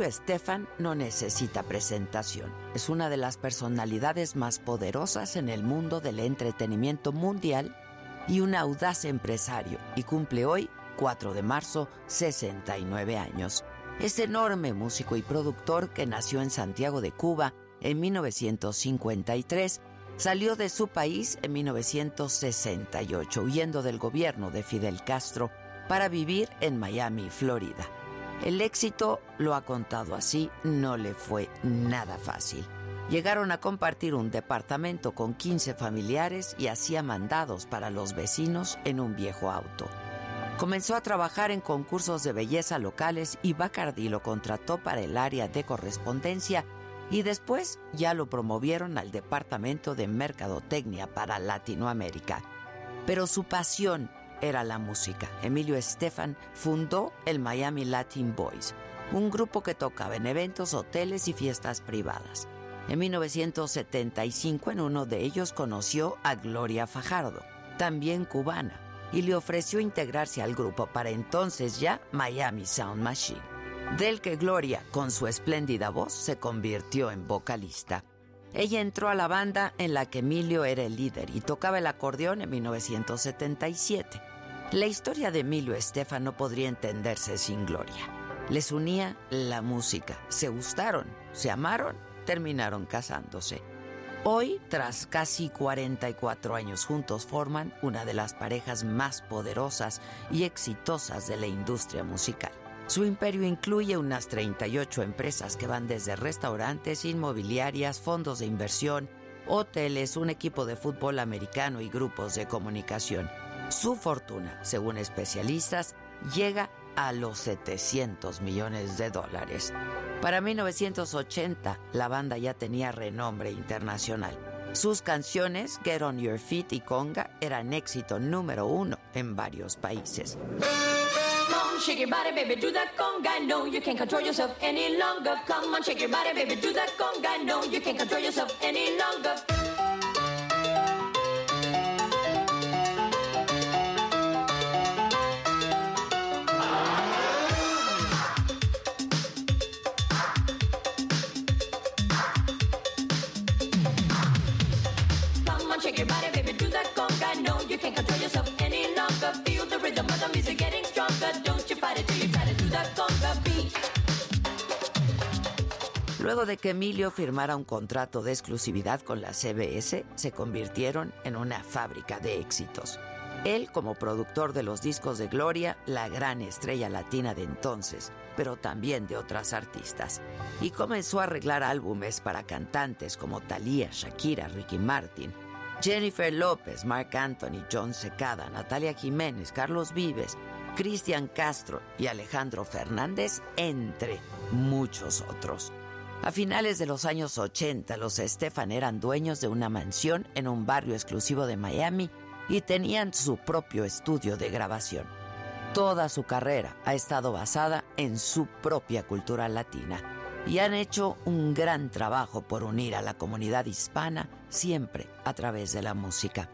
Estefan no necesita presentación. Es una de las personalidades más poderosas en el mundo del entretenimiento mundial y un audaz empresario y cumple hoy, 4 de marzo, 69 años. Es enorme músico y productor que nació en Santiago de Cuba en 1953. Salió de su país en 1968, huyendo del gobierno de Fidel Castro para vivir en Miami, Florida. El éxito, lo ha contado así, no le fue nada fácil. Llegaron a compartir un departamento con 15 familiares y hacía mandados para los vecinos en un viejo auto. Comenzó a trabajar en concursos de belleza locales y Bacardi lo contrató para el área de correspondencia y después ya lo promovieron al departamento de mercadotecnia para Latinoamérica. Pero su pasión era la música. Emilio Estefan fundó el Miami Latin Boys, un grupo que tocaba en eventos, hoteles y fiestas privadas. En 1975 en uno de ellos conoció a Gloria Fajardo, también cubana, y le ofreció integrarse al grupo para entonces ya Miami Sound Machine, del que Gloria, con su espléndida voz, se convirtió en vocalista. Ella entró a la banda en la que Emilio era el líder y tocaba el acordeón en 1977. La historia de Emilio Estefan no podría entenderse sin Gloria. Les unía la música, se gustaron, se amaron, terminaron casándose. Hoy, tras casi 44 años juntos, forman una de las parejas más poderosas y exitosas de la industria musical. Su imperio incluye unas 38 empresas que van desde restaurantes, inmobiliarias, fondos de inversión, hoteles, un equipo de fútbol americano y grupos de comunicación. Su fortuna, según especialistas, llega a los 700 millones de dólares. Para 1980, la banda ya tenía renombre internacional. Sus canciones, Get On Your Feet y Conga, eran éxito número uno en varios países. Luego de que Emilio firmara un contrato de exclusividad con la CBS, se convirtieron en una fábrica de éxitos. Él como productor de los discos de Gloria, la gran estrella latina de entonces, pero también de otras artistas. Y comenzó a arreglar álbumes para cantantes como Thalía, Shakira, Ricky Martin, Jennifer López, Mark Anthony, John Secada, Natalia Jiménez, Carlos Vives, Cristian Castro y Alejandro Fernández, entre muchos otros. A finales de los años 80, los Estefan eran dueños de una mansión en un barrio exclusivo de Miami y tenían su propio estudio de grabación. Toda su carrera ha estado basada en su propia cultura latina y han hecho un gran trabajo por unir a la comunidad hispana siempre a través de la música.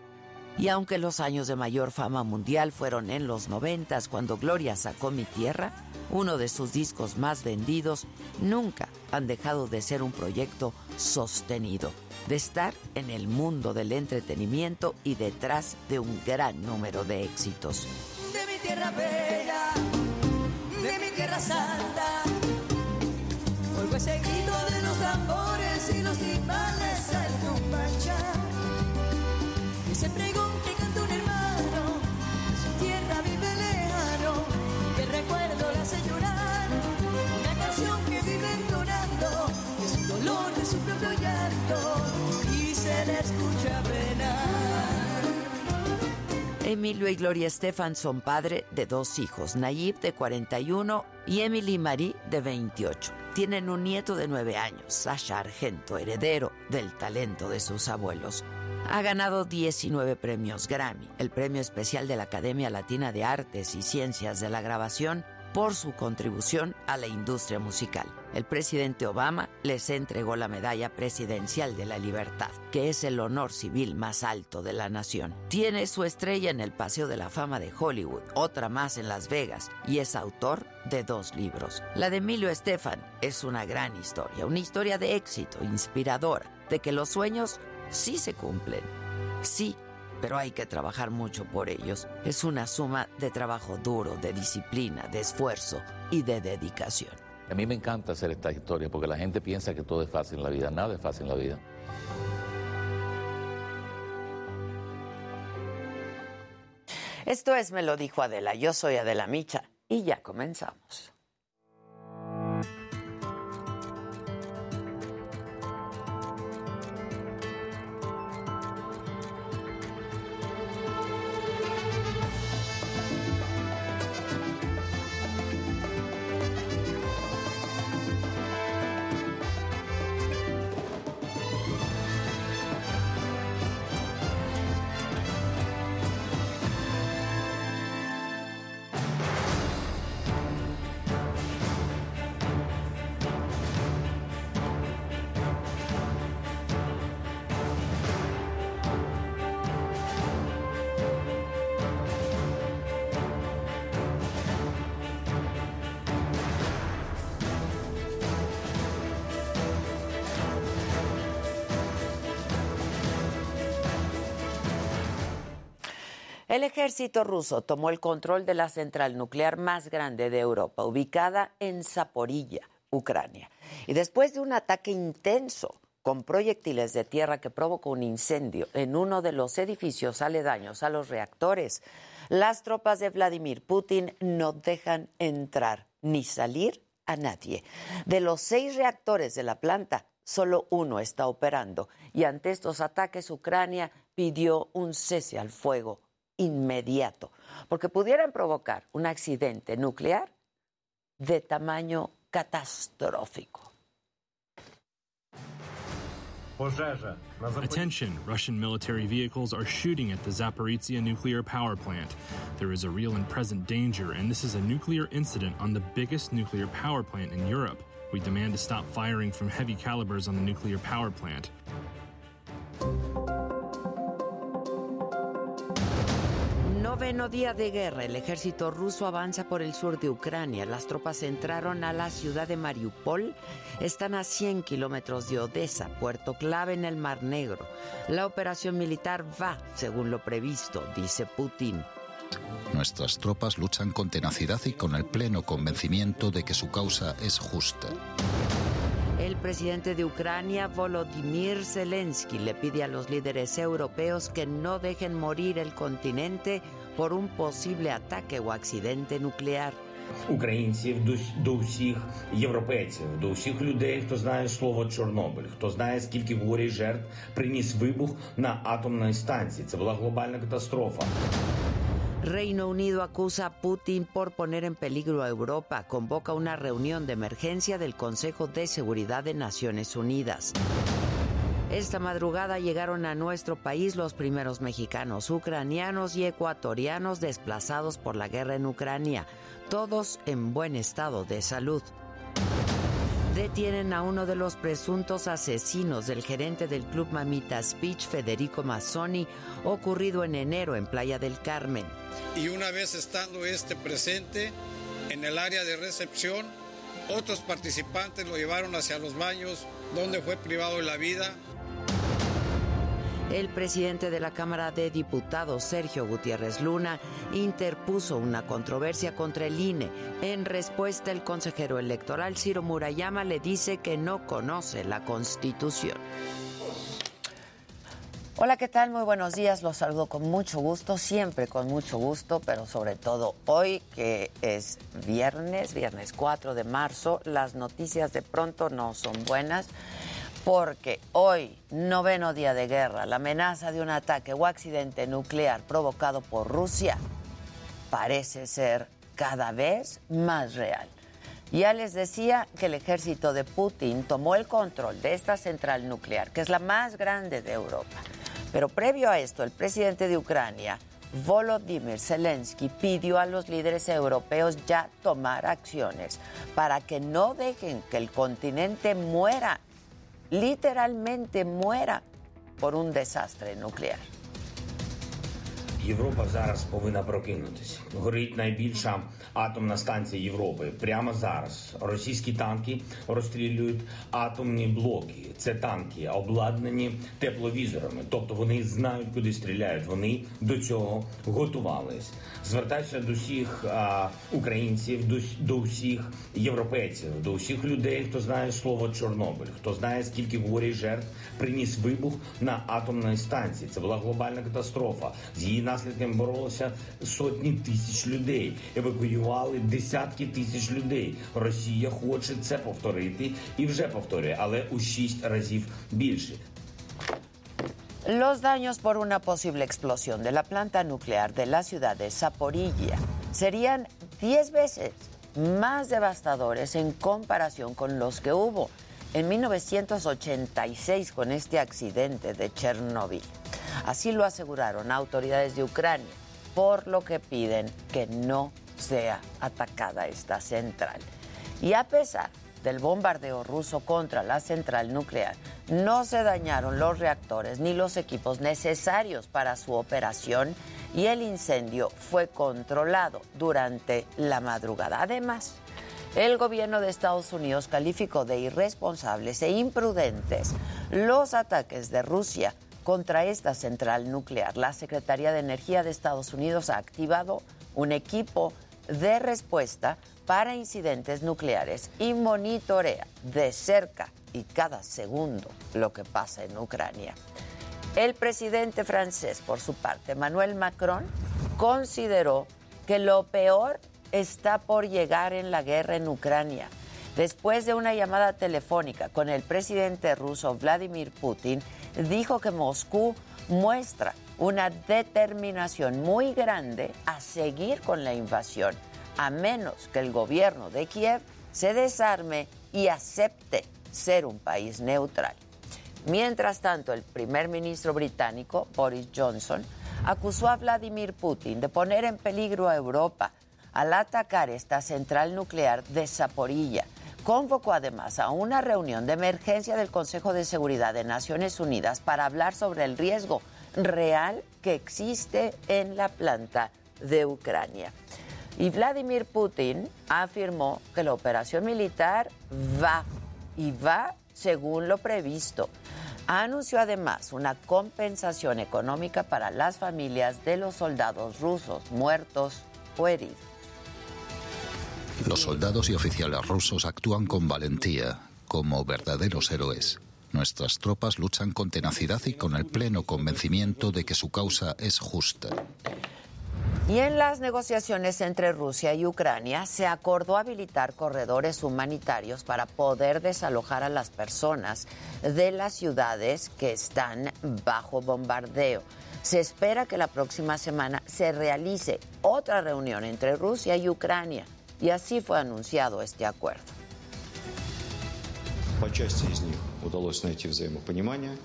Y aunque los años de mayor fama mundial fueron en los noventas cuando Gloria sacó Mi Tierra, uno de sus discos más vendidos, nunca han dejado de ser un proyecto sostenido, de estar en el mundo del entretenimiento y detrás de un gran número de éxitos. De mi tierra bella, de mi tierra santa, Emilio y Gloria Estefan son padre de dos hijos, Nayib de 41 y Emily Marie de 28. Tienen un nieto de 9 años, Sasha Argento, heredero del talento de sus abuelos. Ha ganado 19 premios Grammy, el premio especial de la Academia Latina de Artes y Ciencias de la Grabación, por su contribución a la industria musical. El presidente Obama les entregó la Medalla Presidencial de la Libertad, que es el honor civil más alto de la nación. Tiene su estrella en el Paseo de la Fama de Hollywood, otra más en Las Vegas, y es autor de dos libros. La de Emilio Estefan es una gran historia, una historia de éxito, inspiradora, de que los sueños sí se cumplen. Sí, pero hay que trabajar mucho por ellos. Es una suma de trabajo duro, de disciplina, de esfuerzo y de dedicación. A mí me encanta hacer esta historia porque la gente piensa que todo es fácil en la vida. Nada es fácil en la vida. Esto es Me lo dijo Adela. Yo soy Adela Micha y ya comenzamos. El ejército ruso tomó el control de la central nuclear más grande de Europa, ubicada en Zaporilla, Ucrania. Y después de un ataque intenso con proyectiles de tierra que provocó un incendio en uno de los edificios aledaños a los reactores, las tropas de Vladimir Putin no dejan entrar ni salir a nadie. De los seis reactores de la planta, solo uno está operando y ante estos ataques Ucrania pidió un cese al fuego inmediato, porque pudieran provocar un accidente nuclear de tamaño catastrófico. Attention, Russian military vehicles are shooting at the Zaporizhia nuclear power plant. There is a real and present danger, and this is a nuclear incident on the biggest nuclear power plant in Europe. We demand to stop firing from heavy calibers on the nuclear power plant. Noveno día de guerra, el ejército ruso avanza por el sur de Ucrania. Las tropas entraron a la ciudad de Mariupol. Están a 100 kilómetros de Odessa, puerto clave en el Mar Negro. La operación militar va según lo previsto, dice Putin. Nuestras tropas luchan con tenacidad y con el pleno convencimiento de que su causa es justa. El presidente de Ucrania, Volodymyr Zelensky, le pide a los líderes europeos que no dejen morir el continente por un posible ataque o accidente nuclear. українців до, до всіх європейців, до всіх людей, хто знає слово Чорнобиль, хто знає, скільки горя й жертв приніс вибух на атомній станції. Це була глобальна катастрофа. Reino Unido acusa a Putin por poner en peligro a Europa. Convoca una reunión de emergencia del Consejo de Seguridad de Naciones Unidas. Esta madrugada llegaron a nuestro país los primeros mexicanos, ucranianos y ecuatorianos desplazados por la guerra en Ucrania, todos en buen estado de salud. Detienen a uno de los presuntos asesinos del gerente del club Mamita Speech, Federico Mazzoni, ocurrido en enero en Playa del Carmen. Y una vez estando este presente en el área de recepción, otros participantes lo llevaron hacia los baños donde fue privado de la vida el presidente de la Cámara de Diputados, Sergio Gutiérrez Luna, interpuso una controversia contra el INE. En respuesta, el consejero electoral Ciro Murayama le dice que no conoce la Constitución. Hola, ¿qué tal? Muy buenos días. Los saludo con mucho gusto, siempre con mucho gusto, pero sobre todo hoy que es viernes, viernes 4 de marzo. Las noticias de pronto no son buenas porque hoy, noveno día de guerra, la amenaza de un ataque o accidente nuclear provocado por Rusia parece ser cada vez más real. Ya les decía que el ejército de Putin tomó el control de esta central nuclear, que es la más grande de Europa. Pero previo a esto, el presidente de Ucrania, Volodymyr Zelensky, pidió a los líderes europeos ya tomar acciones para que no dejen que el continente muera literalmente muera por un desastre nuclear. Європа зараз повинна прокинутися. Горить найбільша атомна станція Європи. Прямо зараз російські танки розстрілюють атомні блоки. Це танки обладнані тепловізорами, тобто вони знають, куди стріляють. Вони до цього готувались. Звертаюся до всіх а, українців, до, до всіх європейців, до всіх людей, хто знає слово Чорнобиль, хто знає, скільки горі жертв приніс вибух на атомній станції. Це була глобальна катастрофа. З її наслідками боролося сотні тисяч людей. Евакуювали десятки тисяч людей. Росія хоче це повторити і вже повторює, але у шість разів більше. Los daños por una posible explosión de la planta nuclear de la ciudad de Zaporilla serían 10 veces más devastadores en comparación con los que hubo en 1986 con este accidente de Chernóbil. Así lo aseguraron autoridades de Ucrania, por lo que piden que no sea atacada esta central. Y a pesar del bombardeo ruso contra la central nuclear, no se dañaron los reactores ni los equipos necesarios para su operación y el incendio fue controlado durante la madrugada. Además, el gobierno de Estados Unidos calificó de irresponsables e imprudentes los ataques de Rusia contra esta central nuclear. La Secretaría de Energía de Estados Unidos ha activado un equipo de respuesta para incidentes nucleares y monitorea de cerca y cada segundo lo que pasa en Ucrania. El presidente francés, por su parte, Emmanuel Macron, consideró que lo peor está por llegar en la guerra en Ucrania. Después de una llamada telefónica con el presidente ruso Vladimir Putin, dijo que Moscú muestra una determinación muy grande a seguir con la invasión, a menos que el gobierno de Kiev se desarme y acepte ser un país neutral. Mientras tanto, el primer ministro británico, Boris Johnson, acusó a Vladimir Putin de poner en peligro a Europa al atacar esta central nuclear de Zaporilla. Convocó además a una reunión de emergencia del Consejo de Seguridad de Naciones Unidas para hablar sobre el riesgo real que existe en la planta de Ucrania. Y Vladimir Putin afirmó que la operación militar va y va según lo previsto. Anunció además una compensación económica para las familias de los soldados rusos muertos o heridos. Los soldados y oficiales rusos actúan con valentía, como verdaderos héroes. Nuestras tropas luchan con tenacidad y con el pleno convencimiento de que su causa es justa. Y en las negociaciones entre Rusia y Ucrania se acordó habilitar corredores humanitarios para poder desalojar a las personas de las ciudades que están bajo bombardeo. Se espera que la próxima semana se realice otra reunión entre Rusia y Ucrania y así fue anunciado este acuerdo. По части из них удалось найти взаимопонимание.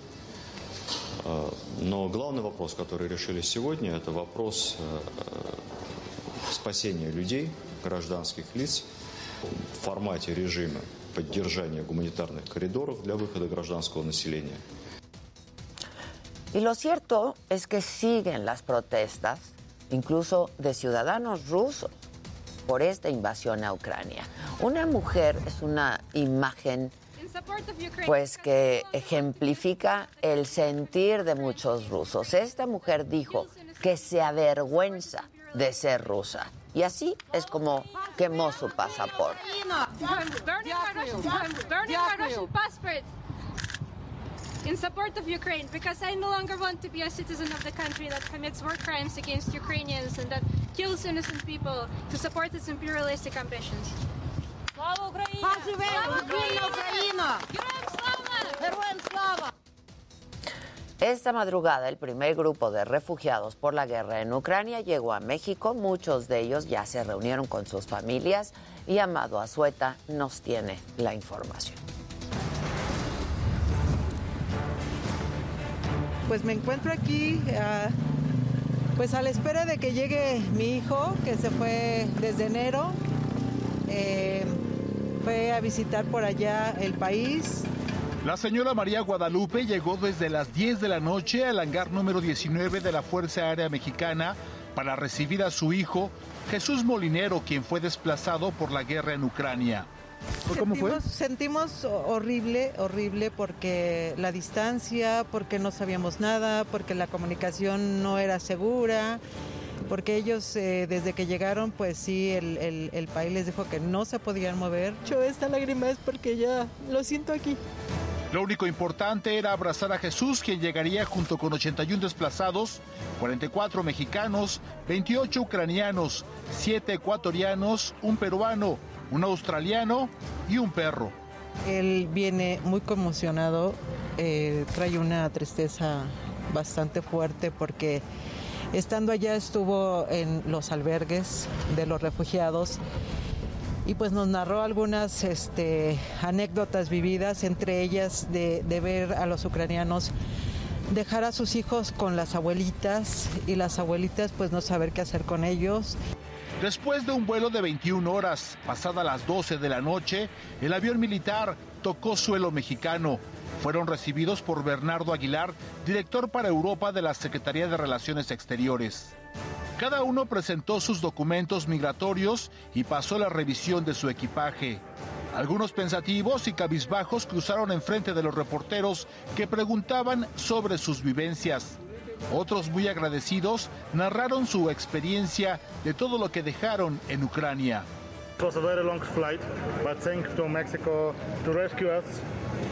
Э, Но главный вопрос, который решили сегодня, это вопрос э, спасения людей, гражданских лиц в формате режима поддержания гуманитарных коридоров для выхода гражданского населения. Y lo cierto es que siguen las protestas, incluso de ciudadanos rusos, por esta invasión a Ucrania. Una mujer es una imagen pues que ejemplifica el sentir de muchos rusos. Esta mujer dijo que se avergüenza de ser rusa y así es como quemó su pasaporte in support of Ukraine because I no longer want to be a citizen of the country that commits war crimes against Ukrainians and that kills innocent people to support its imperialistic ambitions. Слава Україні! Слава Україна! Героям слава! Героям слава! Esta madrugada, el primer grupo de refugiados por la guerra en Ucrania llegó a México. Muchos de ellos ya se reunieron con sus familias y Amado Azueta nos tiene la información. Pues me encuentro aquí, pues a la espera de que llegue mi hijo, que se fue desde enero. Eh, fue a visitar por allá el país, La señora María Guadalupe llegó desde las 10 de la noche al hangar número 19 de la Fuerza Aérea Mexicana para recibir a su hijo, Jesús Molinero, quien fue desplazado por la guerra en Ucrania. ¿Cómo fue? Sentimos, sentimos horrible, horrible porque la distancia, porque no sabíamos nada, porque la comunicación no era segura, porque ellos eh, desde que llegaron, pues sí, el, el- el país les dijo que no se podían mover. Yo esta lágrima es porque ya lo siento aquí. Lo único importante era abrazar a Jesús, quien llegaría junto con 81 desplazados, 44 mexicanos, 28 ucranianos, 7 ecuatorianos, un peruano, un australiano y un perro. Él viene muy conmocionado, eh, trae una tristeza bastante fuerte porque estando allá estuvo en los albergues de los refugiados y pues nos narró algunas este, anécdotas vividas, entre ellas de, de ver a los ucranianos dejar a sus hijos con las abuelitas y las abuelitas pues no saber qué hacer con ellos. Después de un vuelo de 21 horas, pasada las 12 de la noche, el avión militar tocó suelo mexicano. Fueron recibidos por Bernardo Aguilar, director para Europa de la Secretaría de Relaciones Exteriores. Cada uno presentó sus documentos migratorios y pasó la revisión de su equipaje. Algunos pensativos y cabizbajos cruzaron enfrente de los reporteros que preguntaban sobre sus vivencias. Otros muy agradecidos narraron su experiencia de todo lo que dejaron en Ucrania. It was a very long flight, but thanks to Mexico to rescue us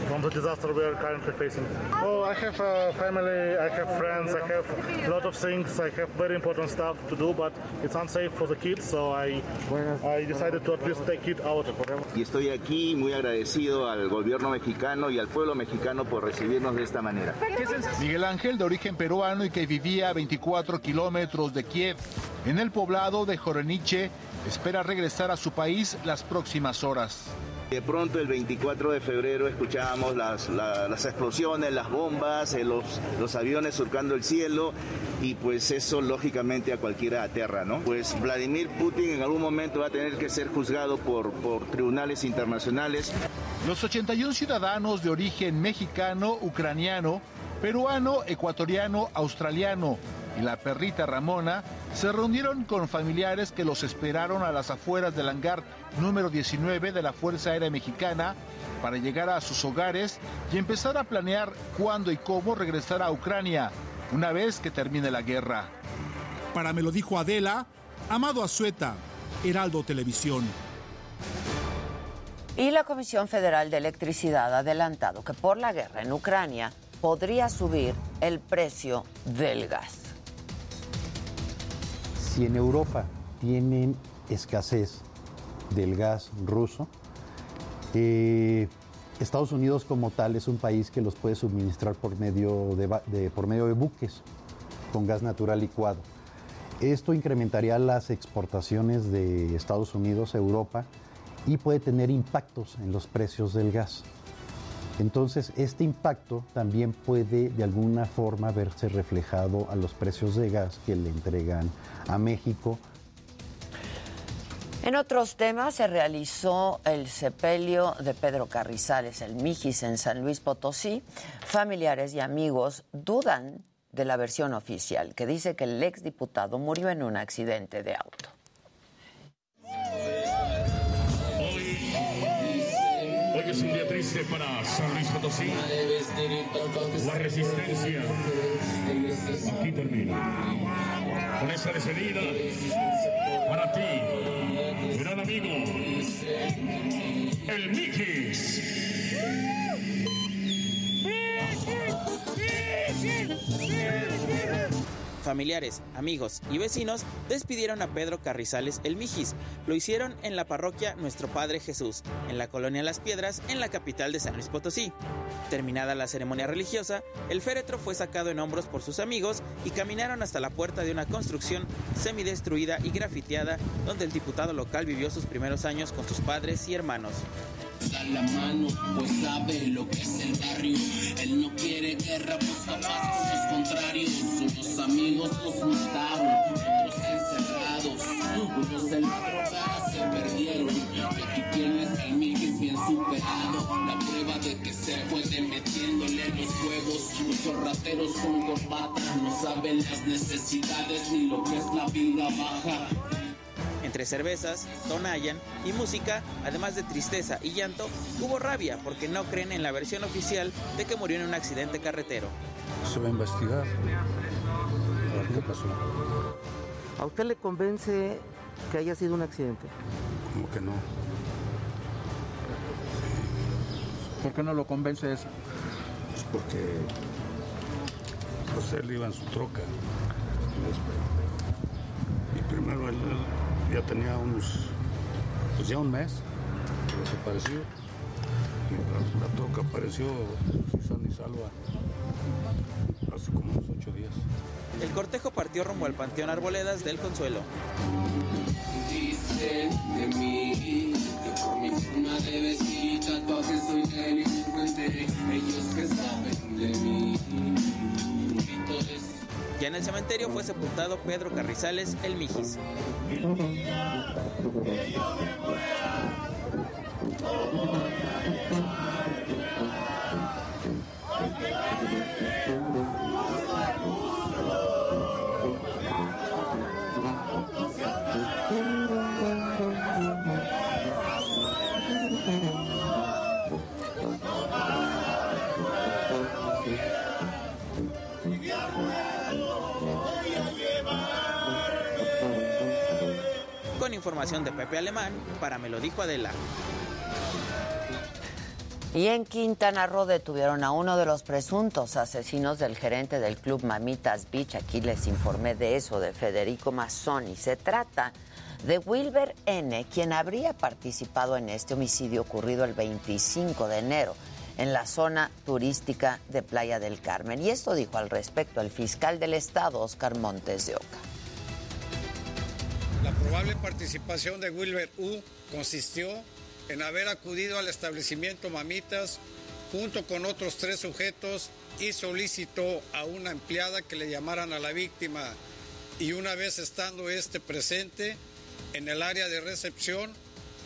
from the disaster we are currently facing. Oh, I have a family, I have friends, I have a lot of things, I have very important stuff to do, but it's unsafe for the kids, so I, I decided to at least take it out. Y estoy aquí muy agradecido al gobierno mexicano y al pueblo mexicano por recibirnos de esta manera. Miguel Ángel, de origen peruano y que vivía a 24 kilómetros de Kiev, en el poblado de Joreniche, espera regresar a su país las próximas horas. De pronto el 24 de febrero escuchábamos las, la- las explosiones, las bombas, eh, los, los aviones surcando el cielo y pues eso lógicamente a cualquiera aterra, ¿no? Pues Vladimir Putin en algún momento va a tener que ser juzgado por, por tribunales internacionales. Los 81 ciudadanos de origen mexicano, ucraniano, peruano, ecuatoriano, australiano y la perrita Ramona se reunieron con familiares que los esperaron a las afueras del hangar número 19 de la Fuerza Aérea Mexicana para llegar a sus hogares y empezar a planear cuándo y cómo regresar a Ucrania una vez que termine la guerra. Para me lo dijo Adela, Amado Azueta, Heraldo Televisión. Y la Comisión Federal de Electricidad ha adelantado que por la guerra en Ucrania podría subir el precio del gas. Si en Europa tienen escasez del gas ruso, eh, Estados Unidos como tal es un país que los puede suministrar por medio de, por medio de buques con gas natural licuado. Esto incrementaría las exportaciones de Estados Unidos a Europa y puede tener impactos en los precios del gas. Entonces, este impacto también puede de alguna forma verse reflejado a los precios de gas que le entregan a México. En otros temas, se realizó el sepelio de Pedro Carrizales, el Mijis, en San Luis Potosí. Familiares y amigos dudan de la versión oficial, que dice que el exdiputado murió en un accidente de auto. Es un día triste para San Luis Potosí. La resistencia aquí termina. Con esa despedida, para ti, gran amigo, el Mikis. Familiares, amigos y vecinos despidieron a Pedro Carrizales el Mijis. Lo hicieron en la parroquia Nuestro Padre Jesús, en la colonia Las Piedras, en la capital de San Luis Potosí. Terminada la ceremonia religiosa, el féretro fue sacado en hombros por sus amigos y caminaron hasta la puerta de una construcción semidestruida y grafiteada donde el diputado local vivió sus primeros años con sus padres y hermanos. Da la mano, pues sabe lo que es el barrio. Él no quiere guerra, busca paz con los contrarios. Unos amigos los mataron, otros encerrados. Unos droga se perdieron. Y aquí tienes el Miguel bien superado. La prueba de que se puede metiéndole los huevos. Muchos rateros con corbata no saben las necesidades ni lo que es la vida baja. Entre cervezas, tonayan y música, además de tristeza y llanto, hubo rabia porque no creen en la versión oficial de que murió en un accidente carretero. Se va a investigar. A ver qué pasó. ¿A usted le convence que haya sido un accidente? Como que no. ¿Por qué no lo convence eso? Pues porque pues él iba en su troca. Y Y primero él, él ya tenía unos, pues ya un mes desapareció. Y la, troca apareció sana y salva hace como unos ocho días. El cortejo partió rumbo al Panteón Arboledas del Consuelo. Ya en el cementerio fue sepultado Pedro Carrizales el Mijis. De Pepe Alemán, para Me lo dijo Adela. Y en Quintana Roo detuvieron a uno de los presuntos asesinos del gerente del club Mamitas Beach. Aquí les informé de eso, de Federico Mazzoni. Se trata de Wilber N., quien habría participado en este homicidio ocurrido el 25 de enero en la zona turística de Playa del Carmen. Y esto dijo al respecto el fiscal del estado, Oscar Montes de Oca. La probable participación de Wilber U consistió en haber acudido al establecimiento Mamitas junto con otros tres sujetos y solicitó a una empleada que le llamaran a la víctima. Y una vez estando este presente en el área de recepción,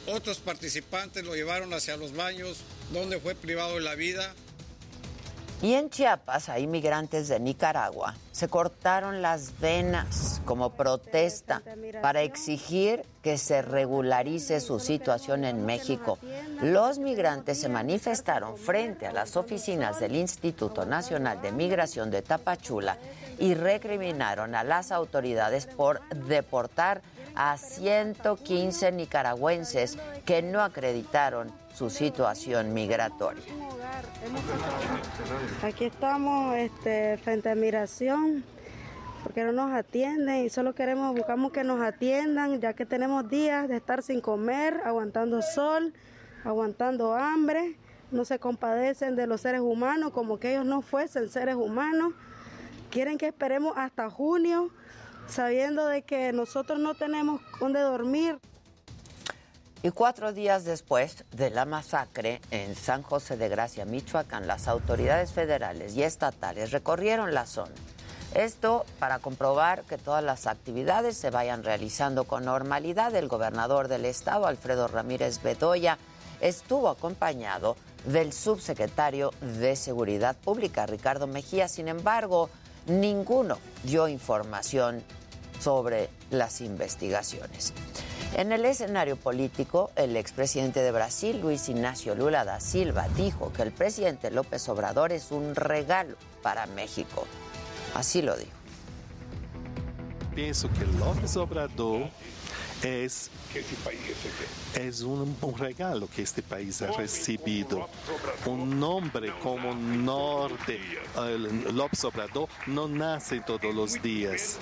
otros participantes lo llevaron hacia los baños donde fue privado de la vida Y en Chiapas, a inmigrantes de Nicaragua se cortaron las venas como protesta para exigir que se regularice su situación en México. Los migrantes se manifestaron frente a las oficinas del Instituto Nacional de Migración de Tapachula y recriminaron a las autoridades por deportar a 115 nicaragüenses que no acreditaron su situación migratoria. Aquí estamos este, frente a migración porque no nos atienden y solo queremos, buscamos que nos atiendan ya que tenemos días de estar sin comer, aguantando sol, aguantando hambre, no se compadecen de los seres humanos como que ellos no fuesen seres humanos, quieren que esperemos hasta junio sabiendo de que nosotros no tenemos dónde dormir. Y cuatro días después de la masacre en San José de Gracia, Michoacán, las autoridades federales y estatales recorrieron la zona. Esto para comprobar que todas las actividades se vayan realizando con normalidad. El gobernador del estado, Alfredo Ramírez Bedoya, estuvo acompañado del subsecretario de Seguridad Pública, Ricardo Mejía. Sin embargo, ninguno dio información sobre las investigaciones. En el escenario político, el expresidente de Brasil, Luis Ignacio Lula da Silva, dijo que el presidente López Obrador es un regalo para México. Así lo dijo. Pienso que López Obrador es, es un, un, regalo que este país ha recibido. Un nombre como Norte, el López Obrador, no nace todos los días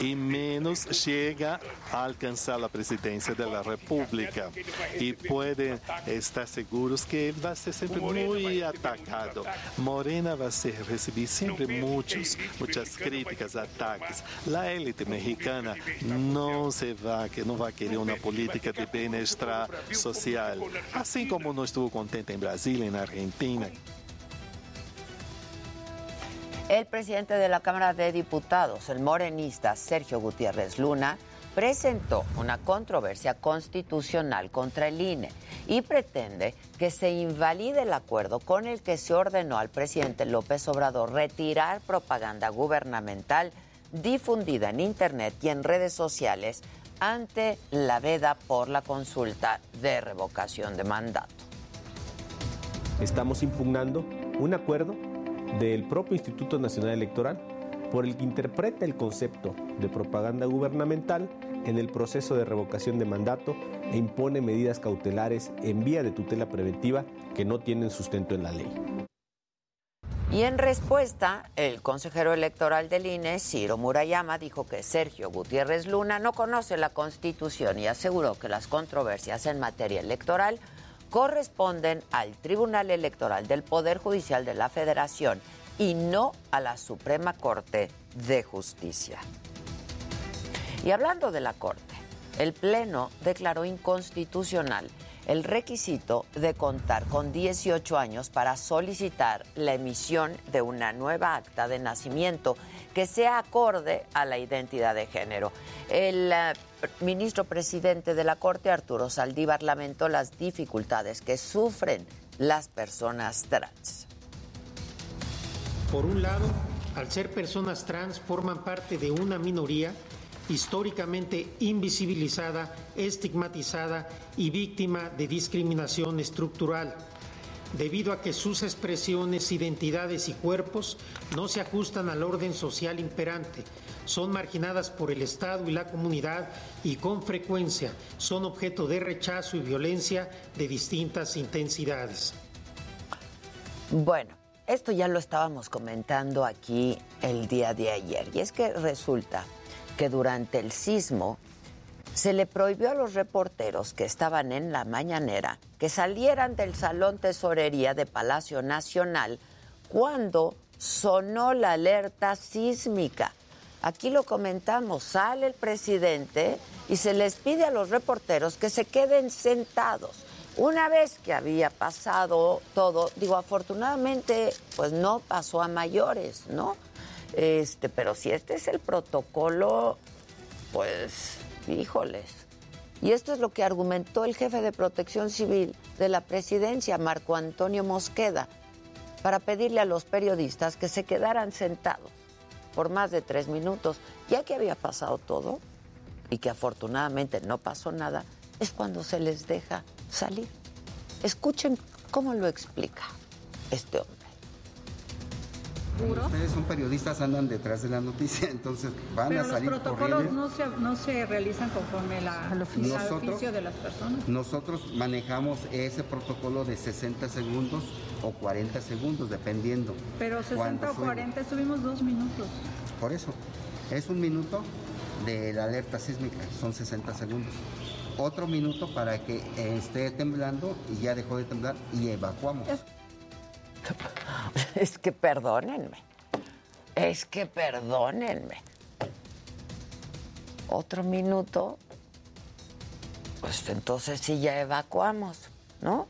y menos llega a alcanzar la presidencia de la República. Y pueden estar seguros que él va a ser siempre muy atacado. Morena va a ser, recibir siempre muchos, muchas críticas, ataques. La élite mexicana no se va, que no va a querer una política de bienestar social, así como no estuvo contenta en Brasil, en Argentina. El presidente de la Cámara de Diputados, el morenista Sergio Gutiérrez Luna, presentó una controversia constitucional contra el INE y pretende que se invalide el acuerdo con el que se ordenó al presidente López Obrador retirar propaganda gubernamental difundida en Internet y en redes sociales ante la veda por la consulta de revocación de mandato. Estamos impugnando un acuerdo del propio Instituto Nacional Electoral por el que interpreta el concepto de propaganda gubernamental en el proceso de revocación de mandato e impone medidas cautelares en vía de tutela preventiva que no tienen sustento en la ley. Y en respuesta, el consejero electoral del INE, Ciro Murayama, dijo que Sergio Gutiérrez Luna no conoce la Constitución y aseguró que las controversias en materia electoral corresponden al Tribunal Electoral del Poder Judicial de la Federación y no a la Suprema Corte de Justicia. Y hablando de la Corte, el Pleno declaró inconstitucional el requisito de contar con 18 años para solicitar la emisión de una nueva acta de nacimiento que sea acorde a la identidad de género. El uh, ministro presidente de la Corte, Arturo Saldívar, lamentó las dificultades que sufren las personas trans. Por un lado, al ser personas trans, forman parte de una minoría históricamente invisibilizada, estigmatizada y víctima de discriminación estructural, debido a que sus expresiones, identidades y cuerpos no se ajustan al orden social imperante, son marginadas por el Estado y la comunidad y con frecuencia son objeto de rechazo y violencia de distintas intensidades. Bueno, esto ya lo estábamos comentando aquí el día de ayer y es que resulta que durante el sismo se le prohibió a los reporteros que estaban en la mañanera que salieran del Salón Tesorería de Palacio Nacional cuando sonó la alerta sísmica. Aquí lo comentamos, sale el presidente y se les pide a los reporteros que se queden sentados. Una vez que había pasado todo, digo, afortunadamente, pues no pasó a mayores, ¿no? Este, pero si este es el protocolo, pues, híjoles. Y esto es lo que argumentó el jefe de protección civil de la presidencia, Marco Antonio Mosqueda, para pedirle a los periodistas que se quedaran sentados por más de tres minutos, ya que había pasado todo y que afortunadamente no pasó nada, es cuando se les deja salir. Escuchen cómo lo explica este hombre. Ustedes son periodistas, andan detrás de la noticia, entonces van a salir los protocolos no se, no se, realizan conforme la, al oficio, nosotros, oficio de las personas. Nosotros manejamos ese protocolo de 60 segundos o 40 segundos, dependiendo. Pero 60 o 40 estuvimos dos minutos. Por eso, es un minuto de la alerta sísmica, son 60 segundos. Otro minuto para que esté temblando y ya dejó de temblar y evacuamos. Es que perdónenme. Es que perdónenme. Otro minuto pues entonces sí ya evacuamos, ¿no?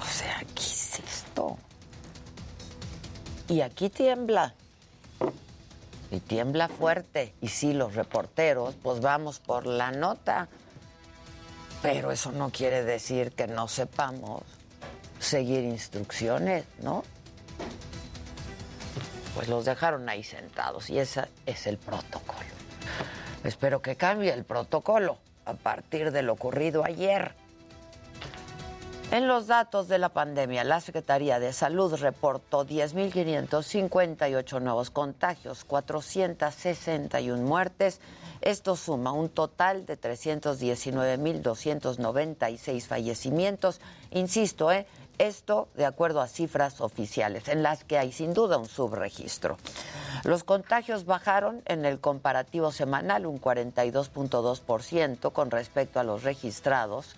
O sea, ¿qué es esto? Y aquí tiembla. Y tiembla fuerte. Y sí, los reporteros, pues vamos por la nota. Pero eso no quiere decir que no sepamos seguir instrucciones, ¿no? Pues los dejaron ahí sentados y ese es el protocolo. Espero que cambie el protocolo a partir de lo ocurrido ayer. En los datos de la pandemia, la Secretaría de Salud reportó 10.558 nuevos contagios, 461 muertes. Esto suma un total de 319.296 fallecimientos. Insisto, ¿eh? Esto de acuerdo a cifras oficiales, en las que hay sin duda un subregistro. Los contagios bajaron en el comparativo semanal un 42.2% con respecto a los registrados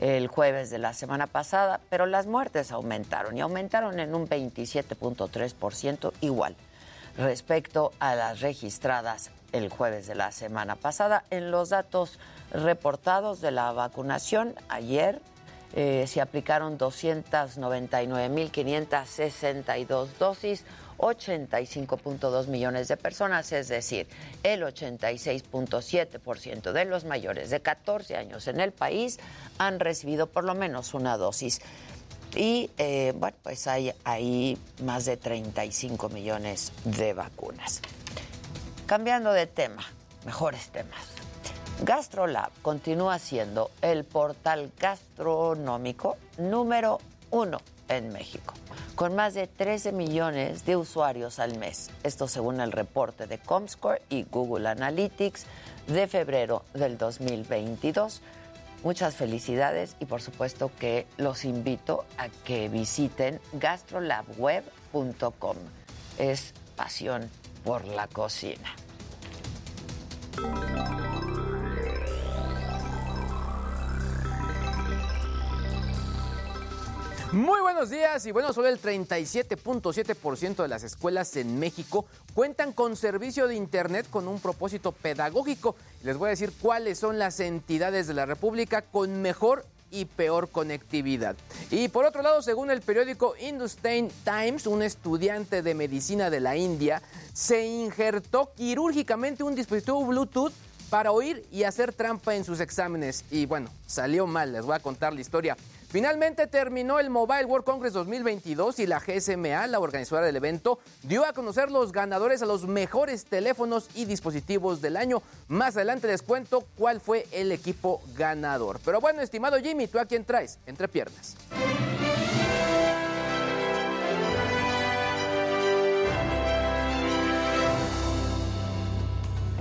el jueves de la semana pasada, pero las muertes aumentaron y aumentaron en un 27.3% igual respecto a las registradas el jueves de la semana pasada. En los datos reportados de la vacunación, ayer eh, se aplicaron 299.562 dosis, 85.2 millones de personas, es decir, el 86.7% de los mayores de 14 años en el país han recibido por lo menos una dosis. Y eh, bueno, pues hay ahí más de 35 millones de vacunas. Cambiando de tema, mejores temas. GastroLab continúa siendo el portal gastronómico número uno en México, con más de 13 millones de usuarios al mes. Esto según el reporte de Comscore y Google Analytics de febrero del 2022. Muchas felicidades y por supuesto que los invito a que visiten gastrolabweb.com. Es pasión por la cocina. Muy buenos días y bueno, solo el 37.7% de las escuelas en México cuentan con servicio de Internet con un propósito pedagógico. Les voy a decir cuáles son las entidades de la República con mejor y peor conectividad. Y por otro lado, según el periódico Hindustan Times, un estudiante de medicina de la India se injertó quirúrgicamente un dispositivo Bluetooth para oír y hacer trampa en sus exámenes. Y bueno, salió mal, les voy a contar la historia. Finalmente terminó el Mobile World Congress 2022 y la GSMA, la organizadora del evento, dio a conocer los ganadores a los mejores teléfonos y dispositivos del año. Más adelante les cuento cuál fue el equipo ganador. Pero bueno, estimado Jimmy, ¿tú a quién traes? Entre piernas.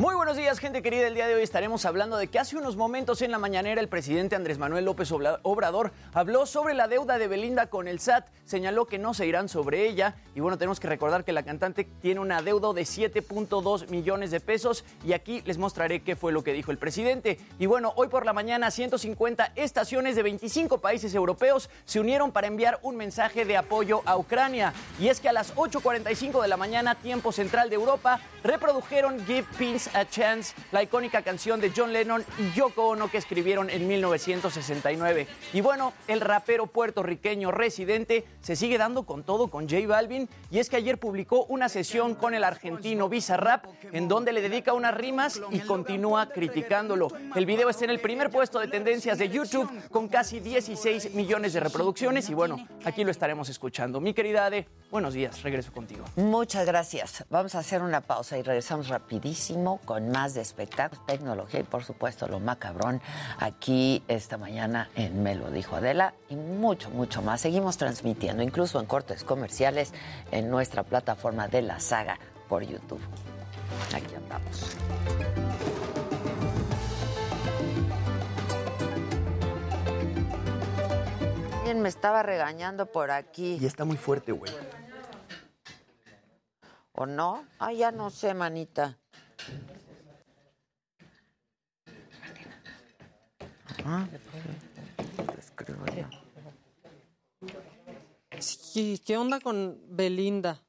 Muy buenos días, gente querida. El día de hoy estaremos hablando de que hace unos momentos en la mañanera el presidente Andrés Manuel López Obrador habló sobre la deuda de Belinda con el SAT, señaló que no se irán sobre ella y bueno, tenemos que recordar que la cantante tiene una deuda de 7.2 millones de pesos y aquí les mostraré qué fue lo que dijo el presidente. Y bueno, hoy por la mañana 150 estaciones de 25 países europeos se unieron para enviar un mensaje de apoyo a Ucrania y es que a las 8.45 de la mañana, tiempo central de Europa, reprodujeron Give Peace a Chance, la icónica canción de John Lennon y Yoko Ono que escribieron en 1969. Y bueno, el rapero puertorriqueño residente se sigue dando con todo con J Balvin y es que ayer publicó una sesión con el argentino Bizarrap en donde le dedica unas rimas y continúa criticándolo. El video está en el primer puesto de tendencias de YouTube con casi 16 millones de reproducciones y bueno, aquí lo estaremos escuchando. Mi querida Ade, buenos días, regreso contigo. Muchas gracias. Vamos a hacer una pausa y regresamos rapidísimo con más de espectáculos, tecnología y por supuesto lo macabrón aquí esta mañana en Me lo dijo Adela y mucho, mucho más. Seguimos transmitiendo incluso en cortes comerciales en nuestra plataforma de la saga por YouTube. Aquí andamos. Alguien me estaba regañando por aquí. Y está muy fuerte, güey. ¿O no? Ah, ya no sé, manita. ¿qué onda con Belinda?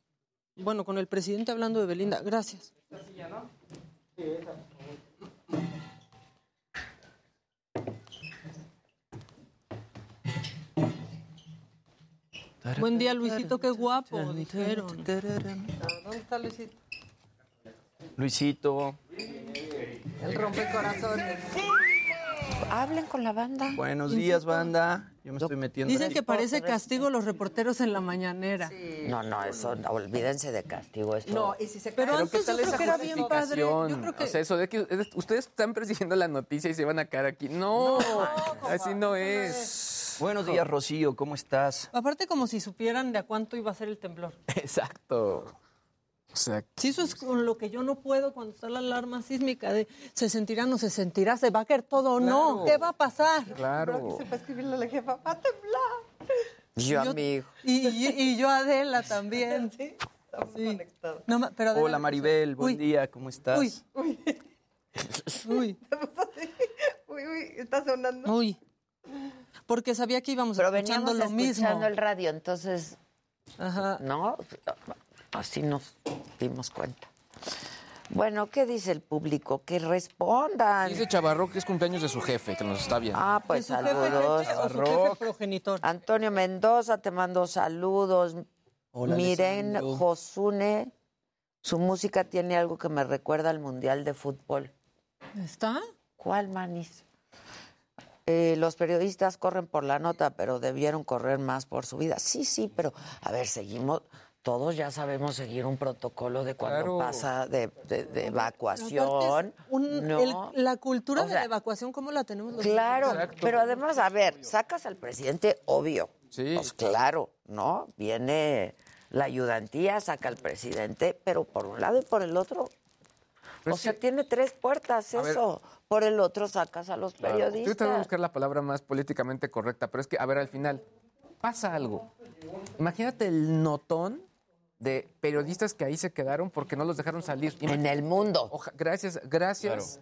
Bueno, con el presidente hablando de Belinda. Gracias. Buen día, Luisito, qué guapo, ¿Dónde está Luisito? Luisito. El rompecorazones. Hablen con la banda. Buenos días, banda. Yo me estoy metiendo. Dicen que parece castigo los reporteros en la mañanera. No, no, eso, no, olvídense de castigo. Esto. No, y si se Pero antes yo creo que era bien padre. Yo creo que... O sea, eso de que ustedes están persiguiendo la noticia y se van a caer aquí. No, así no es. Buenos días, Rocío, ¿cómo estás? Aparte como si supieran de a cuánto iba a ser el temblor. Exacto. O sea, Si eso es con lo que yo no puedo cuando está la alarma sísmica de se sentirá, no se sentirá, se va a caer todo o no, ¿qué va a pasar? Claro. Se va a escribirle a la jefa, va a temblar. Yo, amigo. Y, y- y yo Adela también. sí, estamos conectados. No, ma- pero Adela- Hola, Maribel, buen Uy. día, ¿cómo estás? Uy, uy. Uy. Uy, uy, está sonando. Uy. Porque sabía que íbamos Pero escuchando lo mismo. escuchando el radio, entonces, Ajá. ¿no? Así nos dimos cuenta. Bueno, ¿qué dice el público? Que respondan. Dice Chavarro que es cumpleaños de su jefe, que nos está viendo. Ah, pues ¿De su jefe saludos. jefe su jefe progenitor? Antonio Mendoza, te mando saludos. Hola, Miren Alessandro. Josune, su música tiene algo que me recuerda al Mundial de Fútbol. ¿Está? ¿Cuál, Manis? Eh, los periodistas corren por la nota, pero debieron correr más por su vida. Sí, sí, pero a ver, seguimos, todos ya sabemos seguir un protocolo de cuando Claro. pasa de, de- de evacuación. un- ¿no? el- la cultura O de la evacuación, ¿cómo la tenemos los Claro, pero además, a ver, sacas al presidente, obvio. Sí. Pues claro, ¿no? Viene la ayudantía, saca al presidente, pero por un lado y por el otro. Pero o sea, que- tiene tres puertas A ver. eso. Por el otro sacas a los Yo te voy a periodistas. buscar la palabra más políticamente correcta, pero es que, a ver, al final, pasa algo. Imagínate el notón de periodistas que ahí se quedaron porque no los dejaron salir. En el mundo. Oja- gracias, gracias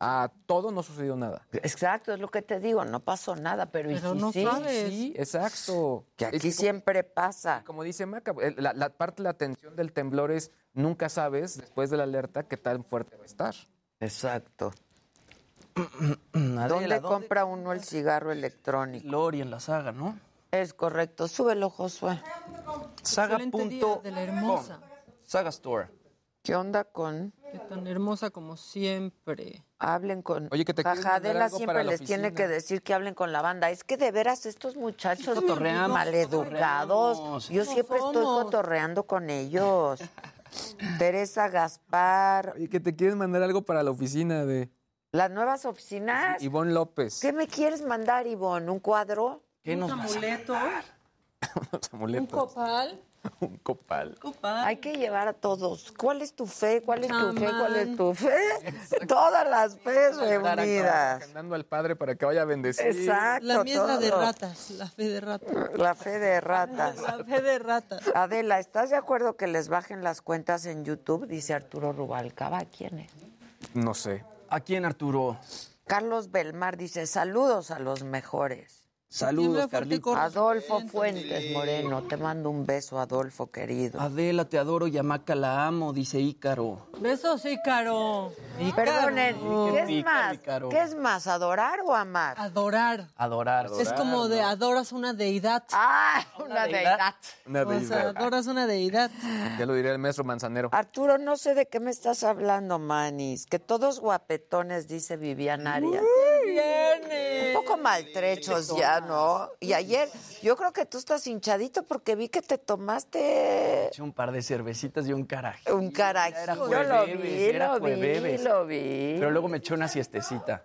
a todo no sucedió nada. Exacto, es lo que te digo, no pasó nada, pero, ¿y Pero no sí? sabes. Sí, exacto. Que Es aquí como- siempre pasa. Como dice Maca, la, la parte de la atención del temblor es nunca sabes, después de la alerta, qué tan fuerte va a estar. Exacto. Adela, ¿Dónde compra uno el cigarro electrónico? Lori en la saga, ¿no? Es correcto, súbelo, Josué. Saga.com. de la hermosa. Saga Store. ¿Qué onda con...? Qué tan hermosa como siempre. Hablen con... Oye, que te quieres Jaja, mandar Adela algo siempre para la les tiene oficina. que decir que hablen con la banda. Es que de veras estos muchachos Cotorreamos, maleducados. cotorreamos. Yo siempre estoy cotorreando con ellos. Teresa Gaspar. Oye, que te quieres mandar algo para la oficina de Las nuevas oficinas. Ivonne López. ¿Qué me quieres mandar, Ivonne? ¿Un cuadro? ¿Qué Un nos a- un copal. Un copal. Copal. Hay que llevar a todos. ¿Cuál es tu fe? ¿Cuál es tu fe? ¿Cuál es tu fe? Todas las fe reunidas. Mandando al padre para que vaya a bendecir. Exacto. La mía es la de ratas, la fe de ratas. La fe de ratas. La fe de ratas. Adela, ¿estás de acuerdo que les bajen las cuentas en YouTube? Dice Arturo Rubalcaba. ¿Quién es? No sé. ¿A quién, Arturo? Carlos Belmar dice, saludos a los mejores. Saludos, Carlitos. Adolfo Fuentes Moreno, te mando un beso, Adolfo querido. Adela, te adoro y la amo, dice Ícaro. Besos, Ícaro. Ícaro. Perdonen, ¿qué es más? Ícaro. ¿Qué es más, adorar o amar? Adorar. Adorar. Es como de adoras una deidad. Ah, una deidad. Una O sea, deidad. adoras una deidad. Ya lo diría el maestro Manzanero. Arturo, no sé de qué me estás hablando, Manis. Que todos guapetones, dice Vivian Arias. Viene. Un poco maltrechos ya, ¿no? Y ayer, yo creo que tú estás hinchadito porque vi que te tomaste Eché un par de cervecitas y un carajo. un carajillo. Era Yo lo vi, jueves, era lo vi, jueves. lo vi. Pero luego me eché una siestecita.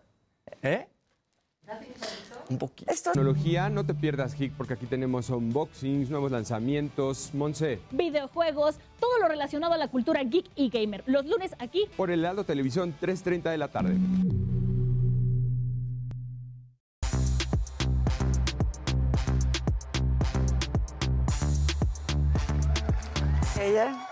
¿Eh? Un poquito. Esto Tecnología, no te pierdas Geek porque aquí tenemos unboxings, nuevos lanzamientos. Monse, videojuegos, todo lo relacionado a la cultura geek y gamer. Los lunes aquí por el Heraldo Televisión, 3.30 de la tarde. Ella.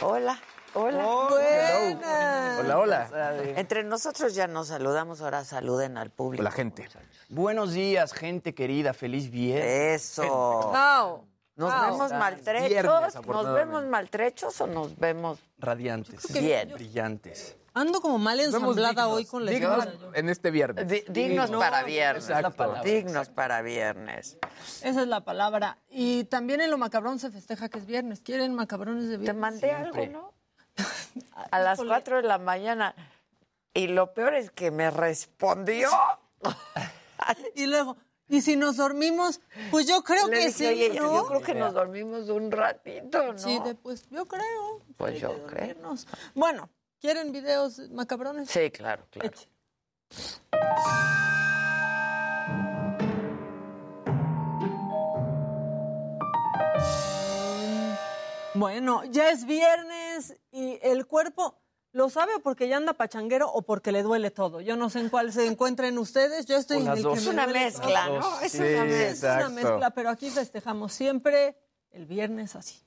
Hola, hola. Buena. Hola, hola. Entre nosotros ya nos saludamos, ahora saluden al público. La gente. Buenos días, gente querida. Feliz viernes. Eso. Chao. ¿Nos vemos Viernes, maltrechos? ¿Nos vemos maltrechos o nos vemos Radiantes. Bien. Brillantes. Ando como mal ensamblada hoy con la dignos en este viernes. Di- dignos No, para viernes. exacto. Dignos para viernes. Esa es la palabra. Y también en lo macabrón se festeja que es viernes. ¿Quieren macabrones de viernes? Te mandé algo, ¿no? A las 4 de la mañana. Y lo peor es que me respondió. Y luego, ¿y si nos dormimos? Pues yo creo Le que dije, sí, "Oye, ¿no? Yo creo que nos dormimos un ratito, ¿no? Sí, de- pues yo creo. Pues yo que creo. Bueno, ¿quieren videos macabrones? Sí, claro, claro. Eche. Bueno, ya es viernes y el cuerpo lo sabe o porque ya anda pachanguero o porque le duele todo. Yo no sé en cuál se encuentren ustedes. Yo estoy en el que Es me una duele mezcla, todo. ¿no? Es Sí, una Es mezcla. una Exacto. mezcla, pero aquí festejamos siempre el viernes así.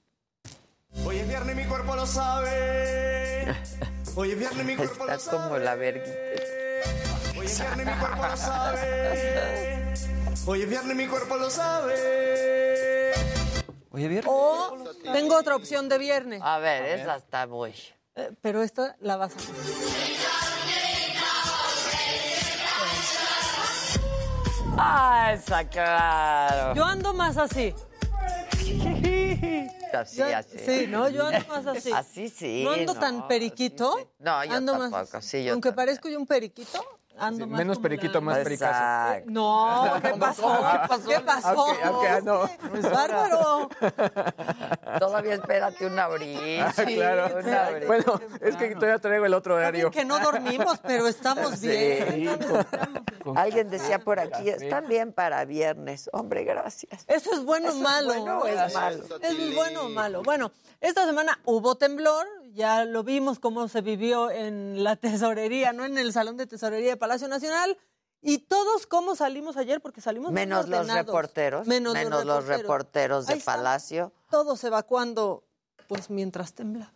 Hoy es viernes, mi cuerpo lo sabe. Hoy es viernes, mi cuerpo lo Estás sabe. como la verguita. Hoy es viernes, mi cuerpo lo sabe. Hoy es viernes, mi cuerpo lo sabe. Oye, viernes. O tengo otra opción de viernes, A ver, esa está muy. eh, pero esta la vas a Ah, esa, claro. Yo ando más así. Así, Yo- así. Sí, ¿no? Yo ando más así. Así sí. No ando no, tan periquito. No, yo ando tampoco, más sí, yo Aunque también. parezco yo un periquito, ando Sí, más menos periquito, la- más pericazo. No, ¿qué pasó? ¿Qué pasó? Ok, ok, ah, no. Bárbaro. Todavía espérate una brisa. Ah, claro. Una brisa. Bueno, es que todavía traigo el otro horario. que no dormimos, pero estamos bien. Alguien decía por aquí, están bien para viernes. Hombre, gracias. Eso es bueno o ¿Eso es malo. bueno o es malo? Es bueno o malo. Bueno, esta semana hubo temblor, ya lo vimos cómo se vivió en la tesorería, no en el salón de tesorería de Palacio Nacional. Y todos cómo salimos ayer, porque salimos Menos los reporteros. Menos, los reporteros de Ahí están. Palacio. Todos evacuando, pues mientras temblaba.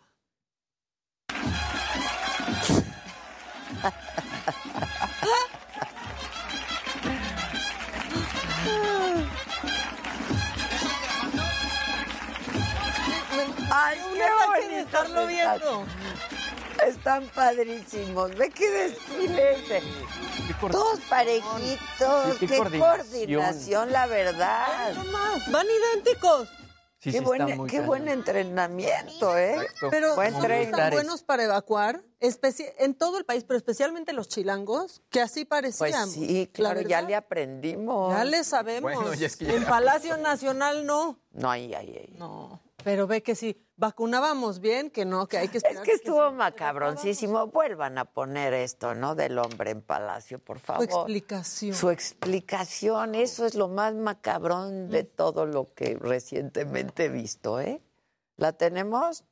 ¡Ay, qué bonitos estarlo están! viendo. Están padrísimos. Ve qué desfile ese. Todos parejitos. Sí, qué qué, coordinación. coordinación. la verdad. No más, van idénticos. Sí, qué sí, buen, qué entrenamiento, ¿eh? Pero Buen somos tan buenos para evacuar, especi- en todo el país, pero especialmente los chilangos, que así Pues parecían. sí, La claro, ya le aprendimos. Ya le sabemos. Bueno, ya es que ya- En Palacio Nacional no. No, ahí, ahí, ahí. No. Pero ve que si vacunábamos bien, que no, que hay que Es esperar. que estuvo macabroncísimo. Vuelvan a poner esto, ¿no? Del hombre en palacio, por Su favor. explicación. Su explicación, eso es lo más macabrón de todo lo que recientemente he visto, ¿eh? ¿La tenemos?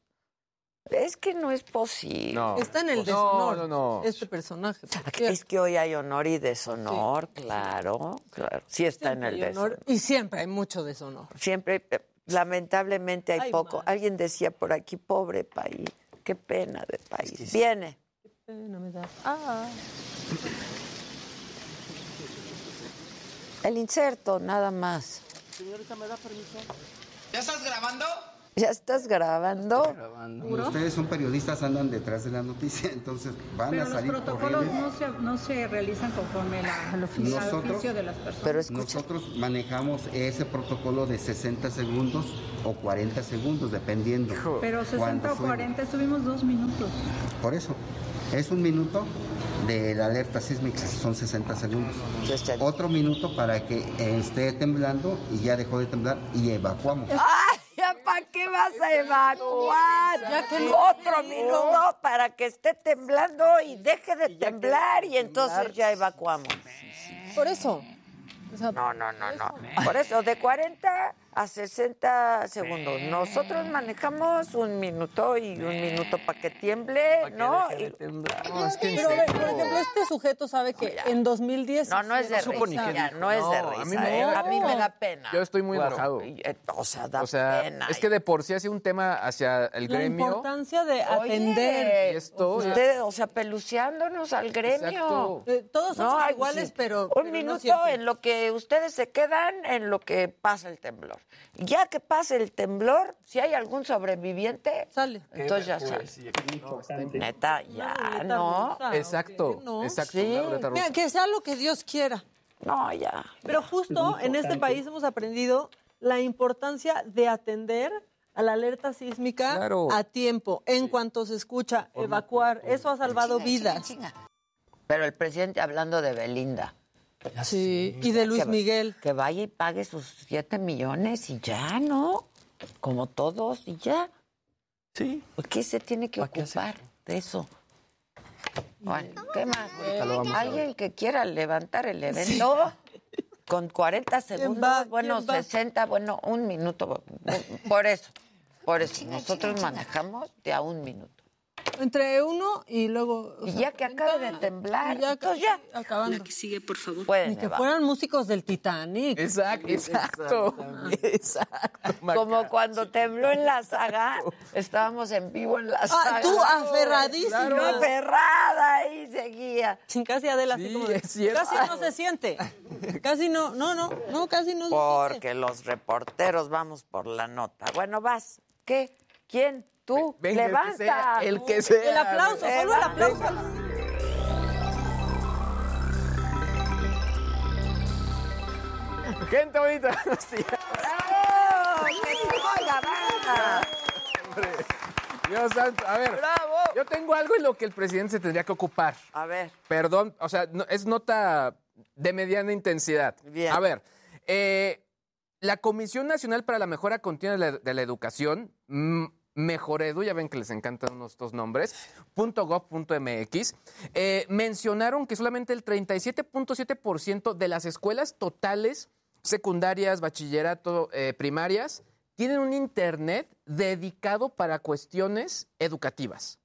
Es que no es posible. No. Está en el No, deshonor. no, no. Este personaje. Es que hoy hay honor y deshonor, claro, claro. Sí está en el deshonor. Y siempre hay mucho deshonor. Siempre, eh, lamentablemente hay Ay, poco. man. Alguien decía por aquí, pobre país, qué pena de país. Viene. Pena me da. Ah. El inserto, nada más. Señorita, ¿me da permiso? ¿Ya estás grabando? ¿Ya estás grabando? Ustedes son periodistas, andan detrás de la noticia, entonces van Pero a los salir protocolos corriendo. no se, no se realizan conforme la, al oficio, al Nosotros- oficio de las personas. Pero escucha, Nosotros manejamos ese protocolo de 60 segundos o 40 segundos, dependiendo. Pero 60 cuándo o fue. 40 estuvimos dos minutos. Por eso, es un minuto de la alerta sísmica, son 60 segundos. Otro minuto para que esté temblando y ya dejó de temblar y evacuamos. ¡Ay, para qué vas a evacuar! Ya que Otro minuto para que esté temblando y deje de temblar y entonces ya evacuamos. Por eso. O sea, No, no, no, no. Por eso, de 40 a 60 segundos. Nosotros manejamos un minuto y un minuto para que tiemble, ¿no? Y- No, es que Pero, por ejemplo, este sujeto sabe que en 2010... No, no es de supo risa, ya, qué no es de No, a mí risa. me- ¿eh? A mí me da pena. Yo estoy muy Claro. enojado. Eh, O sea, da O sea, pena. es que de por sí hace un tema hacia el La gremio. importancia de Oye, atender. Esto, Usted, o sea, peluceándonos al gremio. Exacto. Eh, todos somos iguales, sí. pero... Un pero no minuto en lo que ustedes se quedan, en lo que pasa el temblor. Ya que pase el temblor, si hay algún sobreviviente, sale. Entonces ya sale. Neta, ya, ¿no? Exacto, No. exacto. Sí. Mira, que sea lo que Dios quiera. No, ya. Pero justo en este país hemos aprendido la importancia de atender a la alerta sísmica Claro. a tiempo, en cuanto se escucha, evacuar. Eso ha salvado vidas. Pero el presidente hablando de Belinda. Sí, y de Luis Que- Miguel. Que vaya y pague sus 7 millones y ya, ¿no? Como todos y ya. Sí. ¿Por qué se tiene que ocupar de eso? Bueno, ¿qué más? Alguien que quiera levantar el evento con 40 segundos, va? bueno, ¿Quién va? 60, bueno, un minuto. Por eso, por eso. Nosotros manejamos de a un minuto. Entre uno y luego. o Y sea, ya que acabe de temblar, y ya, entonces ya. acabando. sigue, por favor. Ni Pueden, que Eva. fueran músicos del Titanic. Exacto, exacto. Exacto. Como cuando tembló en la saga, estábamos en vivo en la saga. Ah, tú aferradísima. Yo aferrada ahí seguía. Sin casi Adela, así Sí, como de, es cierto. Casi no se siente. Casi no, no, no, no, casi no se siente. Porque los reporteros vamos por la nota. Bueno, vas. ¿Qué? ¿Quién? Tú. Venga, el que Levanta. sea, el que sea. El aplauso, solo el aplauso. Gente bonita, buenos días. ¡Bravo! ¡Que! Hombre, Dios santo. A ver, ¡Bravo! yo tengo algo en lo que el presidente se tendría que ocupar. A ver. Perdón, o sea, no- es nota de mediana intensidad. Bien. A ver, eh, la Comisión Nacional para la Mejora Continua de la, de la Educación, mm, Mejoredu, ya ven que les encantan estos nombres, punto .gov punto .mx, eh, mencionaron que solamente el 37.7% de las escuelas totales, secundarias, bachillerato, eh, primarias, tienen un Internet dedicado para cuestiones educativas.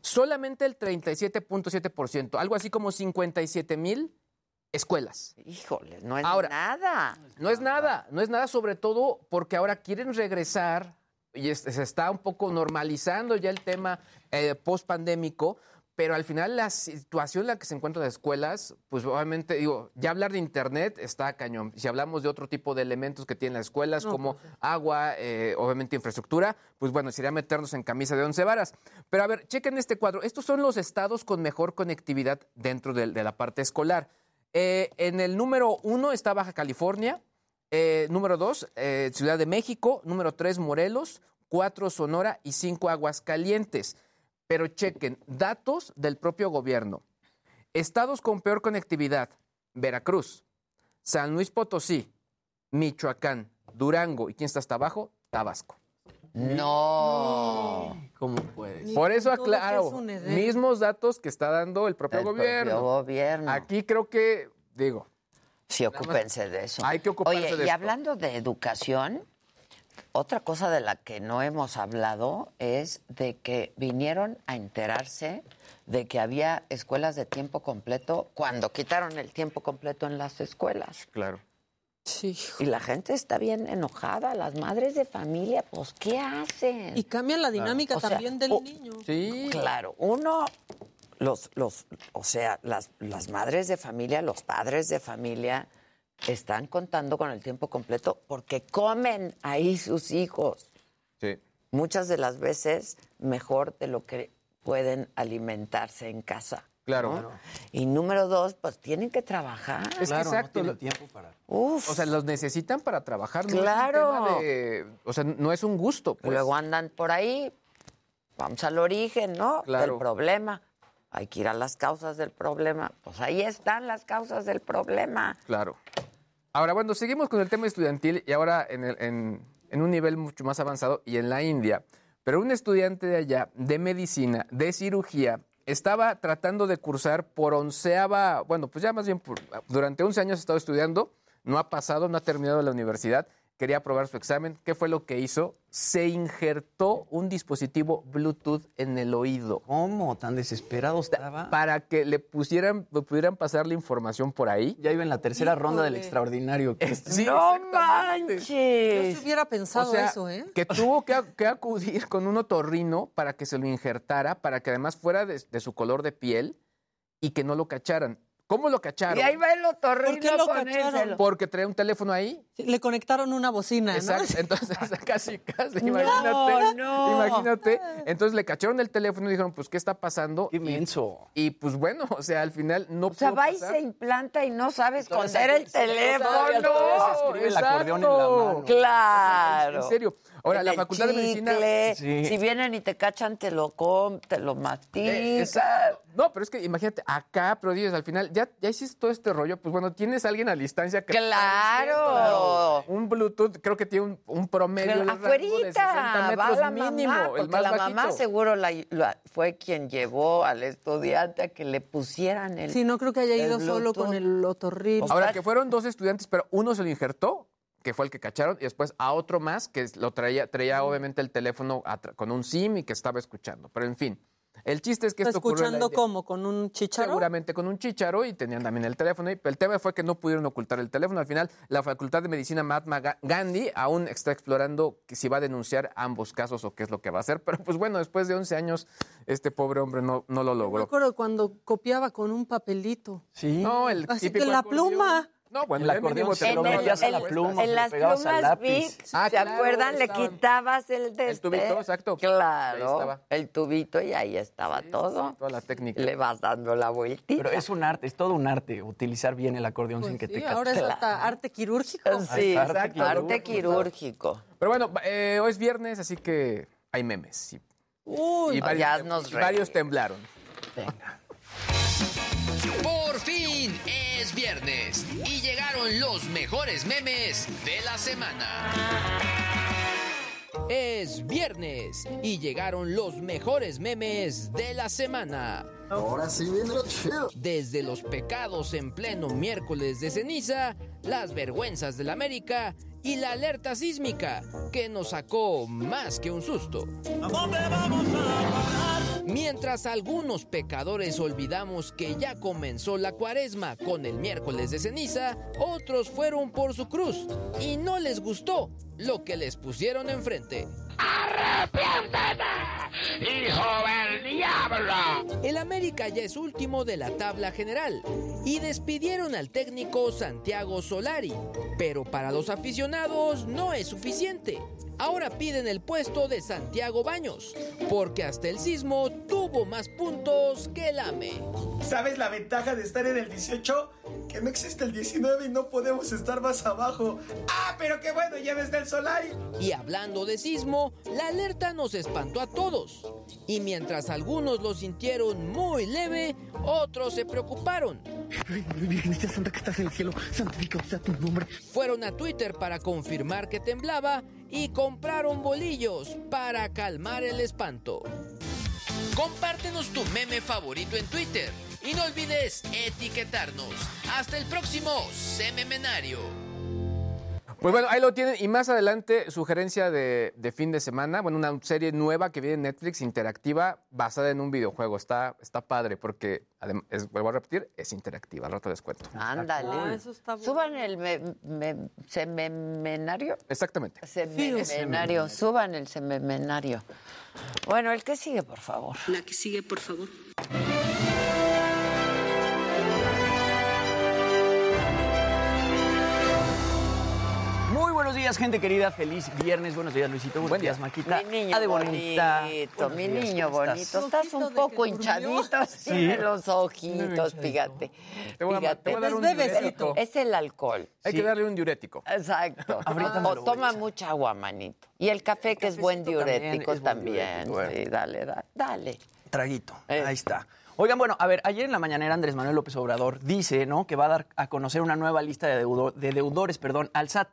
Solamente el 37.7%, algo así como 57 mil escuelas. Híjole, no es Ahora, nada. No es nada, no es nada, sobre todo porque ahora quieren regresar y es- se está un poco normalizando ya el tema eh, post-pandémico, pero al final la situación en la que se encuentran las escuelas, pues obviamente, digo, ya hablar de Internet está cañón. Si hablamos de otro tipo de elementos que tienen las escuelas, No, como pues, agua, eh, obviamente infraestructura, pues bueno, sería meternos en camisa de once varas. Pero a ver, chequen este cuadro. Estos son los estados con mejor conectividad dentro de, de la parte escolar. Eh, en el número uno está Baja California, eh, número dos, eh, Ciudad de México, número tres, Morelos, cuatro, Sonora y cinco, Aguascalientes. Pero chequen, datos del propio gobierno. Estados con peor conectividad, Veracruz, San Luis Potosí, Michoacán, Durango y ¿quién está hasta abajo? Tabasco. No. ¿Cómo puedes? Por eso aclaro, mismos datos que está dando el propio El gobierno. propio gobierno. Aquí creo que, digo, Sí, ocúpense de eso. hay que ocuparse Oye, de y esto. hablando de educación, otra cosa de la que no hemos hablado es de que vinieron a enterarse de que había escuelas de tiempo completo cuando quitaron el tiempo completo en las escuelas. Claro. Sí. Y la gente está bien enojada, las madres de familia, pues ¿qué hacen? Y cambia la dinámica O sea, también del o- niño. Sí. Claro, uno, los, los, o sea, las, las madres de familia, los padres de familia están contando con el tiempo completo porque comen ahí sus hijos. Sí. Muchas de las veces mejor de lo que pueden alimentarse en casa. Claro. ¿no? Y número dos, pues tienen que trabajar. Es que exacto. lo- tiempo para... Uf. O sea, los necesitan para trabajar. no es un Claro. tema de- o sea, no es un gusto. Pues. Luego andan por ahí, vamos al origen, ¿no? Claro. Del problema. Hay que ir a las causas del problema. Pues ahí están las causas del problema. Claro. Ahora, bueno, seguimos con el tema estudiantil y ahora en, el- en- en un nivel mucho más avanzado y en la India. Pero un estudiante de allá, de medicina, de cirugía, estaba tratando de cursar por onceava, bueno, pues ya más bien durante 11 años ha estado estudiando, no ha pasado, no ha terminado la universidad, quería aprobar su examen. ¿Qué fue lo que hizo? Se injertó un dispositivo Bluetooth en el oído. ¿Cómo? ¿Tan desesperado estaba? Para que le pusieran, le pudieran pasar la información por ahí. Ya iba en la tercera ronda del extraordinario. Sí, ¡No exactamente. Yo manches! si hubiera pensado O sea, eso, ¿eh? que tuvo que, que acudir con un otorrino para que se lo injertara, para que además fuera de, de su color de piel y que no lo cacharan. ¿Cómo lo cacharon? Y ahí va el ¿Por qué otorrino lo cacharon? Porque traía un teléfono ahí Le conectaron una bocina, ¿no? Exacto, entonces casi, casi, No, imagínate. no. Imagínate. Entonces le cacharon el teléfono y dijeron, pues, ¿qué está pasando? Inmenso. Y, y, pues bueno, o sea, al final no O sea, va y se implanta y no sabe esconder el teléfono. se escribe el acordeón en la mano. Claro. En serio. Ahora, En la el Facultad de Medicina- Sí. Si vienen y te cachan, te lo com, te lo mastican. Eh, exacto. No, pero es que imagínate, acá, pero dices, al final, ya, ya hiciste todo este rollo, pues bueno, tienes a alguien a distancia que... ¡Claro! Un Bluetooth, creo que tiene un, un promedio de rango de 60 Afuerita, metros va la mínimo, mamá, el más la bajito. mamá seguro la- la- fue quien llevó al estudiante a que le pusieran el Sí, no creo que haya ido solo con el otorrino. Ahora, que fueron dos estudiantes, pero uno se lo injertó, que fue el que cacharon, y después a otro más que lo traía, traía obviamente el teléfono con un SIM y que estaba escuchando. Pero en fin, el chiste es que esto ocurrió ¿Escuchando cómo? ¿Con un chicharo? Seguramente con un chicharo y tenían también el teléfono. Y el tema fue que no pudieron ocultar el teléfono. Al final, la Facultad de Medicina Mahatma Ga- Gandhi aún está explorando si va a denunciar ambos casos o qué es lo que va a hacer. Pero pues bueno, después de 11 años, este pobre hombre no, no lo Me logró. acuerdo cuando copiaba con un papelito. Sí. No, el Así que la acordeón. pluma. No, bueno, El acordeón te se lo metías a la pluma, en las plumas Ah, ¿se claro, acuerdan? Le quitabas el de El tubito, exacto. Ahí Claro, estaba. el tubito y ahí estaba todo. Toda la técnica. Le vas dando la vueltita. Pero es un arte, es todo un arte, utilizar bien el acordeón sin que Pues te ahora es hasta arte quirúrgico. Sí, Arte arte, quirúrgico. quirúrgico. Pero bueno, eh, hoy es viernes, así que hay memes. Y, Uy, y varios, ya nos y varios temblaron. Venga. Por fin es viernes y llegaron los mejores memes de la semana. Es viernes y llegaron los mejores memes de la semana. Ahora sí viene lo chido. Desde los pecados en pleno miércoles de ceniza, las vergüenzas de la América y la alerta sísmica que nos sacó más que un susto. Mientras algunos pecadores olvidamos que ya comenzó la cuaresma con el miércoles de ceniza, otros fueron por su cruz y no les gustó lo que les pusieron enfrente. ¡Hijo del diablo! El América ya es último de la tabla general y despidieron al técnico Santiago Solari, pero para los aficionados no es suficiente. Ahora piden el puesto de Santiago Baños, porque hasta el sismo tuvo más puntos que el AME. ¿Sabes la ventaja de estar en el 18? Que no existe el 19 y no podemos estar más abajo. ¡Ah, pero qué bueno! Ya está el Solari. Y hablando de sismo, la alerta nos espantó a todos. Y mientras algunos lo sintieron muy leve, otros se preocuparon. Virgencita Santa que estás en el cielo, santificado sea tu nombre. Fueron a Twitter para confirmar que temblaba y compraron bolillos para calmar el espanto. Compártenos tu meme favorito en Twitter y no olvides etiquetarnos. Hasta el próximo Sememenario. Pues bueno, ahí lo tienen. Y más adelante, sugerencia de, de fin de semana. Bueno, una serie nueva que viene en Netflix, interactiva, basada en un videojuego. Está, está padre porque, es- vuelvo a repetir, es interactiva. Al rato les cuento. Ándale. Ah, eso está bueno. Suban el me- me- sememenario. Exactamente. Sememenario. Suban el sememenario. Bueno, el que sigue, por favor. La que sigue, por favor. Días, gente querida. Feliz viernes. Buenos días, Luisito. Buenos días, Maquita. Mi niño Ah, de bonita. bonito, mi días, niño ¿cómo bonito. estás? Estás un poco hinchadito así Sí. los ojitos, fíjate. Te voy a- Fíjate. te voy a dar un Es diurético. Es el alcohol. Hay que darle un diurético. Exacto. Ahorita o toma mucha agua, manito. Y el café, que es buen también diurético también. diurético. Sí, dale, dale. dale. Traguito. Eh. Ahí está. Oigan, bueno, a ver, ayer en la mañanera Andrés Manuel López Obrador dice, ¿no? Que va a dar a conocer una nueva lista de, de deudores, perdón, al SAT.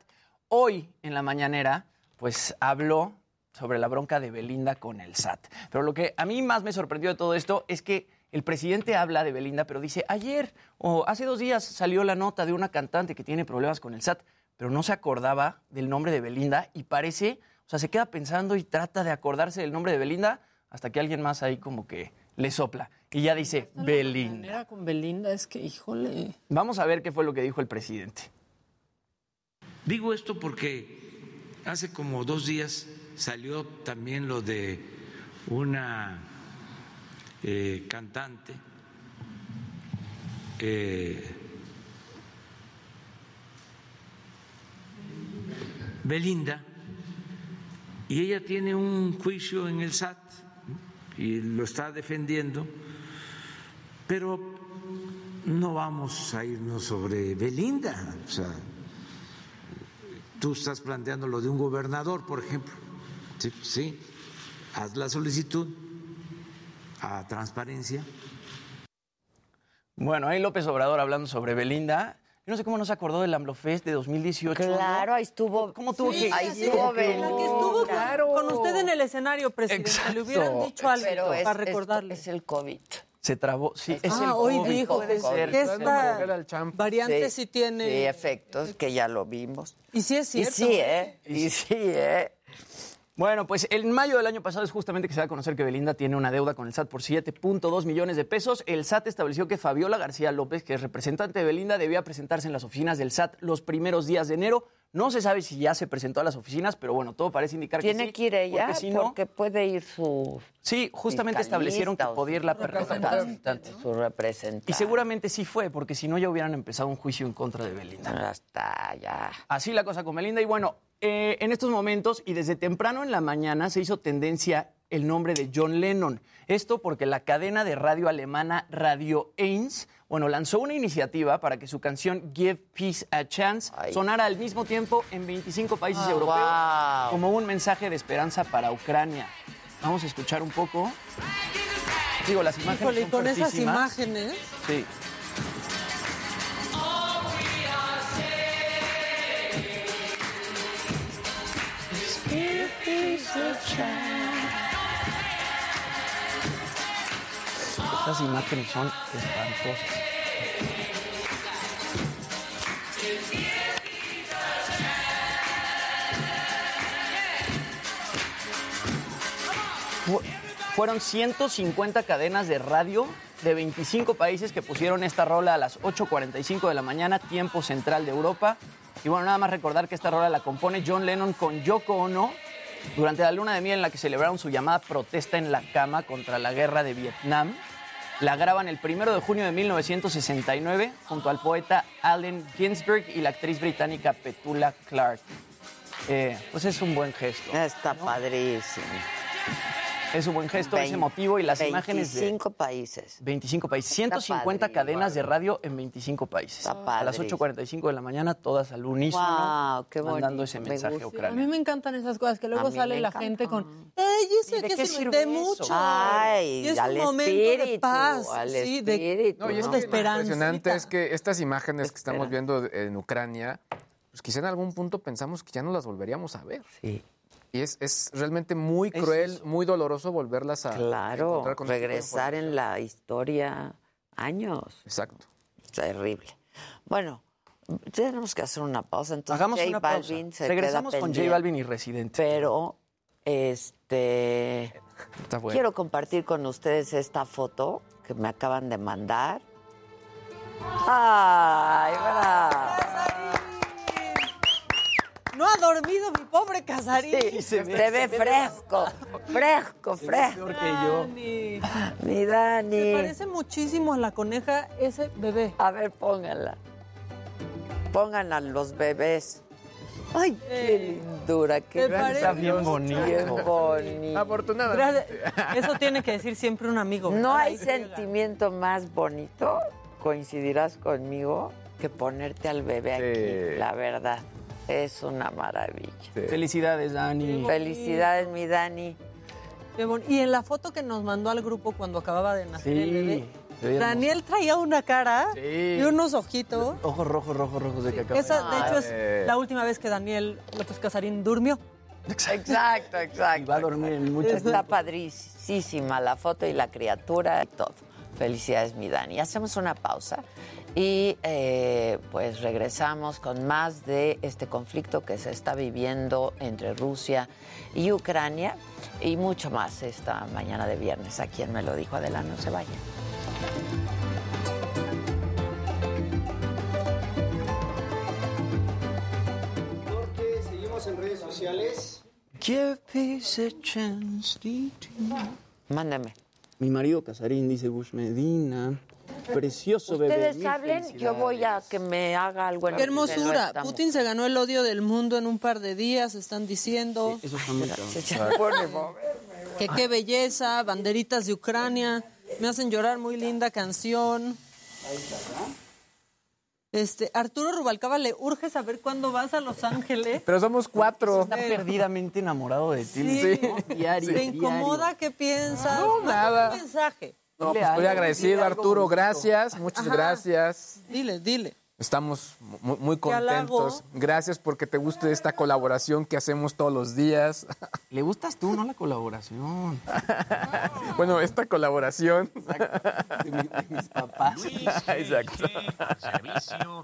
Hoy en la mañanera, pues habló sobre la bronca de Belinda con el SAT. Pero lo que a mí más me sorprendió de todo esto es que el presidente habla de Belinda, pero dice, ayer o hace dos días salió la nota de una cantante que tiene problemas con el SAT, pero no se acordaba del nombre de Belinda y parece, o sea, se queda pensando y trata de acordarse del nombre de Belinda hasta que alguien más ahí como que le sopla y ya dice Belinda. Era con Belinda, es que, híjole. Vamos a ver qué fue lo que dijo el presidente. Digo esto porque hace como dos días salió también lo de una eh, cantante Belinda y ella tiene un juicio en el SAT y lo está defendiendo, pero no vamos a irnos sobre Belinda. O sea, tú estás planteando lo de un gobernador, por ejemplo. Sí, sí. haz la solicitud a transparencia. Bueno, ahí López Obrador hablando sobre Belinda. Yo no sé cómo no se acordó del AMLOFest de 2018. Claro, ahí estuvo. ¿Cómo tuvo Sí, que ahí estuvo Belinda. Que estuvo con usted en el escenario, presidente. Le hubieran dicho algo Pero es, para es- recordarle. es el COVID. Se trabó. Sí, es el ah, hoy COVID. dijo puede ser. que esta variante sí, tiene... Sí, efectos, que ya lo vimos. Y sí es Y cierto. sí, ¿eh? Y sí, ¿eh? Bueno, pues en mayo del año pasado es justamente que se da a conocer que Belinda tiene una deuda con el SAT por 7.2 millones de pesos. El SAT estableció que Fabiola García López, que es representante de Belinda, debía presentarse en las oficinas del SAT los primeros días de enero. No se sabe si ya se presentó a las oficinas, pero bueno, todo parece indicar que sí. Tiene que ir ella porque si no- porque puede ir su Sí, justamente establecieron que podía ir su la representante, Su representante. Y seguramente sí fue, porque si no ya hubieran empezado un juicio en contra de Belinda. Ya está, ya. Así la cosa con Belinda. Y bueno, eh, en estos momentos y desde temprano en la mañana se hizo tendencia el nombre de John Lennon. Esto porque la cadena de radio alemana Radio 1, bueno, lanzó una iniciativa para que su canción Give Peace a Chance sonara al mismo tiempo en 25 países Ah, europeos wow. como un mensaje de esperanza para Ucrania. Vamos a escuchar un poco. Digo, las imágenes Híjole, son con esas imágenes... Sí. Estas imágenes son espantosas. Fu- Fueron 150 cadenas de radio de 25 países que pusieron esta rola a las 8.45 de la mañana, tiempo central de Europa. Y bueno, nada más recordar que esta rola la compone John Lennon con Yoko Ono durante la luna de miel en la que celebraron su llamada protesta en la cama contra la guerra de Vietnam. La graban el primero de junio de 1969 junto al poeta Allen Ginsberg y la actriz británica Petula Clark. Eh, pues es un buen gesto. Está padrísimo. Es un buen gesto, es emotivo y las imágenes de 25 países. 25 países, 150 cadenas de radio en 25 países. A las padrísimo. 8.45 de la mañana, todas al unísono, Guau, qué mandando ese me mensaje a gusta. A Ucrania. mí me encantan esas cosas, que luego sale la encanta. gente con, ¡ay, eso ¿Y de que qué sirve mucho! Ay, y es al un momento de espíritu, paz, al sí, de, espíritu, No, y es de que lo impresionante es que estas imágenes que estamos viendo en Ucrania, pues quizá en algún punto pensamos que ya no las volveríamos a ver. Sí. Y es, es realmente muy cruel, muy doloroso volverlas a Claro, encontrar con este regresar en la historia años. Exacto. Terrible. Bueno, tenemos que hacer una pausa. Entonces, Hagamos J una pausa. Balvin se Regresamos queda con J. Balvin y Residente. Pero, este. Está bueno. Quiero compartir con ustedes esta foto que me acaban de mandar. ¡Ay, bravo! No ha dormido mi pobre Casarín. Sí, se ve fresco, fresco, fresco. Peor que yo. Dani. Mi Dani. Se parece muchísimo a la coneja ese bebé. A ver, pónganla. Pongan a los bebés. Ay, qué lindura, qué Me Está bien bonito. Bien bonito. Afortunadamente. Eso tiene que decir siempre un amigo. No hay Ahí llega. sentimiento más bonito, coincidirás conmigo, que ponerte al bebé aquí, la verdad. Es una maravilla. Felicidades, Dani. Felicidades, mi Dani. Y en la foto que nos mandó al grupo cuando acababa de nacer el Sí. bebé, Daniel traía una cara Sí. y unos ojitos. Ojos rojos, rojos, rojos de cacao. Esa, de hecho, es la última vez que Daniel López Casarín durmió. Exacto, exacto. Y va a dormir en mucho Está padrísima la foto y la criatura y todo. Felicidades, mi Dani. Hacemos una pausa y eh, pues regresamos con más de este conflicto que se está viviendo entre Rusia y Ucrania y mucho más esta mañana de viernes. A quien me lo dijo, Adela, no se vayan. Porque seguimos en redes sociales. Give peace a chance. di, di. Mándame. Mi marido Casarín, dice Bush Medina. Precioso bebé. Ustedes mil hablen, yo voy a que me haga algo en Qué hermosura. Putin se ganó el odio del mundo en un par de días, están diciendo. Eso está muy. Que qué belleza, banderitas de Ucrania. Me hacen llorar, muy linda canción. Este, Arturo Rubalcaba, le urge saber cuándo vas a Los Ángeles. Pero somos cuatro. Está perdidamente enamorado de ti. Sí. Diario, ¿Te diario. incomoda? ¿Qué piensas? No, nada. Un mensaje. No, pues estoy agradecido, Arturo. bonito. Gracias, muchas Ajá. gracias. Dile, dile. Estamos muy, contentos. Gracias porque te guste esta colaboración que hacemos todos los días. Le gustas tú, no la colaboración. Bueno, esta colaboración. De, mi- de mis papás. Exacto.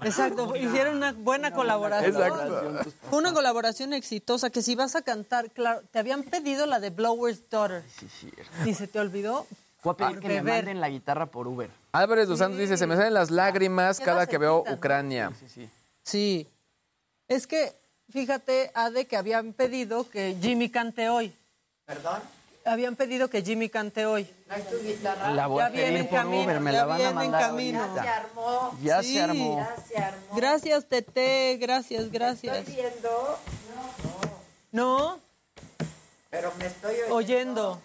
Exacto, hicieron una buena colaboración. Exacto. Fue una colaboración exitosa que si vas a cantar, claro, te habían pedido la de Blower's Daughter. ¿Y se te olvidó? Fue a pedir Por que me manden la guitarra por Uber. Álvarez dos Santos dice, se me salen las lágrimas cada que veo ¿no? Ucrania. Sí, sí. Sí. Es que, fíjate, Ade, que habían pedido que Jimmy cante hoy. ¿Perdón? Habían pedido que Jimmy cante hoy. ¿No hay tu guitarra? La voy Ya a pedir en por camino, Uber, me ya la van a mandar camino. Ya se armó. Ya Sí. se armó. Ya se armó. Gracias, Tete, gracias, gracias. Estoy viendo, ¿No? pero me estoy oyendo. Oyendo.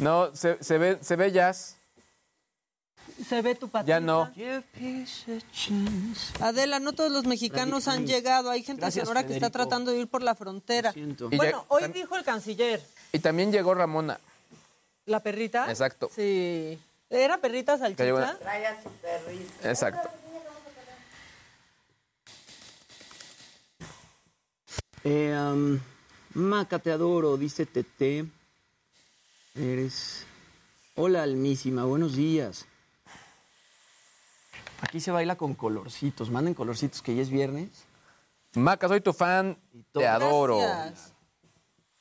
No, se, se ve, se ve jazz. Se ve tu patita. Ya no. Adela, no todos los mexicanos han llegado. Hay gente Gracias, de Sonora que está tratando de ir por la frontera. Bueno, hoy dijo el canciller. Y también llegó Ramona. ¿La perrita? Exacto. Sí. ¿Era perrita salchicha? Trae a su perrito. Exacto. Eh, um, Maca, te adoro, dice Tete. Eres. Hola, almísima, buenos días. Aquí se baila con colorcitos. Manden colorcitos que ya es viernes. Maca, soy tu fan. Te adoro. Gracias.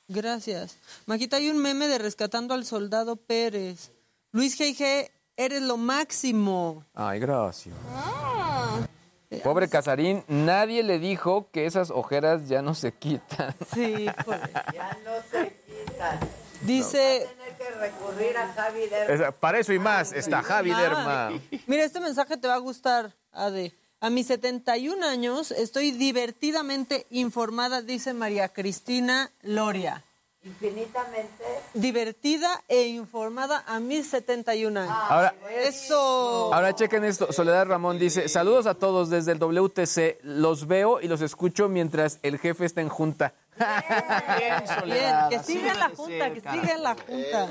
Gracias. Maquita, hay un meme de rescatando al soldado Pérez. Luis G.G., eres lo máximo. Ay, gracias. Ah. Pobre Casarín, nadie le dijo que esas ojeras ya no se quitan. Sí, híjole. Ya no se quitan. Dice, que recurrir a Javi de Esa- Para eso y más está Javi Ah. Derma. mira, este mensaje te va a gustar, Ade. A mis 71 años estoy divertidamente informada, dice María Cristina Loria. infinitamente. Divertida e informada a mis 71 años. Ahora, Eso. ahora chequen esto. Soledad Ramón dice, saludos a todos desde el WTC. Los veo y los escucho mientras el jefe está en junta. Bien, Bien, que siga en la junta, que siga en la junta.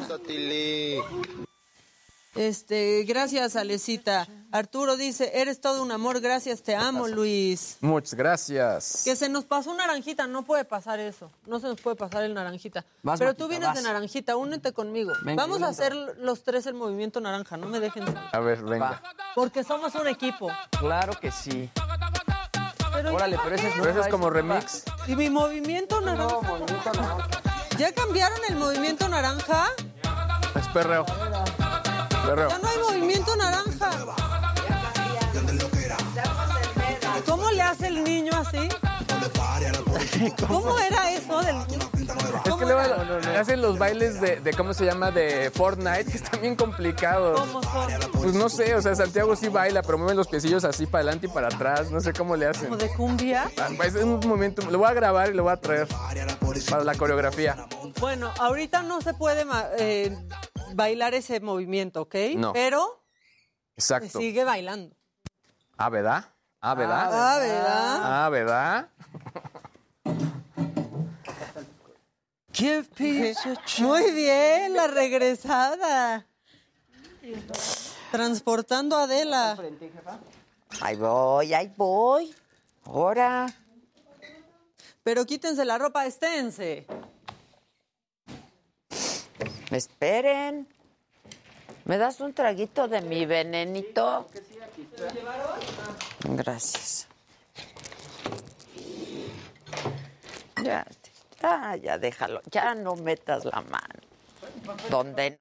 Este, gracias, Alecita. Arturo dice, eres todo un amor, gracias, te amo, Luis. Muchas gracias. Que se nos pasó naranjita, no puede pasar eso. No se nos puede pasar el naranjita. Vas, Pero tú vienes vas. de naranjita, únete conmigo. Venga, Vamos a hacer los tres el movimiento naranja, no me dejen. A ver, venga. Porque somos un equipo. Claro que sí. Pero Órale, ¿ya pero ese es Pero eso es como remix. ¿Y mi movimiento naranja? ¿Ya cambiaron el movimiento naranja? Es perreo. Perreo. Ya no hay movimiento naranja. ¿Cómo le hace el niño así? ¿Cómo era eso del Es que luego hacen los bailes de, de, ¿cómo se llama? De Fortnite, que están bien complicados. ¿Cómo son? Pues no sé, o sea, Santiago sí baila, pero mueve los piecillos así para adelante y para atrás. No sé cómo le hacen. ¿Como de cumbia? Ah, Es un momento, lo voy a grabar y lo voy a traer para la coreografía. Bueno, ahorita no se puede eh, bailar ese movimiento, ¿ok? No. Pero Exacto. sigue bailando. Ah, ¿verdad? Ah, ¿verdad? Ah, ¿verdad? Ah, ¿verdad? Muy bien, la regresada. Transportando a Adela. Ahí voy, ahí voy. Ahora. Pero quítense la ropa, esténse. Esperen. ¿Me das un traguito de mi venenito? Gracias. Ya, ya, déjalo. Ya no metas la mano. Donde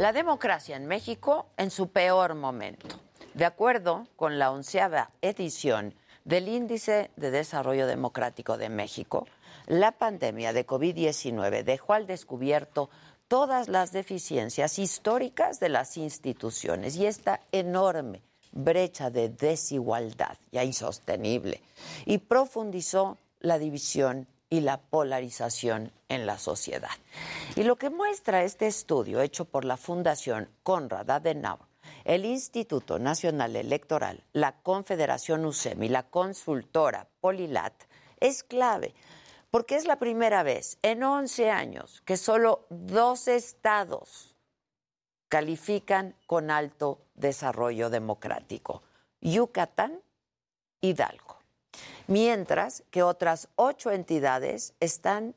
La democracia en México en su peor momento. De acuerdo con la onceava edición del Índice de Desarrollo Democrático de México, la pandemia de COVID-19 dejó al descubierto todas las deficiencias históricas de las instituciones y esta enorme brecha de desigualdad ya insostenible y profundizó la división y la polarización en la sociedad. Y lo que muestra este estudio hecho por la Fundación Conrad Adenauer, el Instituto Nacional Electoral, la Confederación USEM y la consultora Polilat es clave porque es la primera vez en 11 años que solo dos estados califican con alto desarrollo democrático, Yucatán, Hidalgo mientras que otras ocho entidades están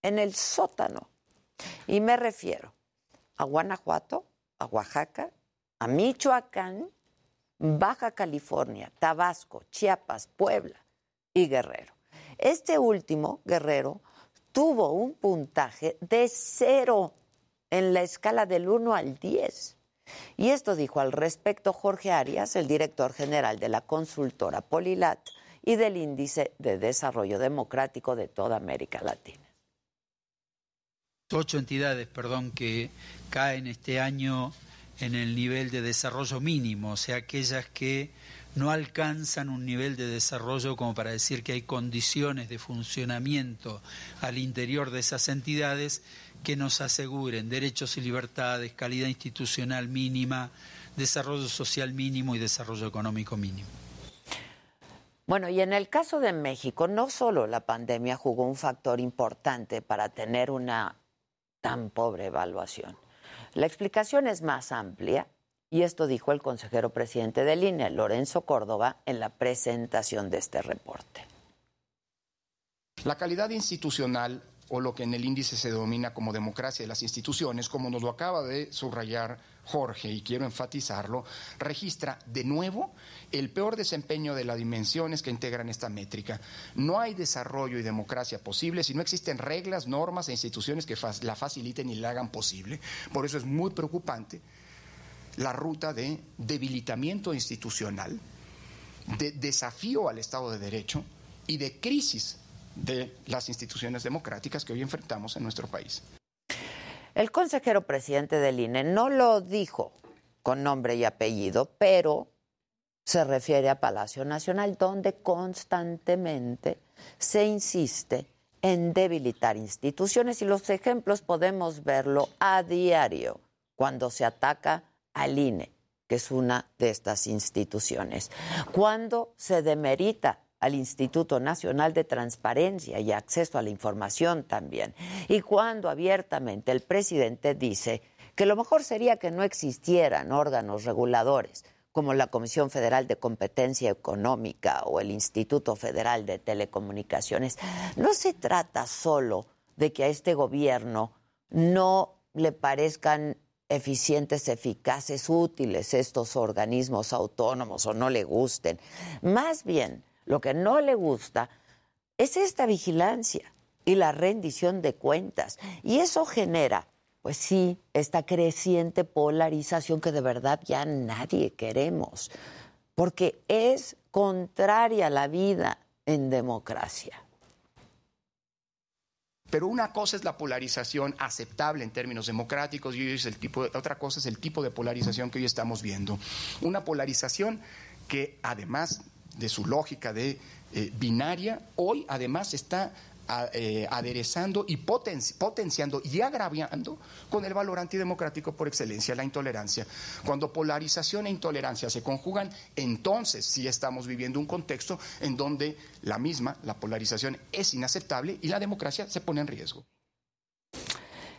en el sótano. Y me refiero a Guanajuato, a Oaxaca, a Michoacán, Baja California, Tabasco, Chiapas, Puebla y Guerrero. Este último, Guerrero, tuvo un puntaje de cero en la escala del 1 al 10. Y esto dijo al respecto Jorge Arias, el director general de la consultora Polilat, y del Índice de Desarrollo Democrático de toda América Latina. Ocho entidades, perdón, que caen este año en el nivel de desarrollo mínimo, o sea, aquellas que no alcanzan un nivel de desarrollo como para decir que hay condiciones de funcionamiento al interior de esas entidades que nos aseguren derechos y libertades, calidad institucional mínima, desarrollo social mínimo y desarrollo económico mínimo. Bueno, y en el caso de México, no solo la pandemia jugó un factor importante para tener una tan pobre evaluación. La explicación es más amplia y esto dijo el consejero presidente del INE, Lorenzo Córdoba, en la presentación de este reporte. La calidad institucional o lo que en el índice se denomina como democracia de las instituciones, como nos lo acaba de subrayar Jorge, y quiero enfatizarlo, registra de nuevo el peor desempeño de las dimensiones que integran esta métrica. No hay desarrollo y democracia posible si no existen reglas, normas e instituciones que la faciliten y la hagan posible. Por eso es muy preocupante la ruta de debilitamiento institucional, de desafío al Estado de Derecho y de crisis de las instituciones democráticas que hoy enfrentamos en nuestro país. El consejero presidente del INE no lo dijo con nombre y apellido, pero se refiere a Palacio Nacional, donde constantemente se insiste en debilitar instituciones y los ejemplos podemos verlo a diario cuando se ataca al INE, que es una de estas instituciones, cuando se demerita al Instituto Nacional de Transparencia y Acceso a la Información también. Y cuando abiertamente el presidente dice que lo mejor sería que no existieran órganos reguladores como la Comisión Federal de Competencia Económica o el Instituto Federal de Telecomunicaciones, no se trata solo de que a este gobierno no le parezcan eficientes, eficaces, útiles estos organismos autónomos o no le gusten. Más bien, lo que no le gusta es esta vigilancia y la rendición de cuentas. Y eso genera, pues sí, esta creciente polarización que de verdad ya nadie queremos, porque es contraria a la vida en democracia. Pero una cosa es la polarización aceptable en términos democráticos y otra cosa es el tipo de polarización que hoy estamos viendo. Una polarización que además de su lógica de eh, binaria, hoy además está eh, aderezando y potenciando y agraviando con el valor antidemocrático por excelencia, la intolerancia. Cuando polarización e intolerancia se conjugan, entonces sí estamos viviendo un contexto en donde la misma, la polarización, es inaceptable y la democracia se pone en riesgo.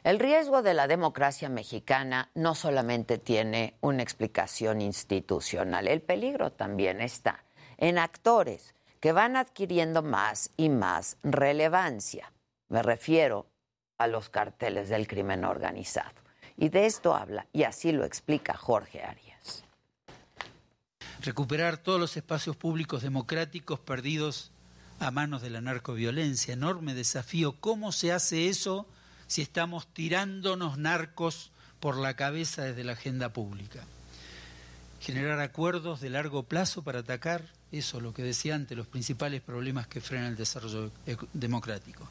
El riesgo de la democracia mexicana no solamente tiene una explicación institucional, el peligro también está en actores que van adquiriendo más y más relevancia. Me refiero a los carteles del crimen organizado. Y de esto habla, y así lo explica Jorge Arias. Recuperar todos los espacios públicos democráticos perdidos a manos de la narcoviolencia. Enorme desafío. ¿Cómo se hace eso si estamos tirándonos narcos por la cabeza desde la agenda pública. Generar acuerdos de largo plazo para atacar, eso lo que decía antes, los principales problemas que frenan el desarrollo democrático.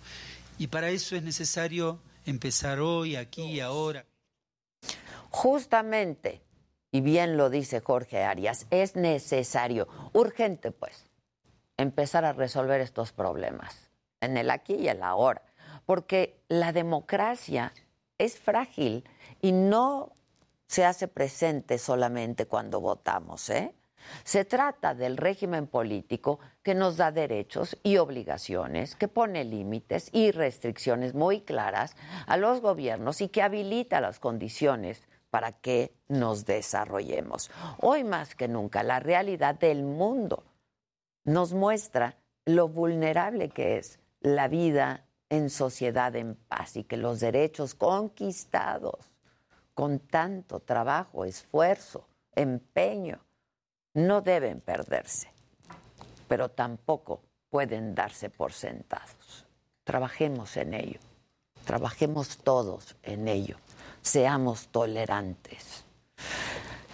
Y para eso es necesario empezar hoy, aquí y ahora. Justamente, y bien lo dice Jorge Arias, es necesario, urgente pues, empezar a resolver estos problemas en el aquí y el ahora, porque la democracia es frágil y no se hace presente solamente cuando votamos, ¿eh? Se trata del régimen político que nos da derechos y obligaciones, que pone límites y restricciones muy claras a los gobiernos y que habilita las condiciones para que nos desarrollemos. Hoy más que nunca, la realidad del mundo nos muestra lo vulnerable que es la vida en sociedad en paz y que los derechos conquistados con tanto trabajo, esfuerzo, empeño, no deben perderse, pero tampoco pueden darse por sentados. Trabajemos en ello, trabajemos todos en ello, seamos tolerantes.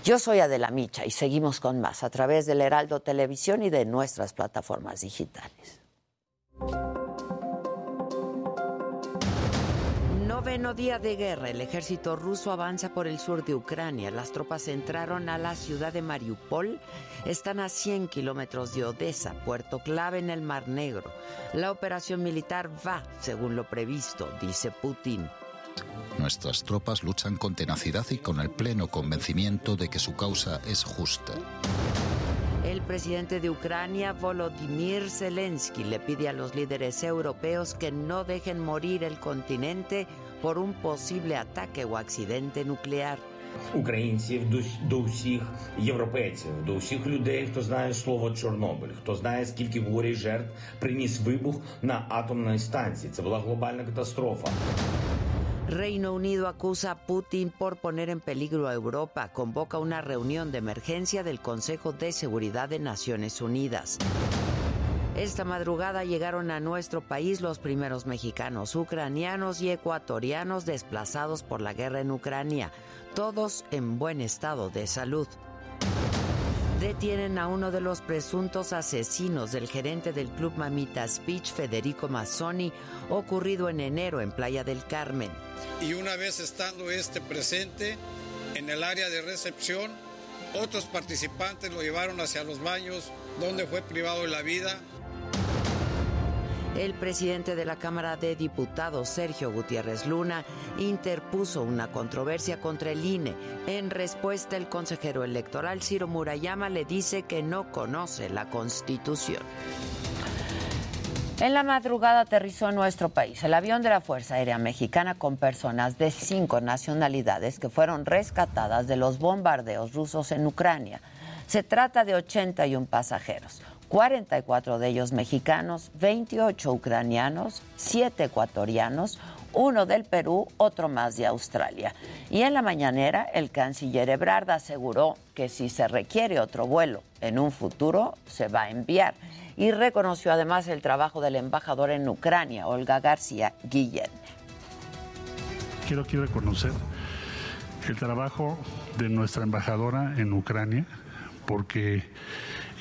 Yo soy Adela Micha y seguimos con más a través del Heraldo Televisión y de nuestras plataformas digitales. Noveno día de guerra, el ejército ruso avanza por el sur de Ucrania. Las tropas entraron a la ciudad de Mariupol. Están a 100 kilómetros de Odessa, puerto clave en el Mar Negro. La operación militar va según lo previsto, dice Putin. Nuestras tropas luchan con tenacidad y con el pleno convencimiento de que su causa es justa. El presidente de Ucrania, Volodymyr Zelensky, le pide a los líderes europeos que no dejen morir el continente por un posible ataque o accidente nuclear. Українців до, до всіх європейців, до всіх людей, хто знає слово Чорнобиль, хто знає, скільки горі жертв приніс вибух на атомній станції. Це була глобальна катастрофа. Reino Unido acusa a Putin por poner en peligro a Europa. Convoca una reunión de emergencia del Consejo de Seguridad de Naciones Unidas. Esta madrugada llegaron a nuestro país los primeros mexicanos, ucranianos y ecuatorianos desplazados por la guerra en Ucrania, todos en buen estado de salud. Detienen a uno de los presuntos asesinos del gerente del club Mamita Speech, Federico Mazzoni, ocurrido en enero en Playa del Carmen. Y una vez estando este presente en el área de recepción, otros participantes lo llevaron hacia los baños donde fue privado de la vida el presidente de la Cámara de Diputados, Sergio Gutiérrez Luna, interpuso una controversia contra el INE. En respuesta, el consejero electoral Ciro Murayama le dice que no conoce la Constitución. En la madrugada aterrizó en nuestro país el avión de la Fuerza Aérea Mexicana con personas de cinco nacionalidades que fueron rescatadas de los bombardeos rusos en Ucrania. Se trata de 81 pasajeros. 44 de ellos mexicanos, 28 ucranianos, 7 ecuatorianos, uno del Perú, otro más de Australia. Y en la mañanera, el canciller Ebrard aseguró que si se requiere otro vuelo en un futuro, se va a enviar. Y reconoció además el trabajo del embajador en Ucrania, Olga García Guillén. Quiero aquí reconocer el trabajo de nuestra embajadora en Ucrania, porque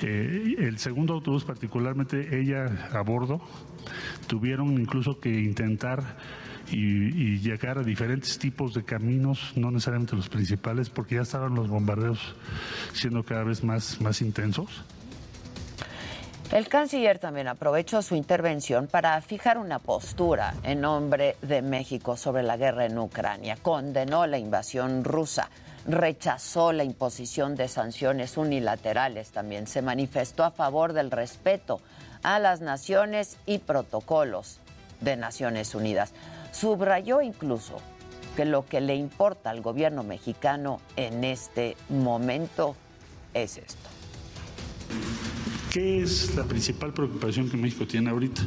eh, el segundo autobús, particularmente ella a bordo, tuvieron incluso que intentar y, llegar a diferentes tipos de caminos, no necesariamente los principales, porque ya estaban los bombardeos siendo cada vez más, más intensos. El canciller también aprovechó su intervención para fijar una postura en nombre de México sobre la guerra en Ucrania. Condenó la invasión rusa rechazó la imposición de sanciones unilaterales, también se manifestó a favor del respeto a las naciones y protocolos de Naciones Unidas. Subrayó incluso que lo que le importa al gobierno mexicano en este momento es esto. ¿Qué es la principal preocupación que México tiene ahorita?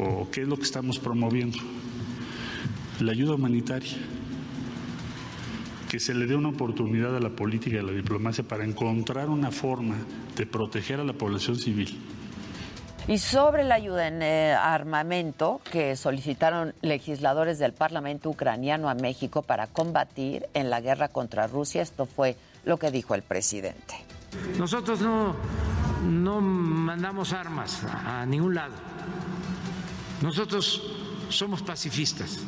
¿O qué es lo que estamos promoviendo? La ayuda humanitaria que se le dé una oportunidad a la política y a la diplomacia para encontrar una forma de proteger a la población civil. Y sobre la ayuda en eh, armamento que solicitaron legisladores del Parlamento ucraniano a México para combatir en la guerra contra Rusia, esto fue lo que dijo el presidente. Nosotros no, no mandamos armas a ningún lado. Nosotros somos pacifistas.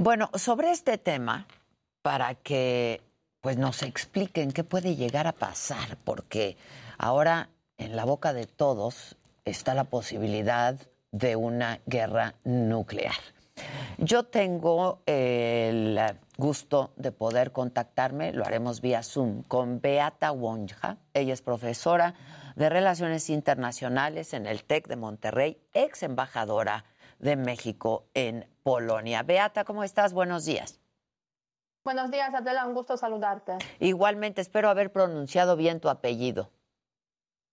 Bueno, sobre este tema, para que pues nos expliquen qué puede llegar a pasar, porque ahora en la boca de todos está la posibilidad de una guerra nuclear. Yo tengo el gusto de poder contactarme, lo haremos vía Zoom, con Beata Wonja. Ella es profesora de Relaciones Internacionales en el TEC de Monterrey, ex embajadora de México en Polonia. Beata, ¿cómo estás? Buenos días. Buenos días, Adela, un gusto saludarte. Igualmente, espero haber pronunciado bien tu apellido.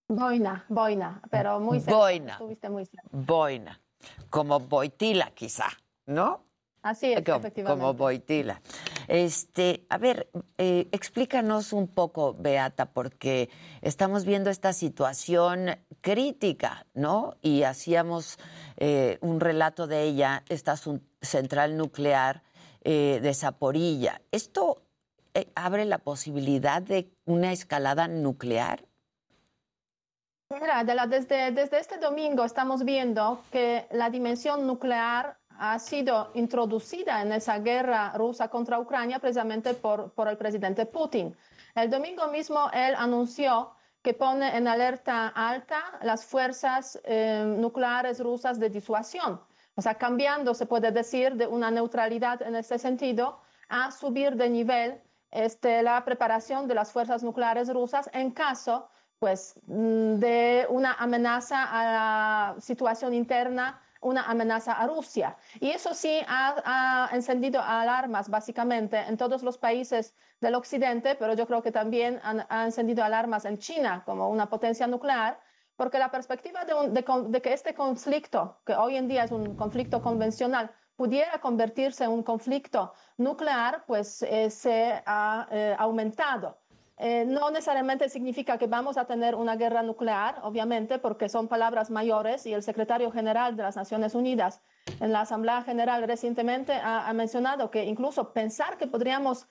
Boina, Boina, pero muy cerca. Boina. Estuviste muy cerca. Boina, como Boitila quizá, ¿no? Así es, como, efectivamente. Como Boitila. Este, a ver, eh, explícanos un poco, Beata, porque estamos viendo esta situación crítica, ¿no? Y hacíamos eh, un relato de ella, esta central nuclear eh, de Zaporilla. ¿Esto abre la posibilidad de una escalada nuclear? Mira, desde, desde este domingo estamos viendo que la dimensión nuclear ha sido introducida en esa guerra rusa contra Ucrania precisamente por, por el presidente Putin. El domingo mismo él anunció que pone en alerta alta las fuerzas eh, nucleares rusas de disuasión. O sea, cambiando, se puede decir, de una neutralidad en este sentido a subir de nivel este, la preparación de las fuerzas nucleares rusas en caso pues, mm, de una amenaza a la situación interna una amenaza a Rusia. Y eso sí ha, encendido alarmas básicamente en todos los países del occidente, pero yo creo que también ha encendido alarmas en China como una potencia nuclear, porque la perspectiva de, que este conflicto, que hoy en día es un conflicto convencional, pudiera convertirse en un conflicto nuclear, pues eh, se ha eh, aumentado. Eh, no necesariamente significa que vamos a tener una guerra nuclear, obviamente, porque son palabras mayores y el secretario general de las Naciones Unidas en la Asamblea General recientemente ha, mencionado que incluso pensar que podríamos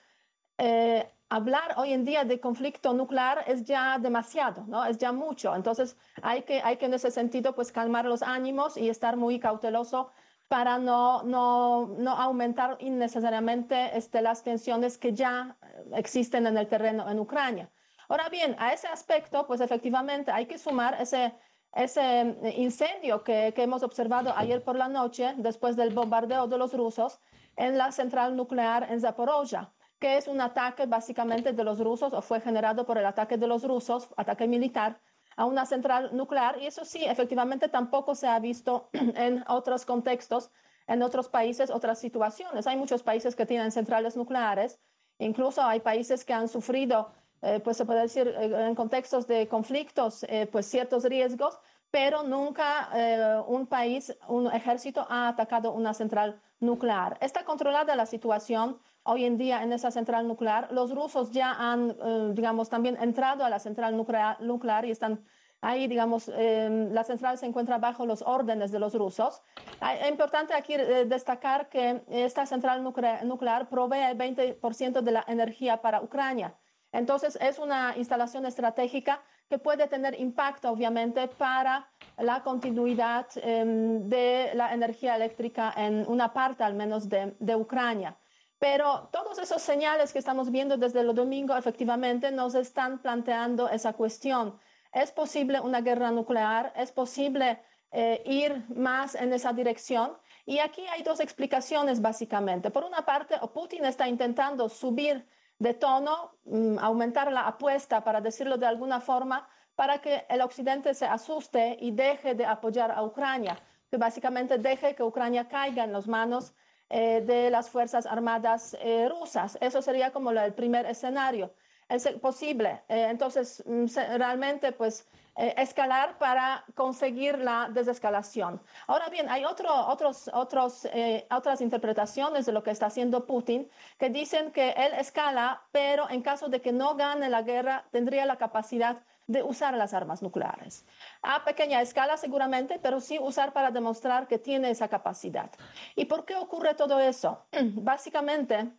eh, hablar hoy en día de conflicto nuclear es ya demasiado, ¿no? Es ya mucho. Entonces hay que, hay que en ese sentido pues calmar los ánimos y estar muy cauteloso para no, no, no aumentar innecesariamente este, las tensiones que ya existen en el terreno en Ucrania. Ahora bien, a ese aspecto, pues efectivamente hay que sumar ese, ese incendio que, que, hemos observado ayer por la noche, después del bombardeo de los rusos, en la central nuclear en Zaporozhia, que es un ataque básicamente de los rusos o fue generado por el ataque de los rusos, ataque militar a una central nuclear. Y eso sí, efectivamente tampoco se ha visto en otros contextos, en otros países, otras situaciones. Hay muchos países que tienen centrales nucleares Incluso hay países que han sufrido, eh, pues se puede decir, eh, en contextos de conflictos, eh, pues ciertos riesgos, pero nunca un país, un ejército ha atacado una central nuclear. Está controlada la situación hoy en día en esa central nuclear. Los rusos ya han, digamos, también entrado a la central nuclear, nuclear y están Ahí, digamos, em, la central se encuentra bajo los órdenes de los rusos. Es importante aquí eh, destacar que esta central nuclear, provee el 20% de la energía para Ucrania. Entonces, es una instalación estratégica que puede tener impacto, obviamente, para la continuidad em, de la energía eléctrica en una parte, al menos, de, de Ucrania. Pero todos esos señales que estamos viendo desde el domingo, efectivamente, nos están planteando esa cuestión es posible una guerra nuclear, es posible eh, ir más en esa dirección. Y aquí hay dos explicaciones básicamente. Por una parte, Putin está intentando subir de tono, mm, aumentar la apuesta, para decirlo de alguna forma, para que el occidente se asuste y deje de apoyar a Ucrania, que básicamente deje que Ucrania caiga en las manos eh, de las Fuerzas Armadas eh, rusas. Eso sería como el primer escenario es posible. Eh, entonces, mm, realmente, pues, escalar para conseguir la desescalación. Ahora bien, hay otro, otros, otros, otras interpretaciones de lo que está haciendo Putin que dicen que él escala, pero en caso de que no gane la guerra, tendría la capacidad de usar las armas nucleares. A pequeña escala seguramente, pero sí usar para demostrar que tiene esa capacidad. ¿Y por qué ocurre todo eso? Básicamente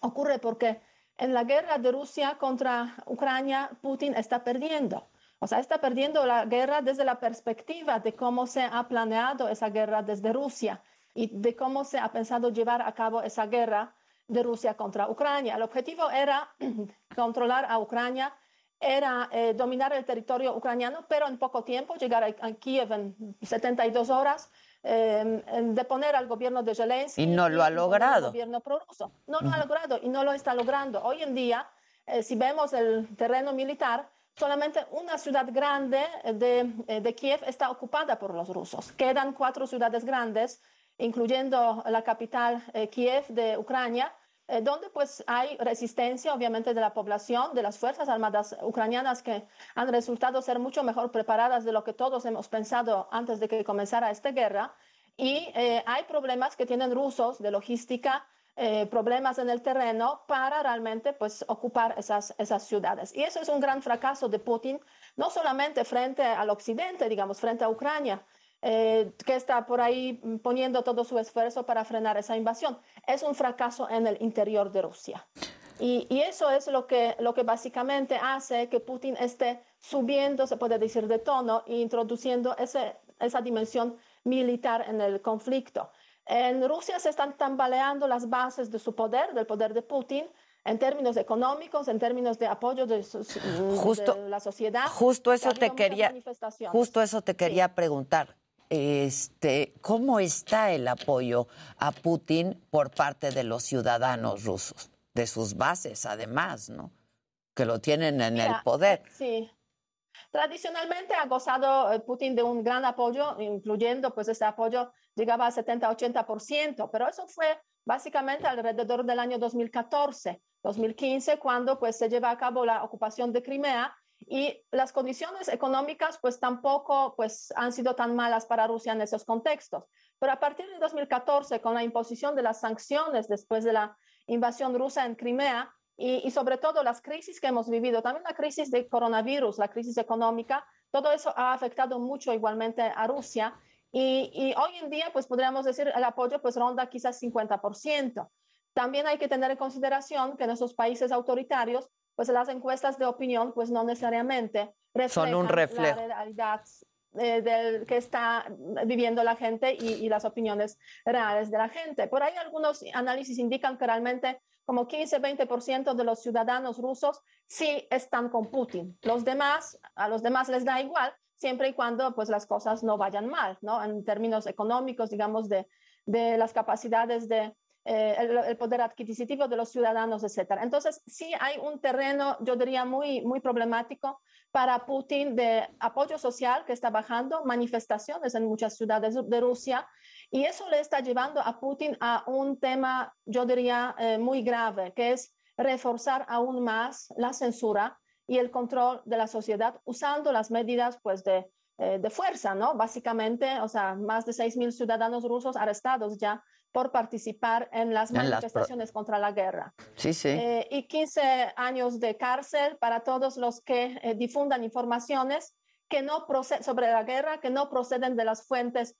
ocurre porque en la guerra de Rusia contra Ucrania, Putin está perdiendo. O sea, está perdiendo la guerra desde la perspectiva de cómo se ha planeado esa guerra desde Rusia y de cómo se ha pensado llevar a cabo esa guerra de Rusia contra Ucrania. El objetivo era controlar a Ucrania era eh, dominar el territorio ucraniano, pero en poco tiempo, llegar a, Kiev en 72 horas, eh, deponer al gobierno de Zelensky. Y no lo ha logrado. gobierno prorruso. No lo ha logrado y no lo está logrando. Hoy en día, eh, si vemos el terreno militar, solamente una ciudad grande de, eh, de Kiev está ocupada por los rusos. Quedan cuatro ciudades grandes, incluyendo la capital Kiev de Ucrania, eh, donde pues hay resistencia obviamente de la población, de las Fuerzas Armadas ucranianas que han resultado ser mucho mejor preparadas de lo que todos hemos pensado antes de que comenzara esta guerra. Y eh, hay problemas que tienen rusos de logística, eh, problemas en el terreno para realmente pues ocupar esas, esas ciudades. Y eso es un gran fracaso de Putin, no solamente frente al occidente, digamos, frente a Ucrania, eh, que está por ahí poniendo todo su esfuerzo para frenar esa invasión. Es un fracaso en el interior de Rusia. Y, eso es lo que, lo que básicamente hace que Putin esté subiendo, se puede decir, de tono e introduciendo ese, esa dimensión militar en el conflicto. En Rusia se están tambaleando las bases de su poder, del poder de Putin, en términos económicos, en términos de apoyo de, la sociedad. Justo eso te quería, justo eso te quería preguntar este, ¿cómo está el apoyo a Putin por parte de los ciudadanos rusos? De sus bases, además, ¿no? Que lo tienen en el poder. Sí. Tradicionalmente ha gozado eh, Putin de un gran apoyo, incluyendo, pues ese apoyo llegaba a 70-80%, pero eso fue básicamente alrededor del año 2014, 2015, cuando pues se lleva a cabo la ocupación de Crimea y las condiciones económicas pues tampoco pues han sido tan malas para Rusia en esos contextos. Pero a partir de 2014, con la imposición de las sanciones después de la invasión rusa en Crimea y, sobre todo las crisis que hemos vivido, también la crisis de coronavirus, la crisis económica, todo eso ha afectado mucho igualmente a Rusia. Y, y hoy en día pues podríamos decir el apoyo pues ronda quizás 50%. También hay que tener en consideración que en esos países autoritarios pues las encuestas de opinión pues no necesariamente reflejan Son un reflejo. la realidad eh, del que está viviendo la gente y, las opiniones reales de la gente. Por ahí algunos análisis indican que realmente como 15-20% de los ciudadanos rusos sí están con Putin. Los demás, a los demás les da igual, siempre y cuando pues las cosas no vayan mal, ¿no? En términos económicos, digamos, de, de las capacidades de, eh, el, poder adquisitivo de los ciudadanos, etcétera. Entonces, sí hay un terreno, yo diría, muy, muy problemático para Putin de apoyo social que está bajando, manifestaciones en muchas ciudades de Rusia, y eso le está llevando a Putin a un tema, yo diría, eh, muy grave, que es reforzar aún más la censura y el control de la sociedad usando las medidas pues de eh, de fuerza, ¿no? Básicamente, o sea, más de 6.000 ciudadanos rusos arrestados ya por participar en las manifestaciones contra la guerra. Sí, sí. Eh, y 15 años de cárcel para todos los que eh, difundan informaciones que no sobre la guerra que no proceden de las fuentes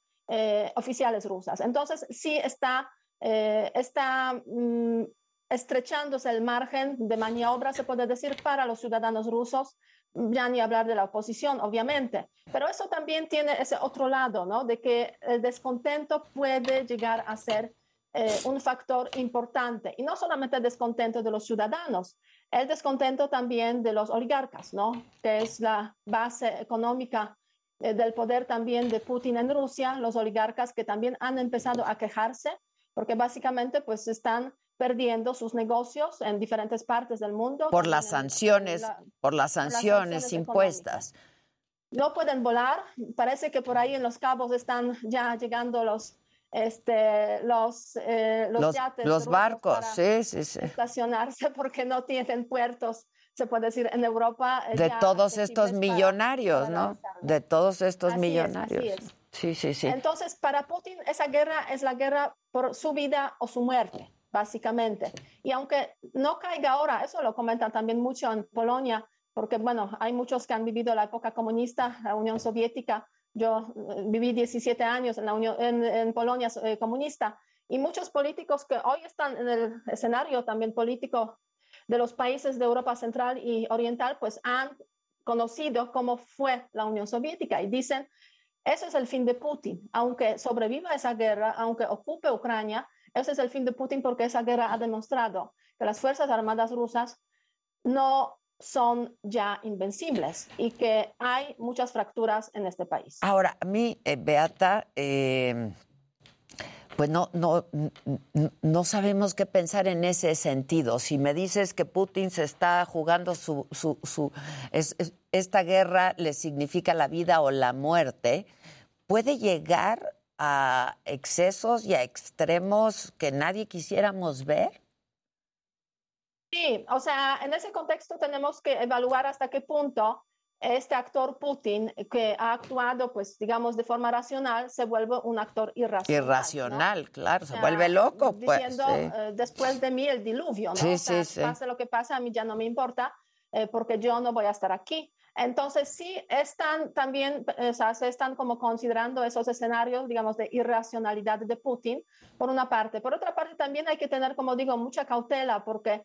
oficiales rusas. Entonces, sí está, está mm, estrechándose el margen de maniobra, se puede decir, para los ciudadanos rusos ya ni hablar de la oposición, obviamente, pero eso también tiene ese otro lado, ¿no? De que el descontento puede llegar a ser eh, un factor importante, y no solamente el descontento de los ciudadanos, el descontento también de los oligarcas, ¿no? Que es la base económica eh, del poder también de Putin en Rusia, los oligarcas que también han empezado a quejarse, porque básicamente pues están perdiendo sus negocios en diferentes partes del mundo. Por las sanciones, por, las sanciones impuestas. No pueden volar. Parece que por ahí en los cabos están ya llegando los este, los, eh, los, los, barcos, sí, sí, estacionarse porque no tienen puertos se puede decir, en Europa. De todos estos millonarios, ¿no? De todos estos millonarios. Sí, sí, sí. Entonces, para Putin, esa guerra es la guerra por su vida o su muerte, básicamente. Y aunque no caiga ahora, eso lo comentan también mucho en Polonia, porque, bueno, hay muchos que han vivido la época comunista, la Unión Soviética. Yo eh, viví 17 años en, la Unión, en, Polonia eh, comunista y muchos políticos que hoy están en el escenario también político de los países de Europa Central y Oriental, pues han conocido cómo fue la Unión Soviética y dicen, ese es el fin de Putin. Aunque sobreviva esa guerra, aunque ocupe Ucrania, ese es el fin de Putin porque esa guerra ha demostrado que las Fuerzas Armadas rusas no son ya invencibles y que hay muchas fracturas en este país. Ahora, a mí, eh, Beata, eh, pues no, no, no sabemos qué pensar en ese sentido. Si me dices que Putin se está jugando su, su, su esta guerra le significa la vida o la muerte, puede llegar a excesos y a extremos que nadie quisiéramos ver. Sí, o sea, en ese contexto tenemos que evaluar hasta qué punto este actor Putin, que ha actuado, pues, digamos, de forma racional, se vuelve un actor irracional. Irracional, claro, se vuelve loco, pues. Diciendo, eh, después de mí el diluvio, ¿no? Sí, sí, sí. Pase lo que pase, a mí ya no me importa, eh, porque yo no voy a estar aquí. Entonces, sí, están también, o sea, se están como considerando esos escenarios, digamos, de irracionalidad de Putin, por una parte. Por otra parte, también hay que tener, como digo, mucha cautela, porque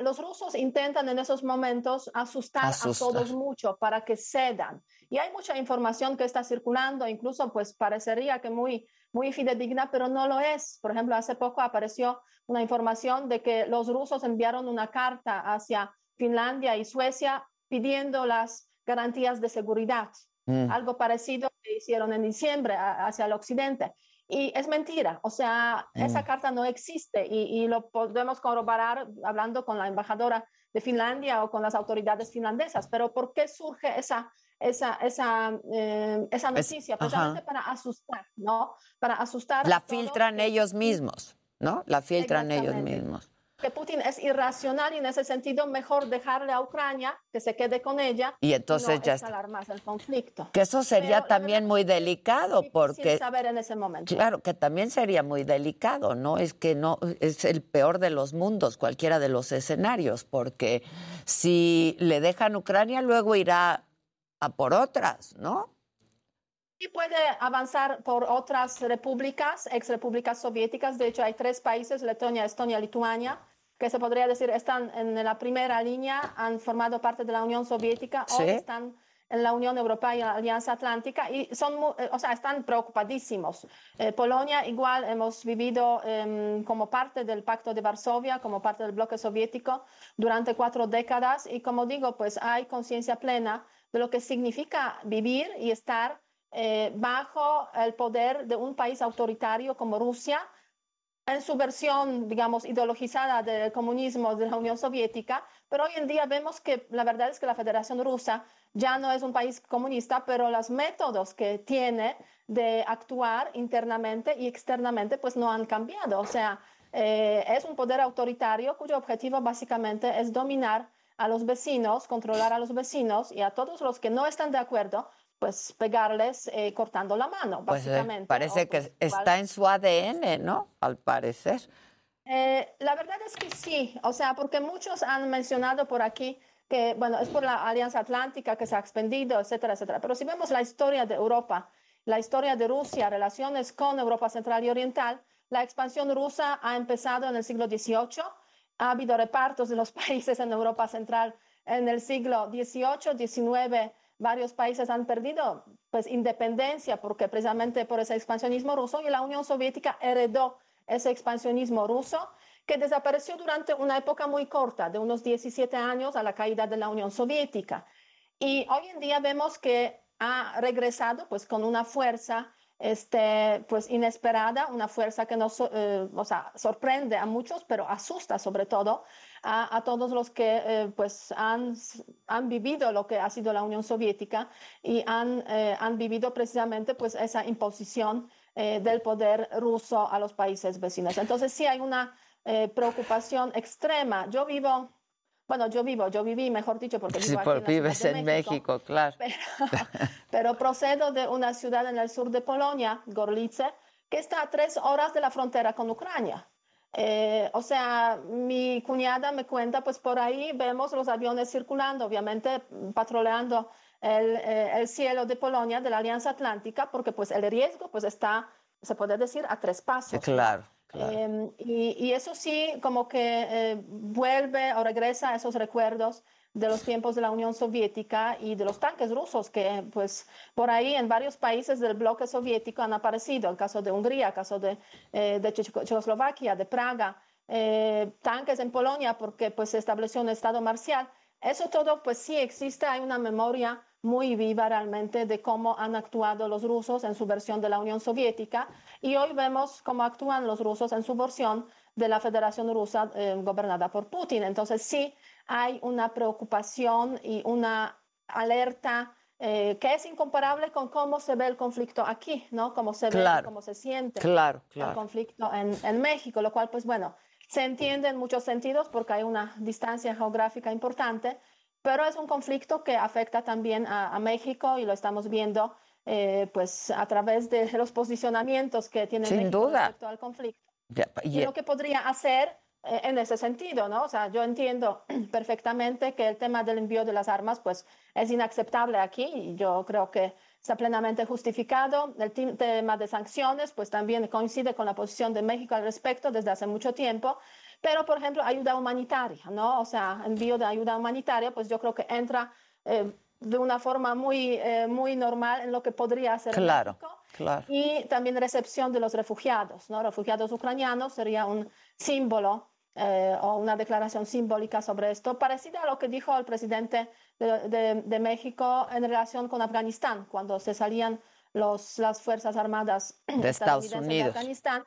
los rusos intentan en esos momentos asustar, a todos mucho para que cedan. Y hay mucha información que está circulando, incluso pues parecería que muy, muy fidedigna, pero no lo es. Por ejemplo, hace poco apareció una información de que los rusos enviaron una carta hacia Finlandia y Suecia pidiendo las garantías de seguridad. Mm. Algo parecido que hicieron en diciembre hacia el occidente. Y es mentira, o sea, esa mm. carta no existe y, lo podemos corroborar hablando con la embajadora de Finlandia o con las autoridades finlandesas. Pero ¿por qué surge esa, esa, esa, eh, esa noticia? Precisamente para asustar, ¿no? Para asustar. La filtran ellos mismos, ¿no? La filtran ellos mismos que Putin es irracional y en ese sentido mejor dejarle a Ucrania que se quede con ella y entonces no ya escalar más el conflicto. Que eso sería también muy delicado porque saber en ese momento. Claro, que también sería muy delicado, ¿no? Es que no es el peor de los mundos, cualquiera de los escenarios, porque si le dejan Ucrania luego irá a por otras, ¿no? Y puede avanzar por otras repúblicas, ex repúblicas soviéticas. De hecho, hay tres países, Letonia, Estonia, Lituania, que se podría decir están en la primera línea, han formado parte de la Unión Soviética o están en la Unión Europea y la Alianza Atlántica y son, eh, o sea, están preocupadísimos. Eh, Polonia igual hemos vivido em, como parte del Pacto de Varsovia, como parte del bloque soviético durante cuatro décadas y como digo, pues hay conciencia plena de lo que significa vivir y estar eh, bajo el poder de un país autoritario como Rusia, en su versión, digamos, ideologizada del comunismo de la Unión Soviética, pero hoy en día vemos que la verdad es que la Federación Rusa ya no es un país comunista, pero los métodos que tiene de actuar internamente y externamente pues no han cambiado. O sea, eh, es un poder autoritario cuyo objetivo básicamente es dominar a los vecinos, controlar a los vecinos y a todos los que no están de acuerdo, pues pegarles eh, cortando la mano, pues, eh, básicamente. parece que pues, está en su ADN, ¿no? Al parecer. Eh, la verdad es que sí, o sea, porque muchos han mencionado por aquí que, bueno, es por la Alianza Atlántica que se ha expandido, etcétera, etcétera. Pero si vemos la historia de Europa, la historia de Rusia, relaciones con Europa Central y Oriental, la expansión rusa ha empezado en el siglo XVIII, ha habido repartos de los países en Europa Central en el siglo XVIII, XIX, varios países han perdido pues independencia porque precisamente por ese expansionismo ruso y la Unión Soviética heredó ese expansionismo ruso que desapareció durante una época muy corta, de unos 17 años a la caída de la Unión Soviética. Y hoy en día vemos que ha regresado pues con una fuerza este, pues inesperada, una fuerza que nos eh, o sea, sorprende a muchos, pero asusta sobre todo a, todos los que eh, pues han, han vivido lo que ha sido la Unión Soviética y han, eh, han vivido precisamente pues esa imposición del poder ruso a los países vecinos. Entonces sí hay una preocupación extrema. Yo vivo bueno, yo vivo, yo viví, mejor dicho, porque vivo sí, aquí en vives de en México, México, claro. Pero, pero procedo de una ciudad en el sur de Polonia, Gorlice, que está a tres horas de la frontera con Ucrania. Eh, o sea, mi cuñada me cuenta, pues por ahí vemos los aviones circulando, obviamente patrullando el, eh, el cielo de Polonia, de la Alianza Atlántica, porque pues el riesgo pues está, se puede decir, a tres pasos. Claro. Eh, y, y eso sí, como que eh, vuelve o regresa a esos recuerdos de los tiempos de la Unión Soviética y de los tanques rusos que, pues, por ahí en varios países del bloque soviético han aparecido. El caso de Hungría, el caso de, eh, Checoslovaquia, de Praga, eh, tanques en Polonia porque, pues, se estableció un estado marcial. Eso todo, pues, sí existe. Hay una memoria muy viva realmente de cómo han actuado los rusos en su versión de la Unión Soviética y hoy vemos cómo actúan los rusos en su versión de la Federación Rusa eh, gobernada por Putin. Entonces sí hay una preocupación y una alerta eh, que es incomparable con cómo se ve el conflicto aquí, ¿no? Cómo se ve, Claro. cómo se siente Claro, el claro. conflicto en, en México, lo cual, pues bueno, se entiende en muchos sentidos porque hay una distancia geográfica importante, pero es un conflicto que afecta también a, a México y lo estamos viendo eh, pues a través de los posicionamientos que tiene Sin México duda. respecto al conflicto Ya, y y- lo que podría hacer en ese sentido, ¿no? O sea, yo entiendo perfectamente que el tema del envío de las armas, pues, es inaceptable aquí y yo creo que está plenamente justificado. El tema de sanciones, pues, también coincide con la posición de México al respecto desde hace mucho tiempo. Pero, por ejemplo, ayuda humanitaria, ¿no? O sea, envío de ayuda humanitaria, pues yo creo que entra eh, de una forma muy, eh, muy normal en lo que podría ser Claro, México claro. y también recepción de los refugiados, ¿no? Refugiados ucranianos sería un símbolo eh, o una declaración simbólica sobre esto, parecida a lo que dijo el presidente de, de- de México en relación con Afganistán, cuando se salían los, las Fuerzas Armadas De Estados Unidos. de Afganistán,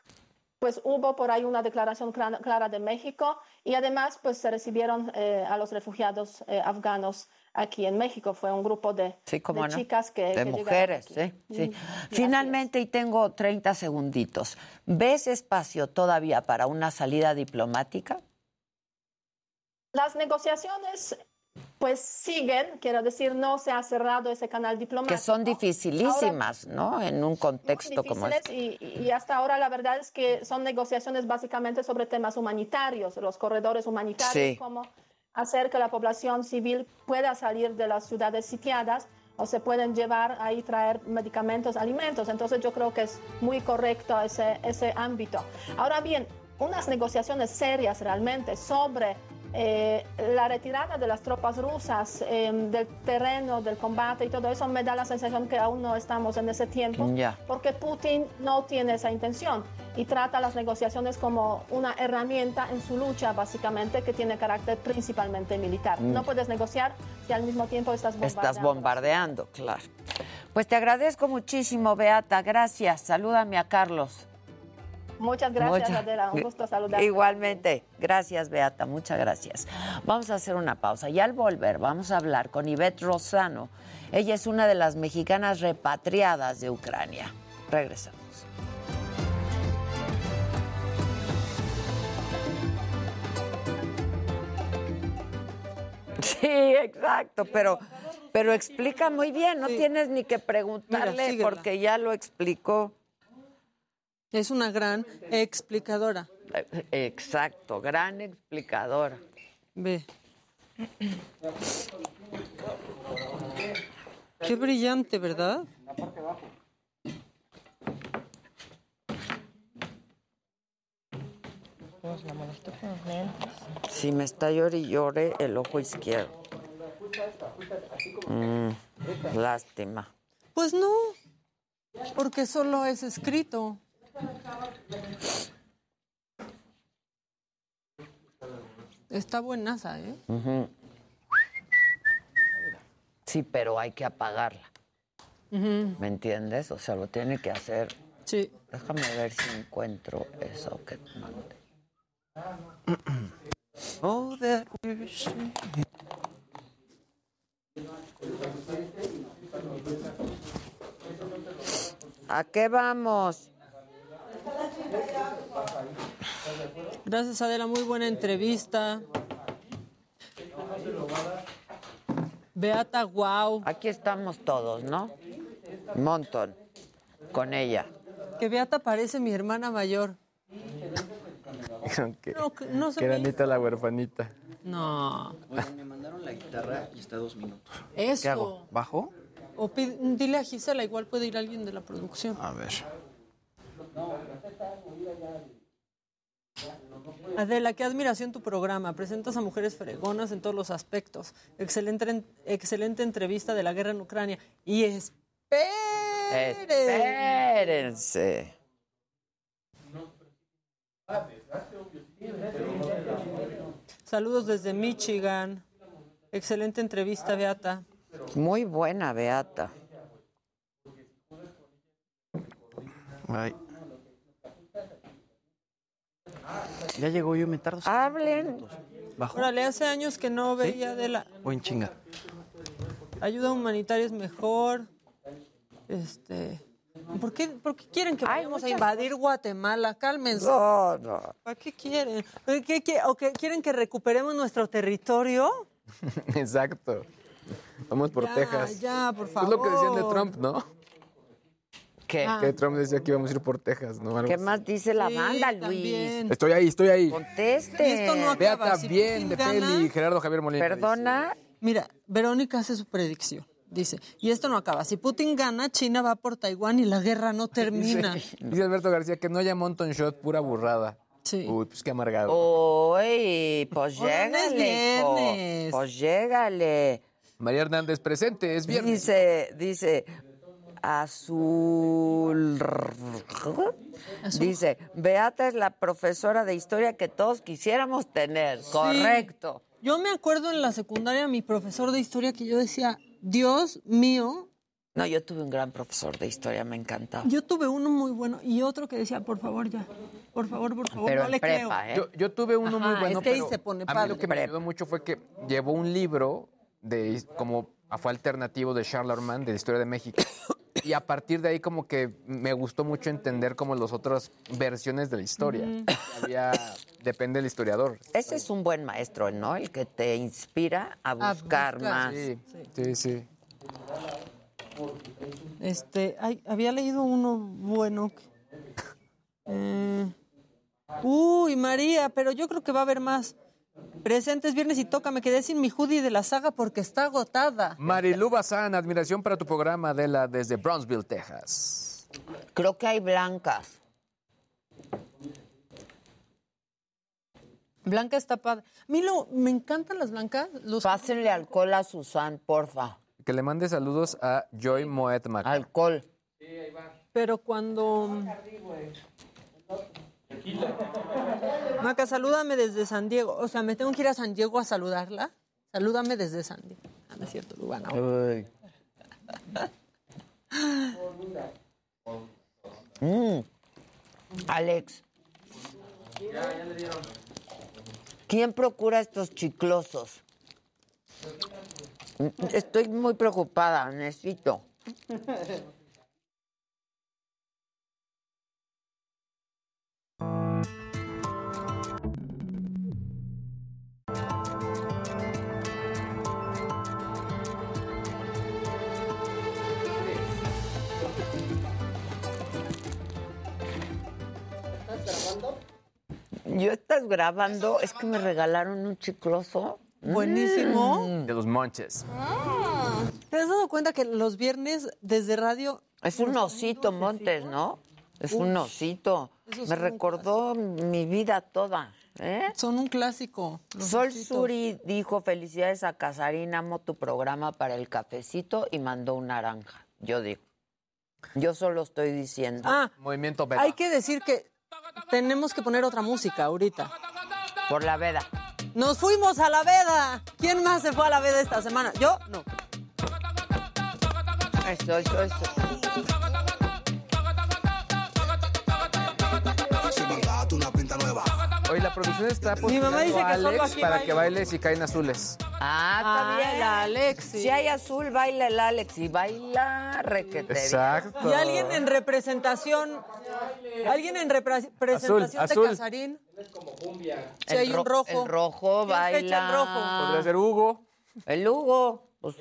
pues hubo por ahí una declaración clara, clara de México y además pues se recibieron eh, a los refugiados eh, afganos aquí en México. Fue un grupo de, Sí, cómo de no. chicas que... de que mujeres, aquí. sí. Mm, Finalmente, y tengo 30 segunditos, ¿ves espacio todavía para una salida diplomática? Las negociaciones pues siguen, quiero decir, no se ha cerrado ese canal diplomático. Que son dificilísimas, ¿no? En un contexto como este. y, y hasta ahora la verdad es que son negociaciones básicamente sobre temas humanitarios, los corredores humanitarios, Sí. cómo hacer que la población civil pueda salir de las ciudades sitiadas o se pueden llevar ahí traer medicamentos, alimentos. Entonces yo creo que es muy correcto ese, ese ámbito. Ahora bien, unas negociaciones serias realmente sobre eh, la retirada de las tropas rusas eh, del terreno del combate y todo eso me da la sensación que aún no estamos en ese tiempo Ya. porque Putin no tiene esa intención y trata las negociaciones como una herramienta en su lucha básicamente que tiene carácter principalmente militar. Mm. No puedes negociar si al mismo tiempo estás bombardeando. Estás bombardeando, claro. Pues te agradezco muchísimo, Beata. Gracias. Salúdame a Carlos. Muchas gracias, Adela. Un gusto saludarte. Igualmente. Gracias, Beata. Muchas gracias. Vamos a hacer una pausa y al volver vamos a hablar con Ivette Rosano. Ella es una de las mexicanas repatriadas de Ucrania. Regresamos. Sí, exacto, pero, pero explica muy bien, no tienes ni que preguntarle porque ya lo explicó. Es una gran explicadora. Exacto, gran explicadora. Ve. Qué brillante, ¿verdad? Si me está llore y llore el ojo izquierdo. Mm, lástima. Pues no, porque solo es escrito. Está buenaza, ¿eh? Ujú. Sí, pero hay que apagarla. Ujú. ¿Me entiendes? O sea, lo tiene que hacer. Sí. Déjame ver si encuentro eso que te mandé. Oh, that. ¿A qué vamos? Gracias, Adela. Muy buena entrevista. Beata, wow. Aquí estamos todos, ¿no? Montón. Con ella. Que Beata parece mi hermana mayor. Que, No, que no se que era. Anita la huerfanita. No. me mandaron la guitarra y está a dos minutos. Eso. ¿Qué hago? ¿Bajo? O pide- dile a Gisela, igual puede ir alguien de la producción. A ver. Adela, qué admiración tu programa. Presentas a mujeres fregonas en todos los aspectos. Excelente, excelente entrevista de la guerra en Ucrania. Y. Espérense. Saludos desde Michigan. Excelente entrevista, Beata. Muy buena, Beata. Ay. Ya llegó, yo me tardo. Hablen. ¿Bajo? Órale, hace años que no veía de la O en chinga. ayuda humanitaria es mejor. Este, ¿por qué, por qué quieren que vayamos a invadir Guatemala? Cálmense. No, no. ¿Para qué quieren? ¿Qué- qué- ¿O qué quieren que recuperemos nuestro territorio? Exacto. Vamos por Ya, Texas. ya, por Es lo que decían de favor. Trump, ¿no? ¿Qué? Ah. Que Trump decía que íbamos a ir por Texas, ¿no? Algo ¿Qué así. más dice la Sí, banda, Luis? también. Estoy ahí, estoy ahí. Conteste. Y esto no acaba. Beata, Si bien, de gana- peli. Gerardo Javier Molina. Perdona. Mira, Verónica hace su predicción. Dice, y esto no acaba. Si Putin gana, China va por Taiwán y la guerra no termina. Dice, dice Alberto García que no haya Monton Shot, pura burrada. Sí. Uy, pues qué amargado. Uy, pues llégale, hijo. Pues llégale. María Hernández presente, es viernes. Dice, dice, azul. Dice, Beata es la profesora de historia que todos quisiéramos tener. Correcto. Yo me acuerdo en la secundaria, mi profesor de historia, que yo decía, Dios mío, No, yo tuve un gran profesor de historia, me encantaba. yo tuve uno muy bueno y otro que decía, por favor, ya, por favor, por favor, Pero no le prepa, creo. ¿eh? Yo, yo tuve uno muy bueno, es que ahí pero se pone a mí padre. lo que me ayudó mucho fue que llevó un libro de como fue alternativo de Charles Orman de la historia de México. Y a partir de ahí como que me gustó mucho entender como las otras versiones de la historia. Había depende del historiador. Ese es un buen maestro, ¿no? El que te inspira a A buscar buscar, más. Sí, sí, sí. Este, ay, había leído uno bueno. que- Eh, uy, María, pero yo creo que va a haber más. Presentes viernes y toca, me quedé sin mi hoodie de la saga porque está agotada. Marilu Bazán, admiración para tu programa, Adela, desde Brownsville, Texas. Creo que hay blancas. Blanca está padre. A mí lo- me encantan las blancas. Los... Pásenle alcohol a Susan, porfa. Que le mande saludos a Joy Moet Maca. Alcohol. Pero cuando... Maca, salúdame desde San Diego. O sea, ¿me tengo que ir a San Diego a saludarla? Salúdame desde San Diego. Ah, no es cierto, Lugana. Mm. Alex, ¿quién procura estos chiclosos? Estoy muy preocupada, necesito. ¿Yo estás grabando? Es que me regalaron un chicloso. Buenísimo. Mm. De los Monches. ¿Te has dado cuenta que los viernes desde radio... Es un osito, Montes, ¿no? Es un osito. Me recordó mi vida toda. ¿eh? Son un clásico. Sol ositos. Suri dijo, felicidades a Casarín, amo tu programa para el cafecito y mandó un naranja. Yo digo. Yo solo estoy diciendo. Ah, Movimiento Beta. hay que decir que tenemos que poner otra música ahorita. Por la veda. Nos fuimos a la veda. ¿Quién más se fue a la veda esta semana? Yo no. Eso, eso, eso. Hoy la producción está Mi mamá dice a que solo Alex aquí para baila. que bailes y caen azules. Ah, está Ah, el Alexis. Si hay azul, baila el Alex. Y baila requete. bien. Exacto. Y alguien en representación, alguien en repre- presentación azul. de Casarín. Si hay El un ro- rojo. El rojo ¿Quién se echa baila. el rojo? Podría ser Hugo. El Hugo. Pues,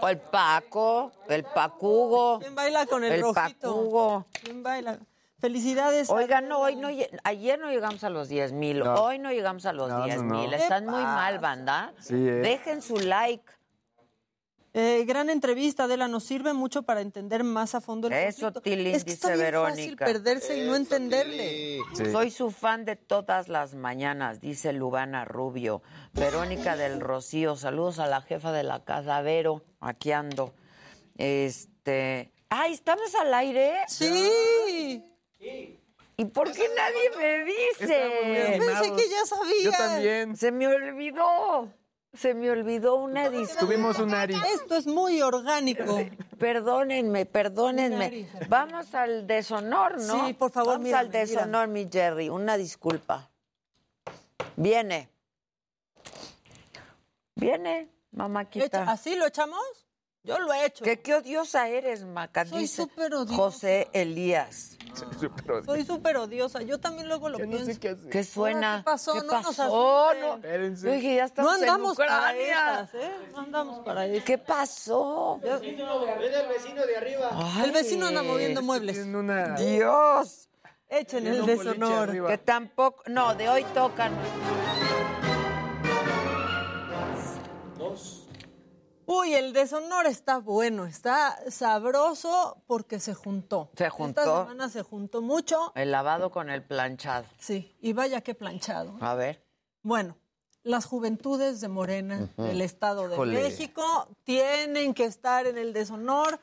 o el Paco, el Pacugo. ¿Quién baila con el, El rojito? Pacugo. ¿Quién baila? Felicidades. Oigan, no, hoy no, ayer no llegamos a los 10 mil, No. hoy no llegamos a los No, no, 10 mil. no. Están ¿Qué muy mal, banda. Sí, eh. Dejen su like. Eh, gran entrevista, Adela, nos sirve mucho para entender más a fondo el Eso, conflicto. Tilín, es que está dice bien fácil Verónica. perderse y no entenderle. Soy su fan de todas las mañanas, dice Lugana Rubio. Verónica del Rocío, saludos a la jefa de la casa, Vero, aquí ando. Este. ¡Ay, estamos al aire! Sí. ¿Y por qué nadie me dice? Pensé que ya sabía. Yo también. Se me olvidó. Se me olvidó una disculpa. Tuvimos un Ari. Esto es muy orgánico. Perdónenme, perdónenme. Vamos al deshonor, ¿no? Sí, por favor, Vamos mírame, al deshonor, mi Jerry. Una disculpa. Viene. Viene, mamáquita. ¿Así lo echamos? Yo lo he hecho. ¿Qué, qué odiosa eres, Maca? Soy súper odiosa. José Elías. Soy súper odiosa. Yo también luego lo pienso. ¿Qué suena? ¿Qué pasó? ¿Qué no nos pasó? No, Yo dije, ya No andamos en para esas, ¿eh? No andamos para eso. ¿Qué pasó? el vecino de arriba. El vecino anda moviendo muebles. Dios. Echen Tiene el deshonor. Que tampoco. No, de hoy tocan. Uy, el deshonor está bueno, está sabroso porque se juntó. Se juntó. Esta semana se juntó mucho. El lavado con el planchado. Sí, y vaya qué planchado. A ver. Bueno, las juventudes de Morena del Estado de. México tienen que estar en el deshonor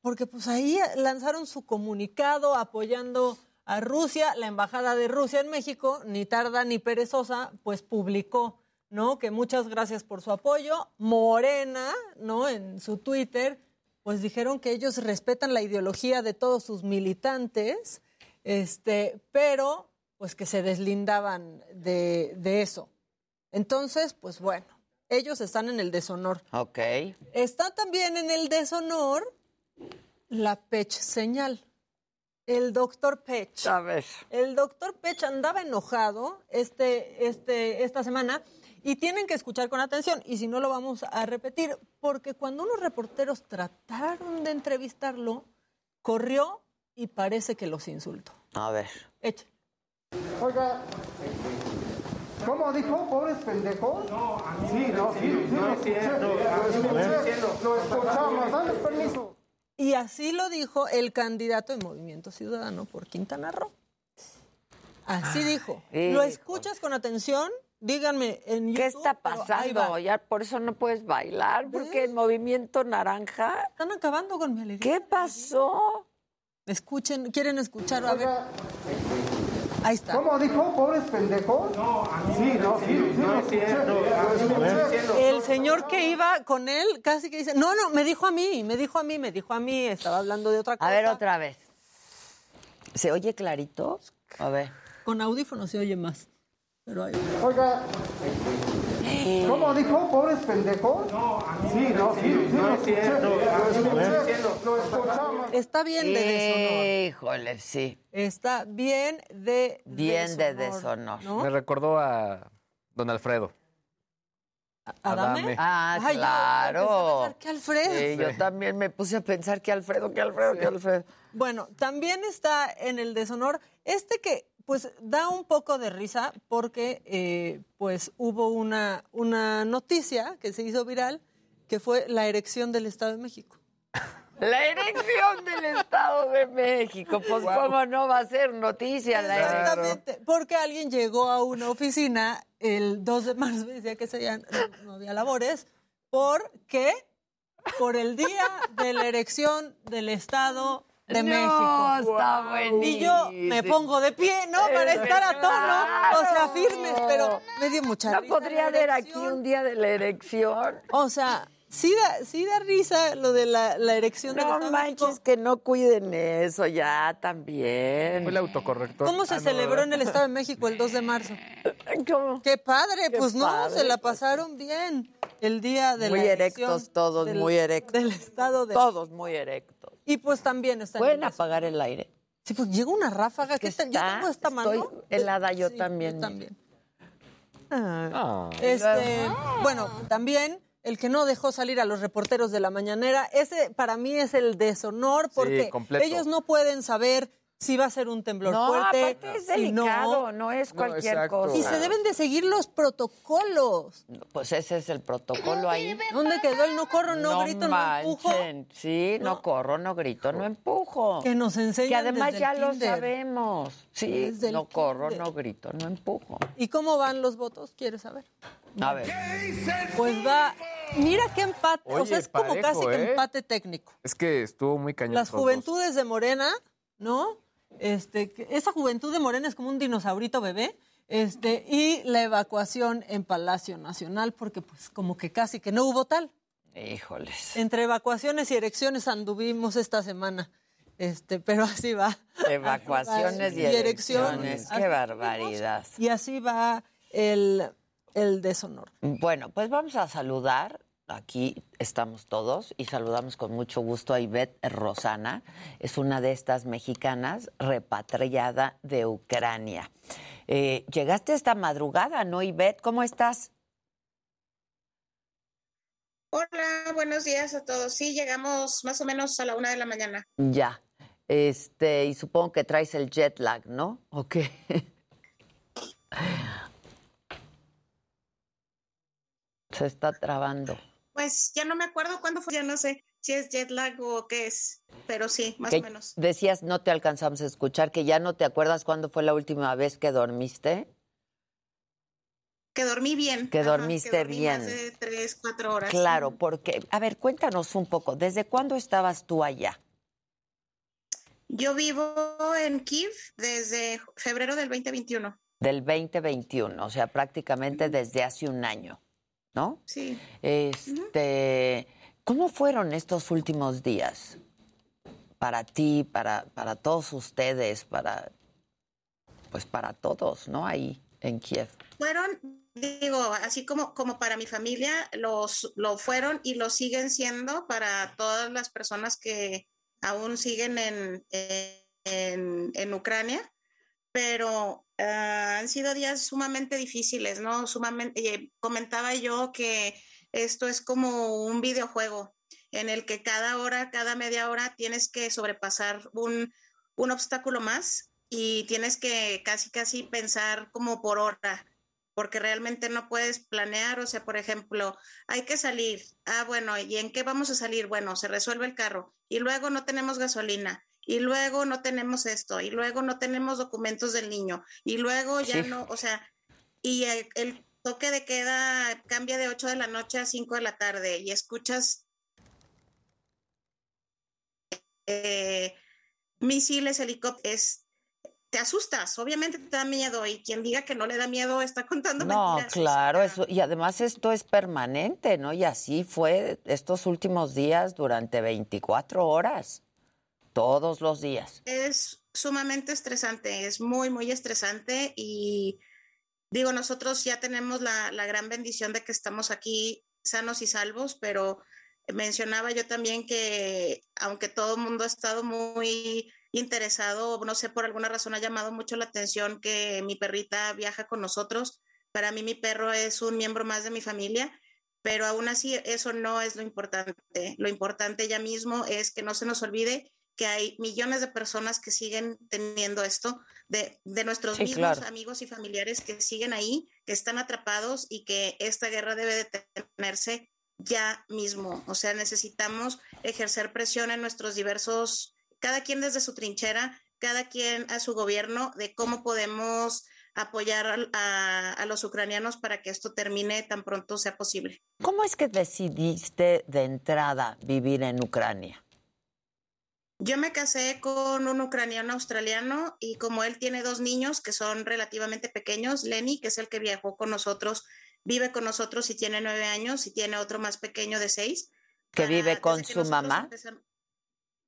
porque pues ahí lanzaron su comunicado apoyando a Rusia. La embajada de Rusia en México, ni tarda ni perezosa, pues publicó, ¿no? Que muchas gracias por su apoyo. Morena, ¿no? En su Twitter, pues dijeron que ellos respetan la ideología de todos sus militantes, este, pero pues que se deslindaban de, de eso. Entonces, pues bueno, ellos están en el deshonor. Ok. Está también en el deshonor la Pech señal. El doctor Pech. A ver. El doctor Pech andaba enojado este, este, esta semana y tienen que escuchar con atención. Y si no, lo vamos a repetir. Porque cuando unos reporteros trataron de entrevistarlo, corrió y parece que los insultó. A ver. Eche. Oiga, ¿cómo dijo? ¿Pobres pendejos? No, sí, no, sí, sí, lo escuché. Lo lo escuchamos. Dale permiso. Y así lo dijo el candidato de Movimiento Ciudadano por Quintana Roo. Así dijo. ¿Lo híjole. escuchas con atención? Díganme en YouTube. ¿Qué está pasando? Ya por eso no puedes bailar, porque el movimiento naranja. Están acabando con mi alegría. ¿Qué pasó? Escuchen, ¿quieren escuchar? A ver. Ahí está. ¿Cómo dijo? ¿Pobres pendejos? No, sí, no, sí, sí. Lo escuché. El señor que iba con él casi que dice, no, no, me dijo a mí, me dijo a mí, me dijo a mí, estaba hablando de otra cosa. A ver, otra vez. ¿Se oye clarito? A ver. Con audífonos se oye más. Pero ahí. Oiga, ¿cómo dijo? ¿Pobres pendejos? No, sí, no, sí, sí, lo escuché. Lo escuché, lo escuchamos. Está bien de deshonor. Híjole, sí. Está bien de Bien de deshonor. ¿no? Me recordó a don Alfredo. ¿Adame? Ah, Ay, yo claro. a pensar que Alfredo. Sí, yo Sí. también me puse a pensar que Alfredo, que Alfredo, que Alfredo. Bueno, también está en el deshonor este que pues da un poco de risa porque eh, pues hubo una, una noticia que se hizo viral que fue la erección del Estado de México. La erección del Estado de México. Pues, ¿cómo no va a ser noticia la erección? Exactamente, porque alguien llegó a una oficina el 2 de marzo decía que se habían- no había labores, ¿por qué? Por el día de la erección del Estado de No, México. está Y yo me pongo de pie, ¿no? Para Es estar a tono, o sea, firmes, pero me dio mucha ¿No risa podría haber aquí erección. un día de la erección? O sea, sí da, sí da risa lo de la, la erección No de México. manches, que no cuiden eso ya también. Fue el autocorrector. ¿Cómo se Ah, no, celebró en el Estado de México el 2 de marzo? ¿Cómo? Qué padre, Qué pues no, se la pues. pasaron bien. El día de Muy la erectos elección todos, del- muy erectos. Del Estado de Todos muy erectos. Y pues también está en ¿Pueden apagar el aire? Sí, pues llega una ráfaga. ¿Qué tal? Yo está, tengo esta mano. estoy helada, yo Sí, también. Yo también. Ah. Este, bueno, también el que no dejó salir a los reporteros de la mañanera. Ese para mí es el deshonor porque ellos no pueden saber si va a ser un temblor No, fuerte, aparte es si no. delicado, no es No, cualquier cosa. Y se deben de seguir los protocolos. Pues ese es el protocolo ahí. ¿Dónde quedó el no corro, no, grito, no empujo? manchen. Sí, no. corro, no grito, no empujo. Que nos enseñan Que además desde ya el lo kinder. sabemos. Sí, Desde no corro, kinder. no grito, no empujo. ¿Y cómo van los votos? ¿Quieres saber? A ver. Pues va. Mira qué empate. o sea, es como casi que ¿eh? empate técnico. Es que estuvo muy cañón. Las juventudes de Morena, ¿no? Este, que- esa juventud de Morena es como un dinosaurito bebé. Este, y la evacuación en Palacio Nacional, porque pues como que casi que no hubo tal. Híjoles. Entre evacuaciones y erecciones anduvimos esta semana. Este, pero así va. Evacuaciones y, Y erecciones. Qué barbaridad. Y así va el, el deshonor. Bueno, pues vamos a saludar. Aquí estamos todos y saludamos con mucho gusto a Ivette Rosana. Es una de estas mexicanas repatriada de Ucrania. Eh, llegaste esta madrugada, ¿no, Ivette? ¿Cómo estás? Hola, buenos días a todos. Sí, llegamos más o menos a la una de la mañana. Ya. Este, y supongo que traes el jet lag, ¿no? ¿O qué? Se está trabando. Pues ya no me acuerdo cuándo fue, ya no sé si es jet lag o qué es, pero sí, más o menos. Decías, no te alcanzamos a escuchar, que ya no te acuerdas cuándo fue la última vez que dormiste. Que dormí bien. Que ajá, dormiste dormí bien. Más de tres, cuatro horas. Claro, porque, a ver, cuéntanos un poco, ¿desde cuándo estabas tú allá? Yo vivo en Kiev desde febrero del 2021. Del 2021, o sea, prácticamente desde hace un año, ¿no? Sí. Este, ¿cómo fueron estos últimos días para ti, para, para todos ustedes, para, pues para todos, ¿no? Ahí en Kiev. Fueron, digo, así como, como para mi familia, los, lo fueron y lo siguen siendo para todas las personas que aún siguen en, en, en Ucrania, pero ah, han sido días sumamente difíciles, ¿no? Sumamente, eh, comentaba yo que esto es como un videojuego en el que cada hora, cada media hora tienes que sobrepasar un, un obstáculo más y tienes que casi, casi pensar como por hora, porque realmente no puedes planear, o sea, por ejemplo, hay que salir, ah, bueno, ¿y en qué vamos a salir? Bueno, se resuelve el carro y luego no tenemos gasolina. Y luego no tenemos esto, y luego no tenemos documentos del niño, y luego ya Sí. no, o sea, y el, el toque de queda cambia de 8 de la noche a 5 de la tarde, y escuchas eh, misiles, helicópteros, te asustas, obviamente te da miedo y quien diga que no le da miedo está contando No, mentiras. claro, eso, y además esto es permanente, ¿no? Y así fue estos últimos días durante 24 horas, todos los días. Es sumamente estresante, es muy, muy estresante y digo, nosotros ya tenemos la, la gran bendición de que estamos aquí sanos y salvos, pero mencionaba yo también que aunque todo el mundo ha estado muy interesado, no sé, por alguna razón ha llamado mucho la atención que mi perrita viaja con nosotros. Para mí mi perro es un miembro más de mi familia, pero aún así eso no es lo importante. Lo importante ya mismo es que no se nos olvide que hay millones de personas que siguen teniendo esto, de, de nuestros Sí, mismos claro. amigos y familiares que siguen ahí, que están atrapados y que esta guerra debe detenerse ya mismo. O sea, necesitamos ejercer presión en nuestros diversos, cada quien desde su trinchera, cada quien a su gobierno, de cómo podemos apoyar a, a los ucranianos para que esto termine tan pronto sea posible. ¿Cómo es que decidiste de entrada vivir en Ucrania? Yo me casé con un ucraniano australiano y como él tiene dos niños que son relativamente pequeños, Lenny, que es el que viajó con nosotros, vive con nosotros y tiene nueve años y tiene otro más pequeño de seis. ¿Que vive con su mamá?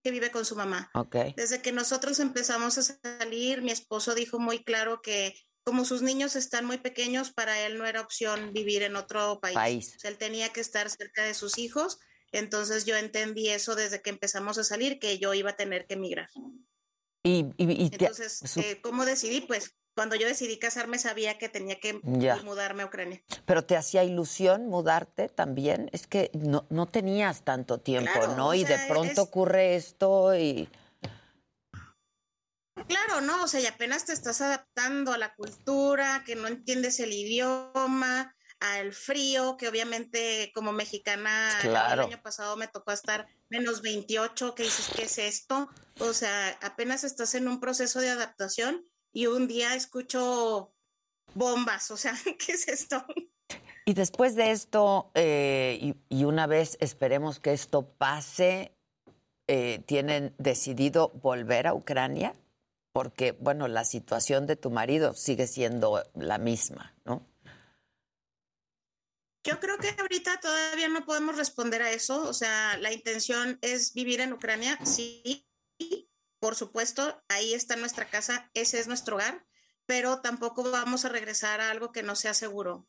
Que vive con su mamá. Ok. Desde que nosotros empezamos a salir, mi esposo dijo muy claro que como sus niños están muy pequeños, para él no era opción vivir en otro país. País. O sea, él tenía que estar cerca de sus hijos. Entonces yo entendí eso desde que empezamos a salir, que yo iba a tener que emigrar. Y, y- y te- Entonces, su- eh, ¿cómo decidí? Pues cuando yo decidí casarme sabía que tenía que Ya. mudarme a Ucrania. Pero te hacía ilusión mudarte también. Es que no, no tenías tanto tiempo, Claro, ¿no? y de pronto es- ocurre esto y... Claro, no, o sea, y apenas te estás adaptando a la cultura, que no entiendes el idioma, al frío, que obviamente como mexicana Claro. el año pasado me tocó estar menos 28, que dices, ¿qué es esto? O sea, apenas estás en un proceso de adaptación y un día escucho bombas, o sea, ¿qué es esto? Y después de esto, eh, y, y una vez esperemos que esto pase, eh, ¿tienen decidido volver a Ucrania? Porque, bueno, la situación de tu marido sigue siendo la misma, ¿no? Yo creo que ahorita todavía no podemos responder a eso. O sea, la intención es vivir en Ucrania, sí, por supuesto, ahí está nuestra casa, ese es nuestro hogar, pero tampoco vamos a regresar a algo que no sea seguro.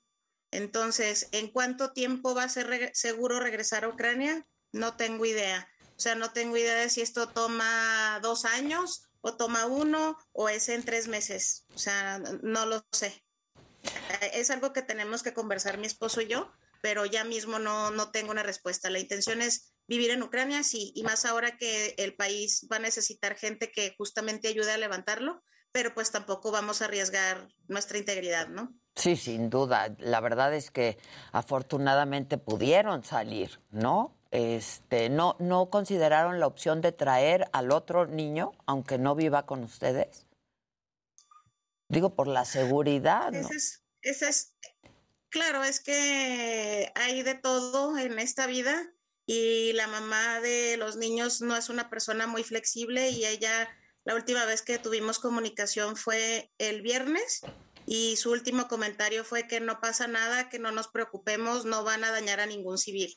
Entonces, ¿en cuánto tiempo va a ser reg- seguro regresar a Ucrania? No tengo idea. O sea, no tengo idea de si esto toma dos años o toma uno o es en tres meses. O sea, no lo sé. Es algo que tenemos que conversar mi esposo y yo, pero ya mismo no, no tengo una respuesta. La intención es vivir en Ucrania, sí, y más ahora que el país va a necesitar gente que justamente ayude a levantarlo, pero pues tampoco vamos a arriesgar nuestra integridad, ¿no? Sí, sin duda. La verdad es que afortunadamente pudieron salir, ¿no? Este, no, no consideraron la opción de traer al otro niño, aunque no viva con ustedes. Digo, por la seguridad, ¿no? Ese es, ese es, claro, es que hay de todo en esta vida y la mamá de los niños no es una persona muy flexible y ella, la última vez que tuvimos comunicación fue el viernes y su último comentario fue que no pasa nada, que no nos preocupemos, no van a dañar a ningún civil.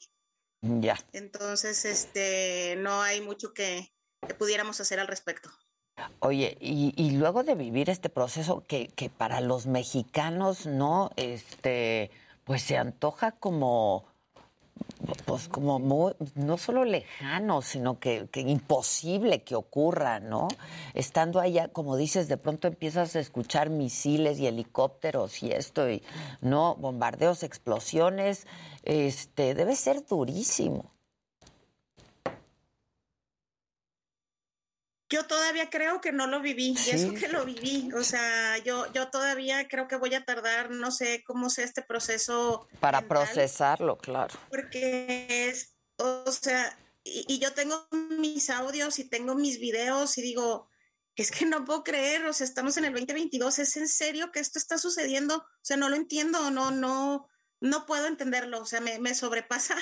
Ya. Entonces, este, no hay mucho que, que pudiéramos hacer al respecto. Oye, y, y luego de vivir este proceso que, para los mexicanos, ¿no? Este, pues se antoja como, pues como no solo lejano, sino que, que imposible que ocurra, ¿no? Estando allá, como dices, de pronto empiezas a escuchar misiles y helicópteros y esto, y no, bombardeos, explosiones, este, debe ser durísimo. Yo todavía creo que no lo viví, y eso que lo viví, o sea, yo, yo todavía creo que voy a tardar, no sé cómo sea este proceso, Para mental, procesarlo, claro. porque es, o sea, y, y yo tengo mis audios y tengo mis videos y digo, es que no puedo creer, o sea, estamos en el 2022, ¿es en serio que esto está sucediendo? O sea, no lo entiendo, no, no, no puedo entenderlo, o sea, me, me sobrepasa.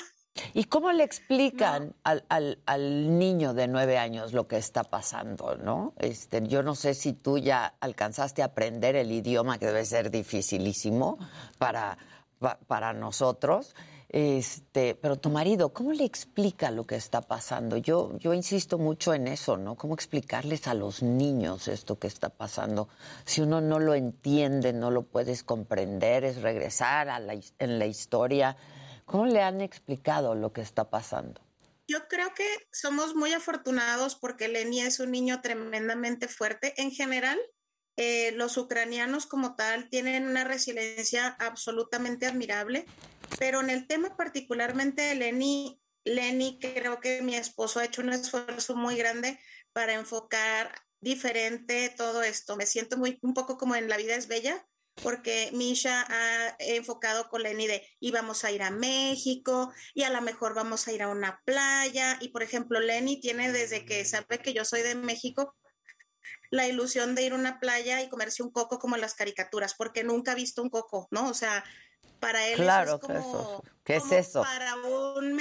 ¿Y cómo le explican al, al, al niño de nueve años lo que está pasando, no? Este, yo no sé si tú ya alcanzaste a aprender el idioma, que debe ser dificilísimo para, pa- para nosotros. Este, pero tu marido, ¿cómo le explica lo que está pasando? Yo, yo insisto mucho en eso, ¿no? ¿Cómo explicarles a los niños esto que está pasando? Si uno no lo entiende, no lo puedes comprender, es regresar a la, en la historia. ¿Cómo le han explicado lo que está pasando? Yo creo que somos muy afortunados porque Lenny es un niño tremendamente fuerte. En general, eh, los ucranianos como tal tienen una resiliencia absolutamente admirable, pero en el tema particularmente de Lenny, Lenny, creo que mi esposo ha hecho un esfuerzo muy grande para enfocar diferente todo esto. Me siento muy un poco como en La vida es bella, porque Misha ha enfocado con Lenny de íbamos a ir a México y a lo mejor vamos a ir a una playa. Y por ejemplo, Lenny tiene desde que sabe que yo soy de México la ilusión de ir a una playa y comerse un coco como en las caricaturas, porque nunca ha visto un coco, ¿no? O sea, para él Claro, eso ¿qué es como, eso? ¿Qué es eso? para un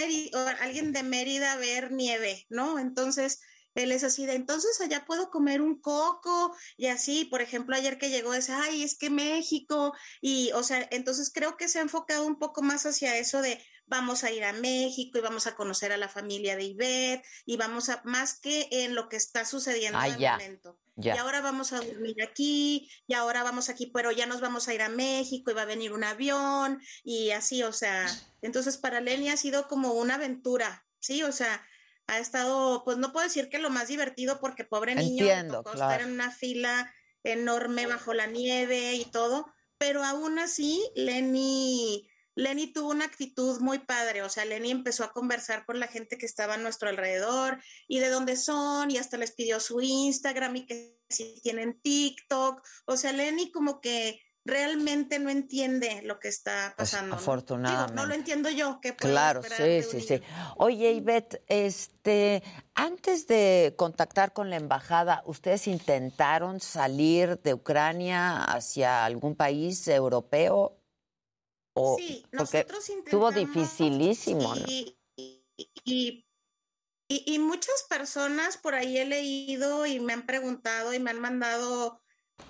alguien de Mérida ver nieve, ¿no? Entonces, él es así de, entonces allá puedo comer un coco y así, por ejemplo, ayer que llegó ese, ay, es que México, y, o sea, entonces creo que se ha enfocado un poco más hacia eso de, vamos a ir a México y vamos a conocer a la familia de Ivette y vamos a, más que en lo que está sucediendo Ah, en el momento. ya. Y ahora vamos a dormir aquí, y ahora vamos aquí, pero ya nos vamos a ir a México y va a venir un avión y así, o sea, entonces para Lenny ha sido como una aventura, ¿sí? O sea, ha estado, pues no puedo decir que lo más divertido porque pobre niño, Entiendo, tocó claro. estar en una fila enorme bajo la nieve y todo, pero aún así Lenny, Lenny tuvo una actitud muy padre, o sea, Lenny empezó a conversar con la gente que estaba a nuestro alrededor y de dónde son y hasta les pidió su Instagram y que si tienen TikTok, o sea, Lenny como que realmente no entiende lo que está Pues, pasando. ¿no? afortunadamente. Digo, no lo entiendo yo. ¿qué puedo Claro, sí, sí, sí. Oye, Ivette, este, antes de contactar con la embajada, ¿ustedes intentaron salir de Ucrania hacia algún país europeo? O, Sí, nosotros estuvo intentamos, dificilísimo, ¿no? y, y- y- y- y muchas personas por ahí he leído y me han preguntado y me han mandado,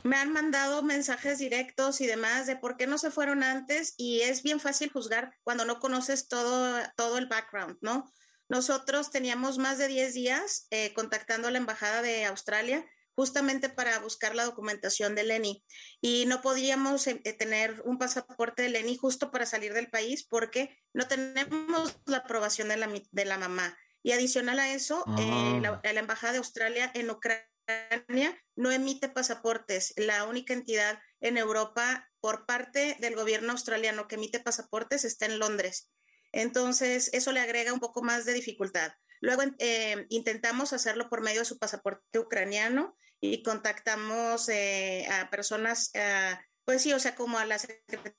me han mandado mensajes directos y demás de por qué no se fueron antes y es bien fácil juzgar cuando no conoces todo, todo el background, ¿no? Nosotros teníamos más de 10 días eh, contactando a la Embajada de Australia justamente para buscar la documentación de Lenny y no podíamos eh, eh, tener un pasaporte de Lenny justo para salir del país porque no tenemos la aprobación de la, de la mamá. Y adicional a eso, eh, Ah. la, la Embajada de Australia en Ucrania no emite pasaportes. La única entidad en Europa por parte del gobierno australiano que emite pasaportes está en Londres. Entonces, eso le agrega un poco más de dificultad. Luego eh, intentamos hacerlo por medio de su pasaporte ucraniano y contactamos eh, a personas, ah, pues sí, o sea, como a la Secretaría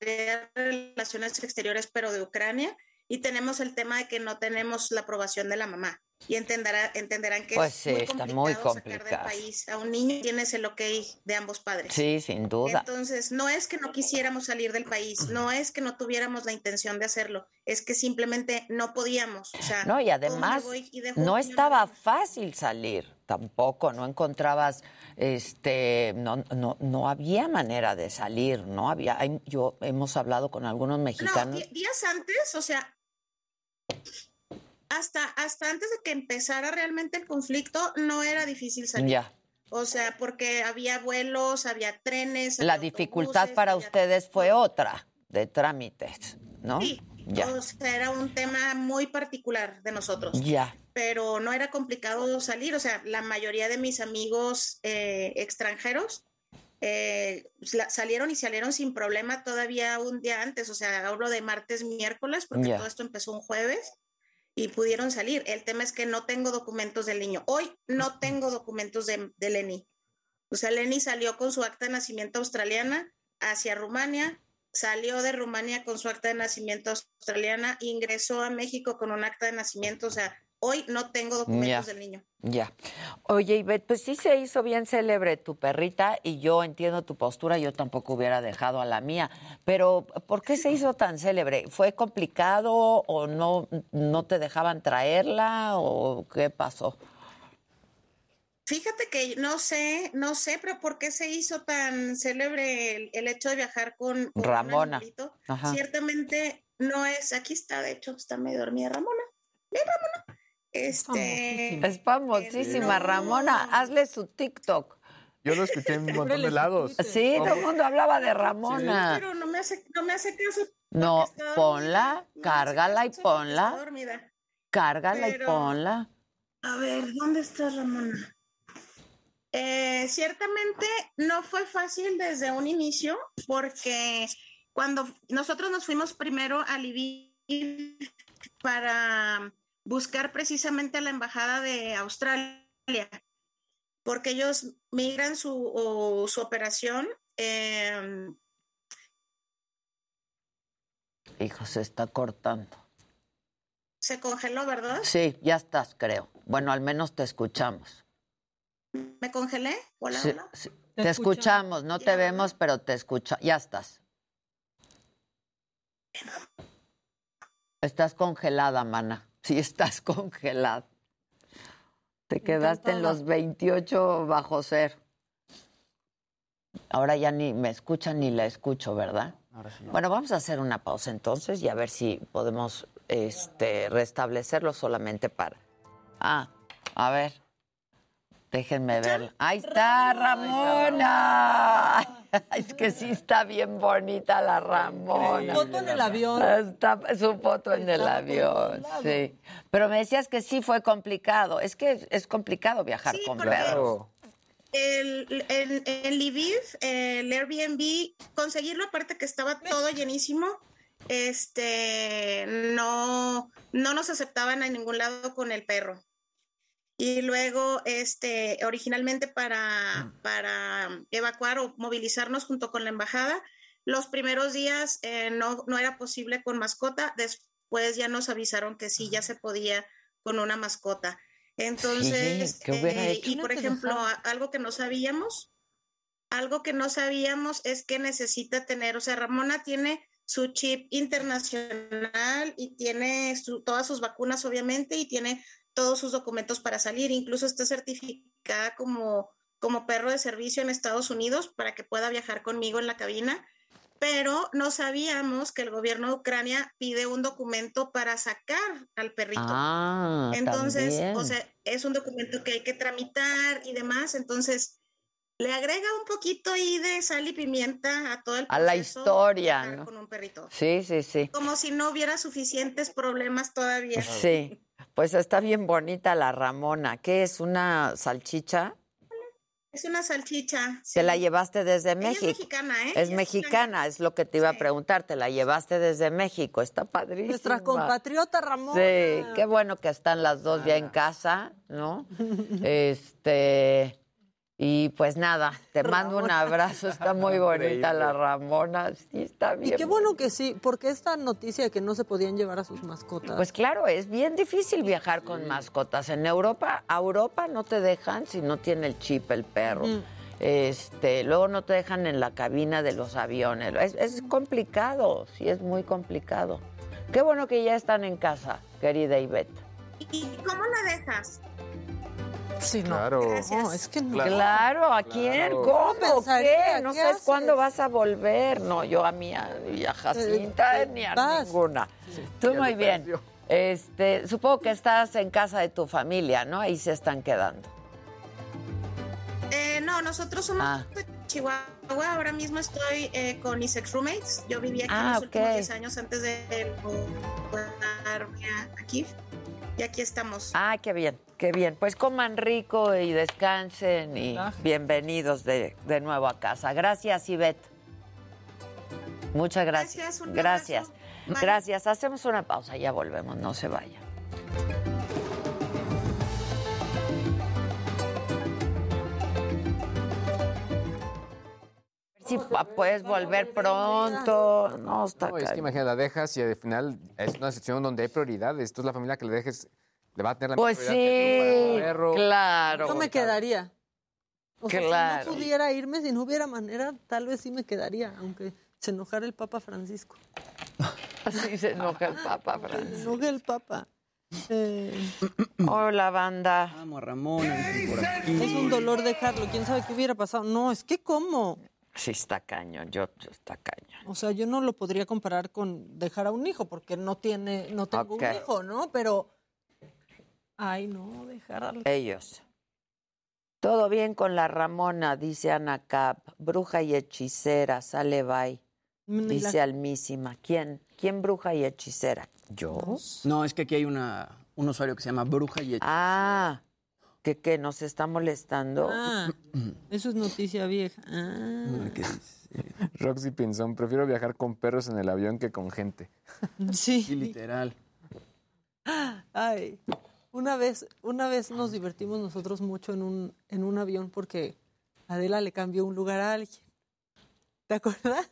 de Relaciones Exteriores, pero de Ucrania, y tenemos el tema de que no tenemos la aprobación de la mamá. Y entenderá, entenderán que Pues es sí, muy está complicado muy sacar del complicado. país a un niño tienes el ok de ambos padres. Sí, sin duda. Entonces, no es que no quisiéramos salir del país, no es que no tuviéramos la intención de hacerlo, es que simplemente no podíamos. O sea, No, y ¿cómo me además y no estaba fácil salir tampoco, no encontrabas, este, no, no, no había manera de salir, no había, hay- yo hemos hablado con algunos No, mexicanos. di- días antes, o sea, hasta, hasta antes de que empezara realmente el conflicto, no era difícil salir. Ya. O sea, porque había vuelos, había trenes. La dificultad para ustedes fue otra, de trámites, ¿no? Ya, O sea, era un tema muy particular de nosotros. ya. Pero no era complicado salir. O sea, la mayoría de mis amigos eh, extranjeros eh, salieron y salieron sin problema todavía un día antes. O sea, hablo de martes, miércoles, porque Ya. todo esto empezó un jueves y pudieron salir. El tema es que no tengo documentos del niño. Hoy no tengo documentos de, de Lenny. O sea, Lenny salió con su acta de nacimiento australiana hacia Rumania, salió de Rumania con su acta de nacimiento australiana, ingresó a México con un acta de nacimiento. O sea, hoy no tengo documentos Ya. del niño. Ya. Oye, Ivette, pues sí se hizo bien célebre tu perrita y yo entiendo tu postura, yo tampoco hubiera dejado a la mía, pero ¿por qué se hizo tan célebre? ¿Fue complicado o no, no te dejaban traerla o qué pasó? Fíjate que no sé, no sé, pero ¿por qué se hizo tan célebre el, el hecho de viajar con, con Ramona. Ciertamente no es, aquí está, de hecho, está medio dormida Ramona. Ven, Ramona. Este, Es famosísima, Ramona. Hazle su TikTok. Yo lo escuché en un montón de lados. Sí, todo el mundo hablaba de Ramona. pero no me hace, no me hace caso. No, ponla, cárgala y Está ponla, dormida. cárgala y ponla. A ver, ¿dónde está Ramona? Eh, ciertamente no fue fácil desde un inicio porque cuando nosotros nos fuimos primero a Lviv para buscar precisamente a la embajada de Australia, porque ellos migran su, o su operación. eh, Hijo, se está cortando. se congeló, ¿verdad? Sí, ya estás, creo. Bueno, al menos te escuchamos. ¿Me congelé? Hola, Sí, hola. sí. Te Te, escucho. escuchamos, no te vemos, pero te escucha. Ya estás. Estás congelada, mana. Sí, estás congelada. Te quedaste en los 28 bajo cero. Ahora ya ni me escuchan ni la escucho, ¿verdad? Bueno, vamos a hacer una pausa entonces y a ver si podemos este, restablecerlo solamente para. Ah, a ver. Déjenme verla. Ahí está Ramona. Es que sí está bien bonita la Ramona. Su foto en el avión. Está su foto en el avión, sí. Pero me decías que sí fue complicado. Es que es complicado viajar con perros. el, en, en Lviv, el Airbnb, conseguirlo aparte que estaba todo llenísimo, este, no, no nos aceptaban a ningún lado con el perro. Y luego, este, originalmente para, para evacuar o movilizarnos junto con la embajada, los primeros días eh, no, no era posible con mascota, después ya nos avisaron que sí, ya se podía con una mascota. Entonces, ¿qué hubiera eh, y por ejemplo, algo que no sabíamos, algo que no sabíamos es que necesita tener, o sea, Ramona tiene su chip internacional y tiene su- todas sus vacunas, obviamente, y tiene todos sus documentos para salir, incluso está certificada como, como perro de servicio en Estados Unidos para que pueda viajar conmigo en la cabina, pero no sabíamos que el gobierno de Ucrania pide un documento para sacar al perrito. Ah, Entonces, también. o sea, es un documento que hay que tramitar y demás, entonces le agrega un poquito ahí de sal y pimienta a todo el A la proceso historia, ¿no? con un perrito. Sí, sí, sí. Como si no hubiera suficientes problemas todavía. Sí. Pues está bien bonita la Ramona. ¿Qué es? ¿Una salchicha? Es una salchicha. Te la llevaste desde Ella México. es mexicana, ¿eh? Es Ella mexicana, es lo que te iba a preguntar. Te la llevaste desde México. Está padrísima. Nuestra compatriota Ramón. Sí, qué bueno que están las dos ya en casa, ¿no? Este. Y pues nada, te mando un abrazo. Está muy bonita la Ramona. Sí, está Y bien. qué bueno que sí, porque esta noticia de que no se podían llevar a sus mascotas. Pues claro, es bien difícil viajar con mascotas. En Europa, a Europa no te dejan si no tiene el chip el perro. Este, luego no te dejan en la cabina de los aviones. Es, es complicado, sí, es muy complicado. Qué bueno que ya están en casa, querida Ivette. ¿Y cómo la dejas? Sí, no. Claro. No, es que no. Claro, ¿a quién? Claro. ¿Cómo? ¿Qué? No ¿Qué sabes haces? cuándo vas a volver. No, yo a mí a- y a Jacinta ni a vas. ninguna. Tú muy bien. perdió. Este, supongo que estás en casa de tu familia, ¿no? Ahí se están quedando. Eh, no, nosotros somos Ah. de Chihuahua. Ahora mismo estoy eh, con Isex Roommates. Yo vivía aquí Ah, los últimos ok. 10 años antes de mudarme a- aquí. Y aquí estamos. Ah, qué bien, qué bien. Pues coman rico y descansen y bienvenidos de, de nuevo a casa. Gracias, Ivette. Muchas gracias. Gracias, un Gracias. Gracias. Hacemos una pausa, ya volvemos, no se vayan. Si puedes volver pronto. No, está No, es que imagínate, la dejas y al final es una sección donde hay prioridades. Esto es la familia que le dejes, le va a tener la Pues que para sí, tu perro. claro. Yo me quedaría. O sea, si Claro. no pudiera irme, si no hubiera manera, tal vez sí me quedaría, aunque se enojara el Papa Francisco. Así se enoja el Papa Se Francisco. enoja el Papa. Eh, Hola, banda. Vamos, Ramón, es un dolor dejarlo. ¿Quién sabe qué hubiera pasado? No, es que cómo. Sí, está cañón, yo, yo está cañón. O sea, yo no lo podría comparar con dejar a un hijo, porque no tiene, no tengo un hijo, ¿no? Pero, ay, no, dejar al Ellos. Todo bien con la Ramona, dice Ana Cap. Bruja y hechicera, sale bye. Ni la- Dice Almísima. ¿Quién? ¿Quién bruja y hechicera? ¿Yo? No, es que aquí hay una, un usuario que se llama Bruja y Ah, ¿que qué? ¿Nos está molestando? Ah, eso es noticia vieja. Ah. Roxy Pinzón, prefiero viajar con perros en el avión que con gente. Sí. Sí, literal. Ay, una vez, una vez nos divertimos nosotros mucho en un, en un avión porque Adela le cambió un lugar a alguien. ¿Te acuerdas?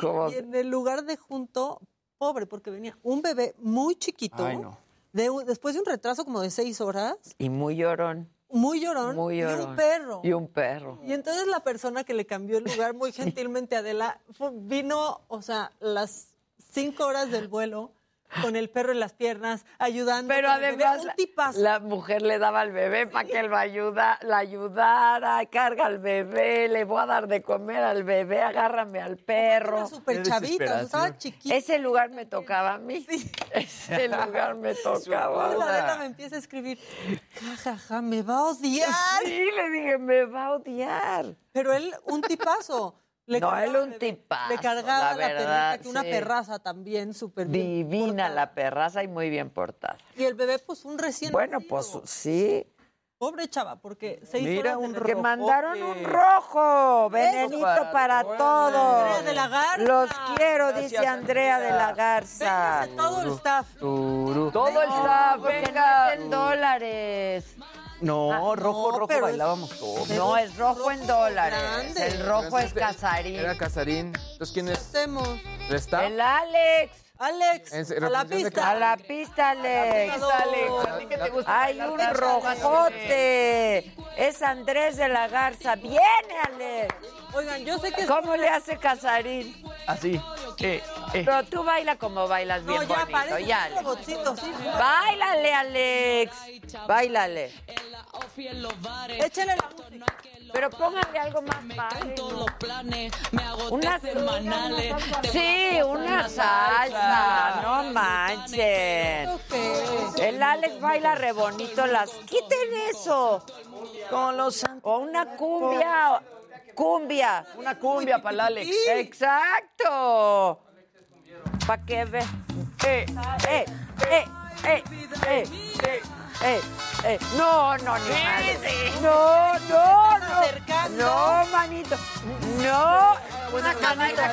¿Cómo? Y en el lugar de junto, pobre, porque venía un bebé muy chiquito, Ay, no. De después de un retraso como de seis horas, Y muy llorón. muy llorón, Muy y un perro. Y un perro. Y entonces la persona que le cambió el lugar muy gentilmente, Adela, fue- vino, o sea, las cinco horas del vuelo con el perro en las piernas, ayudando. Pero además un tipazo. la mujer le daba al bebé para que él lo ayuda, la ayudara, carga al bebé, le voy a dar de comer al bebé, agárrame al perro. Era súper chavita, o sea, estaba chiquita. Ese lugar me tocaba a mí. Ese lugar me tocaba. Entonces Adela me empieza a escribir, ja, ja, ja, me va a odiar. Sí, le dije, me va a odiar. Pero él, un tipazo. Le No, cargaba él un tipazo, Le cargaba la la, verdad, perrita, que una perraza también, súper bien. Divina la perraza y muy bien portada. Y el bebé, pues, un recién Bueno, nacido. pues sí. Pobre chava, porque se hizo Mira, un nervios. Que mandaron un rojo, venenito para- para Andrea todos. de la Garza. Los quiero, dice Andrea de la Garza. Véngase todo el staff. Todo el staff, venga. no dólares. No, rojo, no, rojo, es- bailábamos todos. No, es rojo en dólares. grande. El rojo es Casarín. Era Casarín. Entonces, ¿quién ¿Qué es? hacemos? ¿El staff? El Alex. Alex, En- a la pista. A la pista, Alex. Alex, ¿a ti qué te gusta Hay un rojote. Es Andrés de la Garza. Viene, Alex. Oigan, yo sé que... ¿Cómo le hace Casarín? Así. Eh, eh. Pero tú baila como bailas bien No, ya bonito. parece Ya, un robotcito, sí. Báilale, Alex. Báilale. Échale la música. Pero póngale algo más padre. Sí, una salsa. No manchen. El Alex baila re bonito las. Quiten eso. Con los O una cumbia. Cumbia. Una cumbia para el Alex. Exacto. Pa' que ve. Eh, Eh, eh, eh, eh, eh, eh. No, no, ni madre. No, no, no. No, manito. No. Una canita.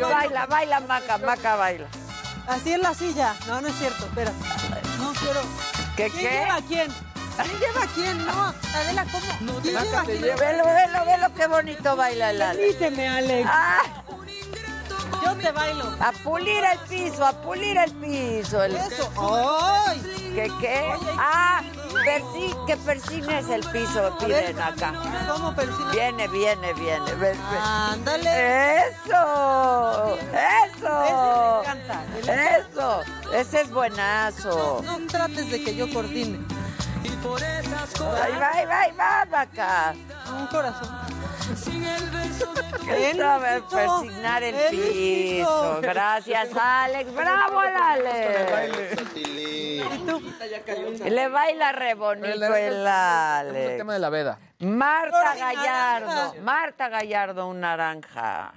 Baila, baila, maca, maca, baila. Así en la silla. No, no es cierto, espera. No quiero. ¿Qué, ¿Quién qué? lleva a quién? ¿Quién lleva a quién? No, Adela, ¿cómo? ¿Quién lleva a quién? Velo, velo, velo qué bonito baila el Alex. Permíteme, Alex. Ah, Yo te bailo. a pulir el piso, a pulir el piso. El... Eso. ¡Ay! ¿Qué qué? Ah, persi- que persines el piso, piden acá. ¿Cómo persina? Viene, viene, viene. ven, ven. Ándale. ¡Eso! ¡Eso! Ese me encanta. ¡Eso! Ese es buenazo. No trates de que yo coordine. Ahí va, ahí va, ahí va, vaca. Un corazón. Que sabe persignar el El piso. Gracias, Alex. ¡Bravo, el Alex! ¿Y tú? Le baila re bonito el El Alex. tema de la veda. Marta Gallardo. Marta Gallardo, un naranja.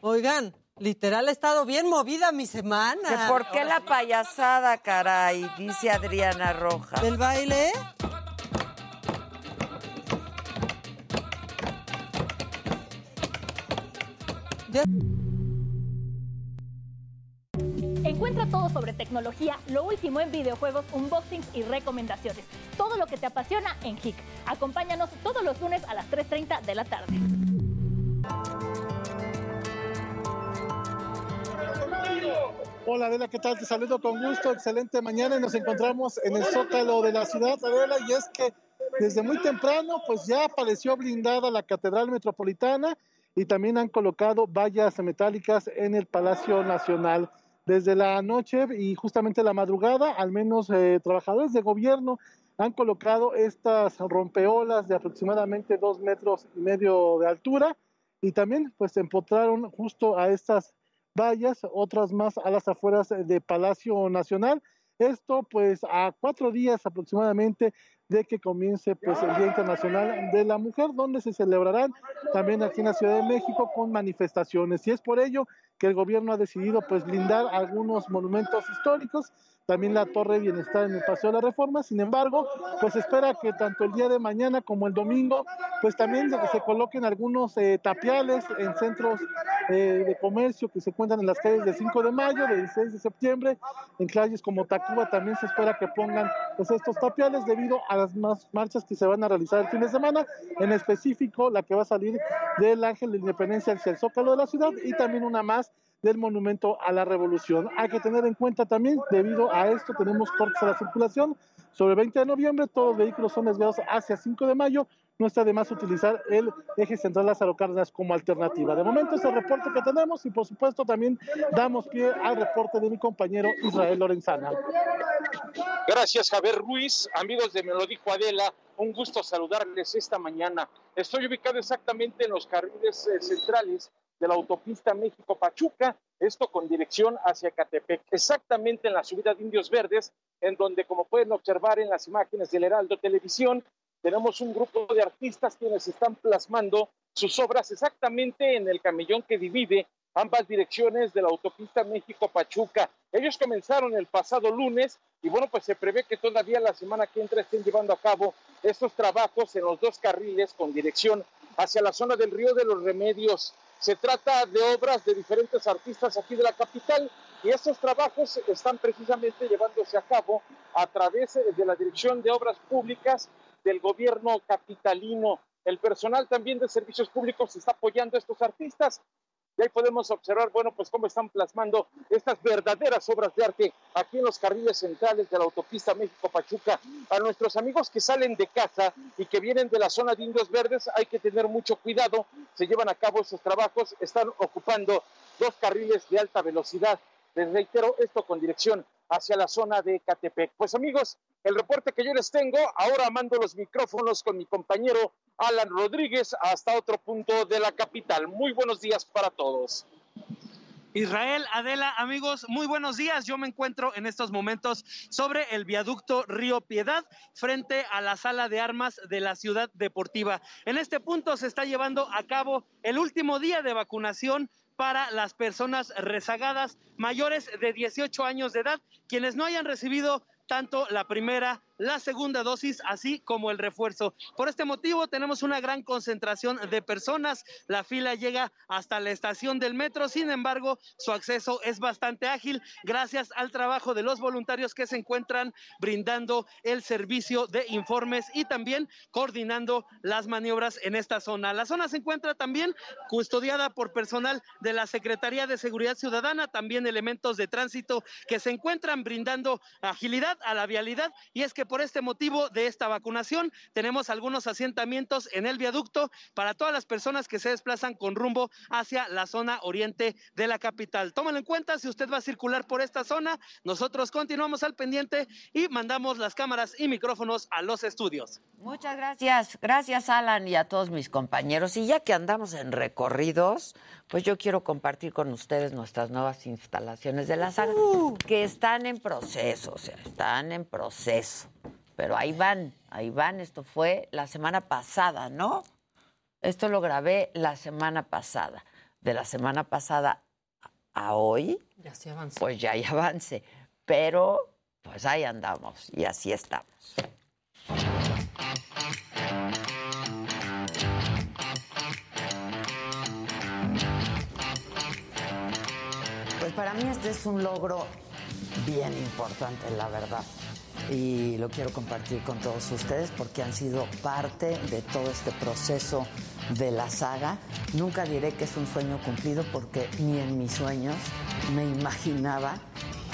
Oigan, literal, ha estado bien movida mi semana. ¿Que ¿Por qué la payasada, caray? Dice Adriana Rojas. ¿Del baile? Ya- Encuentra todo sobre tecnología, lo último en videojuegos, unboxings y recomendaciones. Todo lo que te apasiona en HIC. Acompáñanos todos los lunes a las 3.30 de la tarde. Hola Adela, ¿qué tal? Te saludo con gusto, excelente mañana y nos encontramos en el Zócalo de la ciudad, Adela, y es que desde muy temprano pues ya apareció blindada la Catedral Metropolitana y también han colocado vallas metálicas en el Palacio Nacional. Desde la noche y justamente la madrugada, al menos eh, trabajadores de gobierno han colocado estas rompeolas de aproximadamente dos metros y medio de altura y también pues empotraron justo a estas vallas, otras más a las afueras de Palacio Nacional. Esto pues a cuatro días aproximadamente de que comience pues el Día Internacional de la Mujer, donde se celebrarán también aquí en la Ciudad de México con manifestaciones. Y es por ello que el gobierno ha decidido pues blindar algunos monumentos históricos, también la Torre de Bienestar en el Paseo de la Reforma. Sin embargo, pues espera que tanto el día de mañana como el domingo, pues también se coloquen algunos eh, tapiales en centros eh, de comercio que se encuentran en las calles del 5 de mayo, del 16 de septiembre, en calles como Tacuba también se espera que pongan pues estos tapiales debido a las más marchas que se van a realizar el fin de semana, en específico la que va a salir del Ángel de Independencia hacia el Zócalo de la ciudad y también una más del Monumento a la Revolución. Hay que tener en cuenta también, debido a esto, tenemos cortes a la circulación. Sobre el 20 de noviembre, todos los vehículos son desviados hacia 5 de mayo. No está de más utilizar el eje central Lázaro Cárdenas como alternativa. De momento es el reporte que tenemos y por supuesto también damos pie al reporte de mi compañero Israel Lorenzana. Gracias, Javier Ruiz. Amigos de Me lo dijo Adela, un gusto saludarles esta mañana. Estoy ubicado exactamente en los carriles eh, centrales de la autopista México-Pachuca, esto con dirección hacia Catepec, exactamente en la subida de Indios Verdes, en donde, como pueden observar en las imágenes del Heraldo Televisión, tenemos un grupo de artistas quienes están plasmando sus obras exactamente en el camellón que divide ambas direcciones de la autopista México-Pachuca. Ellos comenzaron el pasado lunes y bueno, pues se prevé que todavía la semana que entra estén llevando a cabo estos trabajos en los dos carriles con dirección hacia la zona del Río de los Remedios. Se trata de obras de diferentes artistas aquí de la capital y estos trabajos están precisamente llevándose a cabo a través de la Dirección de Obras Públicas del gobierno capitalino. El personal también de servicios públicos está apoyando a estos artistas y ahí podemos observar, bueno, pues cómo están plasmando estas verdaderas obras de arte aquí en los carriles centrales de la autopista México-Pachuca. A nuestros amigos que salen de casa y que vienen de la zona de Indios Verdes, hay que tener mucho cuidado. Se llevan a cabo esos trabajos, están ocupando dos carriles de alta velocidad. Les reitero esto con dirección hacia la zona de Catepec. Pues amigos, el reporte que yo les tengo, ahora mando los micrófonos con mi compañero Alan Rodríguez hasta otro punto de la capital. Muy buenos días para todos. Israel, Adela, amigos, muy buenos días. Yo me encuentro en estos momentos sobre el viaducto Río Piedad, frente a la sala de armas de la ciudad deportiva. En este punto se está llevando a cabo el último día de vacunación para las personas rezagadas mayores de 18 años de edad, quienes no hayan recibido tanto la primera la segunda dosis, así como el refuerzo. Por este motivo tenemos una gran concentración de personas. La fila llega hasta la estación del metro, sin embargo, su acceso es bastante ágil gracias al trabajo de los voluntarios que se encuentran brindando el servicio de informes y también coordinando las maniobras en esta zona. La zona se encuentra también custodiada por personal de la Secretaría de Seguridad Ciudadana, también elementos de tránsito que se encuentran brindando agilidad a la vialidad y es que por este motivo de esta vacunación tenemos algunos asentamientos en el viaducto para todas las personas que se desplazan con rumbo hacia la zona oriente de la capital. Tómalo en cuenta si usted va a circular por esta zona. Nosotros continuamos al pendiente y mandamos las cámaras y micrófonos a los estudios. Muchas gracias. Gracias, Alan, y a todos mis compañeros. Y ya que andamos en recorridos, pues yo quiero compartir con ustedes nuestras nuevas instalaciones de la saga, que están en proceso, o sea, están en proceso. Pero ahí van, ahí van. Esto fue la semana pasada, ¿no? Esto lo grabé la semana pasada. De la semana pasada a hoy, Ya se avanzó. pues ya hay avance. Pero, pues ahí andamos y así estamos. Pues para mí este es un logro bien importante, la verdad. Y lo quiero compartir con todos ustedes porque han sido parte de todo este proceso de la saga. Nunca diré que es un sueño cumplido porque ni en mis sueños me imaginaba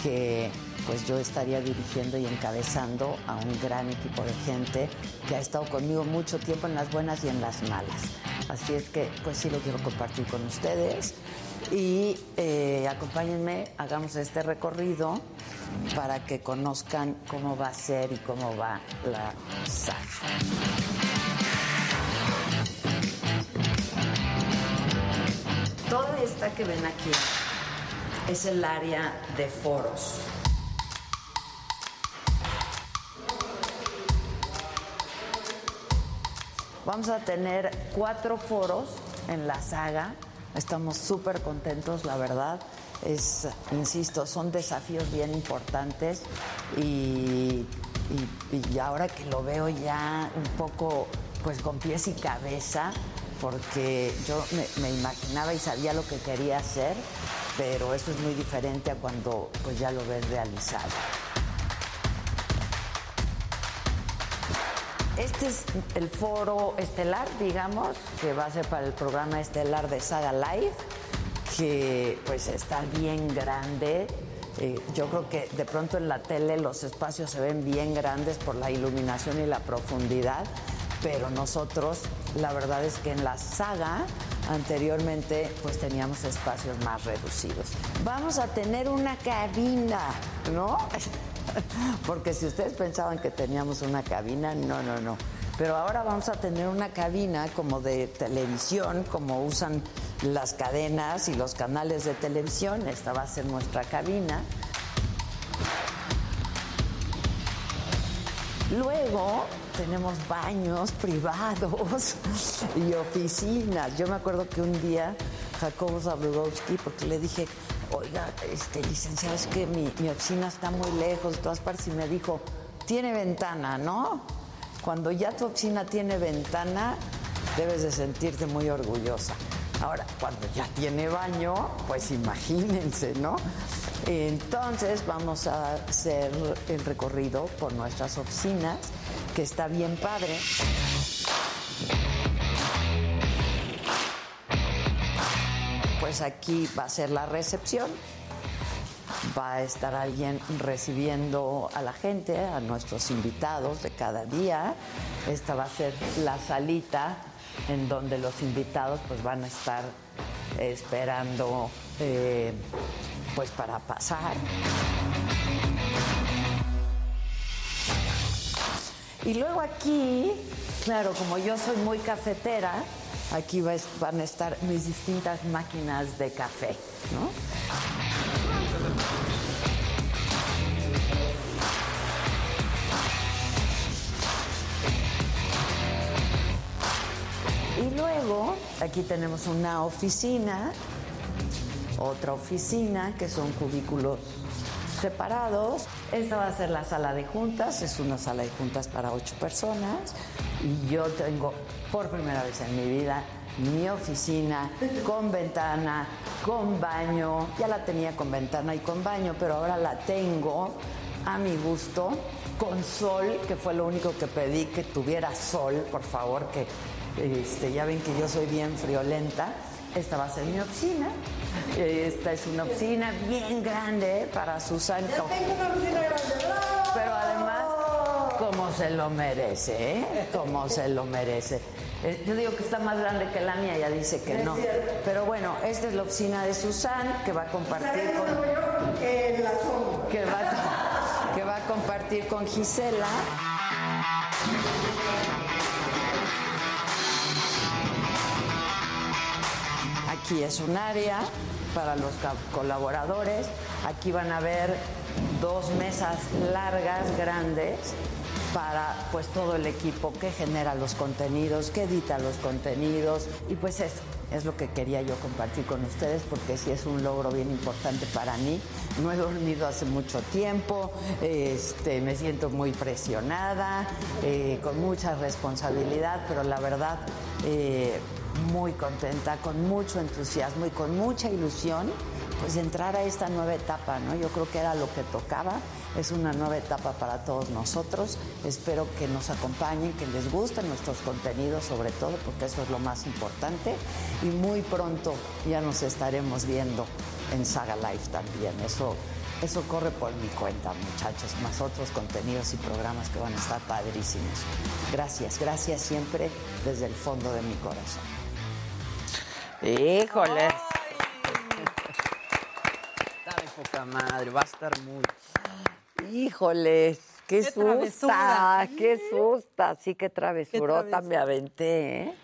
que pues yo estaría dirigiendo y encabezando a un gran equipo de gente que ha estado conmigo mucho tiempo en las buenas y en las malas. Así es que pues sí lo quiero compartir con ustedes y eh, acompáñenme, hagamos este recorrido para que conozcan cómo va a ser y cómo va la saga. Toda esta que ven aquí es el área de foros. Vamos a tener cuatro foros en la saga. Estamos súper contentos, la verdad. Es, insisto, son desafíos bien importantes y, ahora que lo veo ya un poco pues con pies y cabeza, porque yo me, me imaginaba y sabía lo que quería hacer, pero eso es muy diferente a cuando pues ya lo ves realizado. Este es el foro estelar, digamos, que va a ser para el programa estelar de Saga Live, que pues está bien grande. Eh, yo creo que de pronto en la tele los espacios se ven bien grandes por la iluminación y la profundidad, pero nosotros, la verdad es que en la saga anteriormente pues teníamos espacios más reducidos. Vamos a tener una cabina, ¿no? Porque si ustedes pensaban que teníamos una cabina, no, no, no. Pero ahora vamos a tener una cabina como de televisión, como usan las cadenas y los canales de televisión. Esta va a ser nuestra cabina. Luego tenemos baños privados y oficinas. Yo me acuerdo que un día Jacobo Zabludowski, porque le dije, oiga, este, licenciado, es que mi, oficina está muy lejos de todas partes y me dijo, tiene ventana, ¿no? Cuando ya tu oficina tiene ventana, debes de sentirte muy orgullosa. Ahora, cuando ya tiene baño, pues imagínense, ¿no? Entonces vamos a hacer el recorrido por nuestras oficinas, que está bien padre. Pues aquí va a ser la recepción. Va a estar alguien recibiendo a la gente, a nuestros invitados de cada día. Esta va a ser la salita en donde los invitados pues van a estar esperando eh, pues para pasar. Y luego aquí, claro, como yo soy muy cafetera, aquí va- van a estar mis distintas máquinas de café, ¿no? Y luego aquí tenemos una oficina, otra oficina, que son cubículos separados. Esta va a ser la sala de juntas, es una sala de juntas para ocho personas. Y yo tengo por primera vez en mi vida mi oficina con ventana, con baño. Ya la tenía con ventana y con baño, pero ahora la tengo a mi gusto, con sol, que fue lo único que pedí, que tuviera sol, por favor, que este, ya ven que yo soy bien friolenta. Esta va a ser mi oficina. Esta es una oficina bien grande para Susan. Pero además, como se lo merece, ¿eh? Como se lo merece. Eh, Yo digo que está más grande que la mía, ella dice que no. Pero bueno, esta es la oficina de Susan que va a compartir con. Que va, a- que va a compartir con Gisela. Aquí es un área para los colaboradores. Aquí van a ver dos mesas largas, grandes, para pues todo el equipo que genera los contenidos, que edita los contenidos. Y pues eso es lo que quería yo compartir con ustedes porque sí es un logro bien importante para mí. No he dormido hace mucho tiempo, este, me siento muy presionada, eh, con mucha responsabilidad, pero la verdad... eh, muy contenta, con mucho entusiasmo y con mucha ilusión, pues entrar a esta nueva etapa, ¿no? Yo creo que era lo que tocaba, es una nueva etapa para todos nosotros. Espero que nos acompañen, que les gusten nuestros contenidos, sobre todo, porque eso es lo más importante. Y muy pronto ya nos estaremos viendo en Saga Life también. Eso, eso corre por mi cuenta, muchachos, más otros contenidos y programas que van a estar padrísimos. Gracias, gracias siempre desde el fondo de mi corazón. Híjole. Poca madre, va a estar muy. Híjoles, qué, Qué susta, travesura. qué susta, sí que travesurota travesura. me aventé, ¿eh?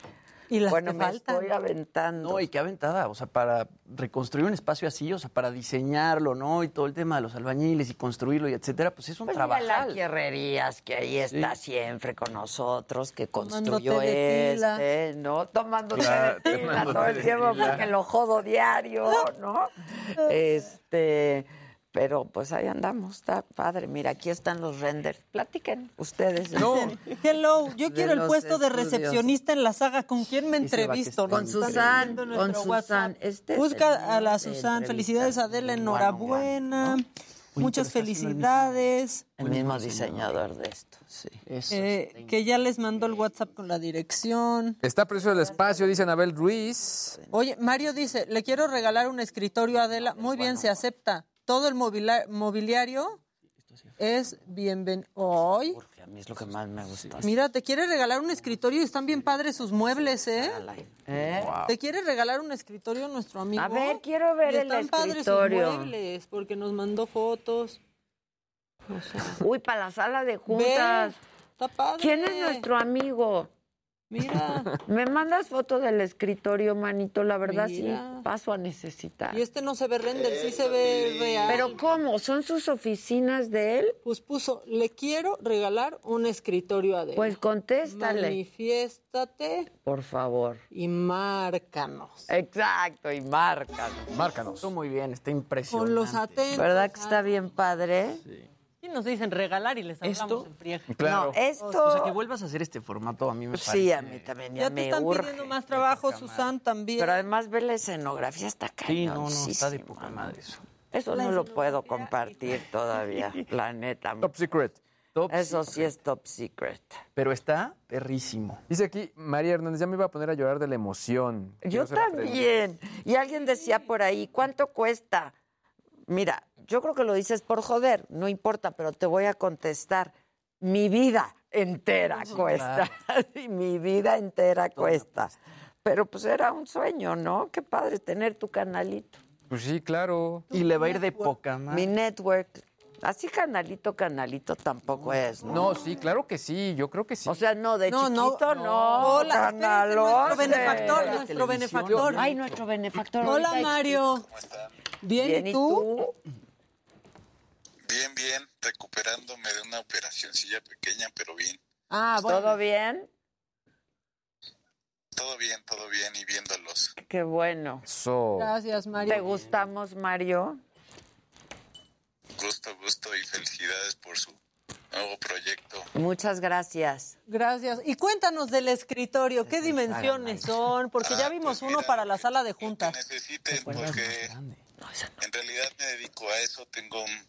Y las bueno, que me faltan. estoy aventando. No, y qué aventada, o sea, para reconstruir un espacio así, o sea, para diseñarlo, ¿no? Y todo el tema de los albañiles y construirlo y etcétera, pues es un Pues trabajo. la Herrerías, que ahí está siempre con nosotros, que construyó Tomándote este, ¿no? Tomando Claro, tomándote todo el tiempo porque lo jodo diario, ¿no? Este, pero pues ahí andamos, está padre. Mira, aquí están los renders. Platiquen ustedes. Dicen, Hello, yo quiero el puesto de recepcionista en la saga. ¿Con quién me entrevisto? Con Susan, con Susan. Este Busca a la Susan. Felicidades, Adela. Enhorabuena. ¿no? Muchas felicidades. El mismo diseñador de esto, sí. Eh, que ya les mandó el WhatsApp con la dirección. Está precioso el espacio, dice Anabel Ruiz. Oye, Mario dice, le quiero regalar un escritorio a Adela. Muy bien, se acepta. Todo el mobiliario es bienvenido. Hoy, A mí es lo que más me gusta. mira, te quiere regalar un escritorio y están bien padres sus muebles, ¿eh? ¿Eh? Te quiere regalar un escritorio nuestro amigo. A ver, quiero ver Y el están padres sus escritorio. muebles porque nos mandó fotos. O sea, Uy, para la sala de juntas. Está padre. ¿Quién es nuestro amigo? Mira. ¿Me mandas foto del escritorio, manito? La verdad Mira. sí paso a necesitar. Y este no se ve render, sí se ve real. ¿Pero cómo? ¿Son sus oficinas de él? Pues puso, le quiero regalar un escritorio a Adela. Pues contéstale. Manifiéstate Por favor. y márcanos. Exacto, y márcanos. Márcanos. Estuvo muy bien, está impresionante. Con los atentos. ¿Verdad que está bien padre? Y nos dicen regalar y les hablamos ¿Esto? en friega. Claro. No, esto- O sea, que vuelvas a hacer este formato a mí me parece. Sí, a mí también ya, Ya te están urge. pidiendo más trabajo, Susan, también. Pero además ve la escenografía, está Sí, no, no, está de poca madre eso. Eso no lo puedo compartir todavía, la neta. Top secret. Top Eso sí es top secret. Pero está perrísimo. Dice aquí, María Hernández, ya me iba a poner a llorar de la emoción. Yo también. Y alguien decía por ahí, ¿cuánto cuesta? Mira, yo creo que lo dices por joder, no importa, pero te voy a contestar. Mi vida entera cuesta. Mi vida entera cuesta. Pero pues era un sueño, ¿no? Qué padre tener tu canalito. Pues sí, claro. Y le va a ir de poca Mi madre. network. Así canalito, canalito tampoco es, ¿no? No, sí, claro que sí, yo creo que sí. O sea, no, de No, no, chiquito no. no. Hola, nuestro benefactor, nuestro benefactor. Ay, nuestro benefactor. Hola, Mario. Bien, Bien, ¿y tú? Bien, bien, recuperándome de una operacioncilla pequeña, pero bien. Ah, bueno. ¿Todo bien? Todo bien, todo bien y viéndolos. Qué bueno. So, Gracias, Mario. ¿Te gustamos, Mario? Gusto, gusto y felicidades por su nuevo proyecto. Muchas gracias. Gracias. Y cuéntanos del escritorio, ¿qué dimensiones son? Porque ya vimos uno para la sala de juntas. Necesiten porque en realidad me dedico a eso. Tengo un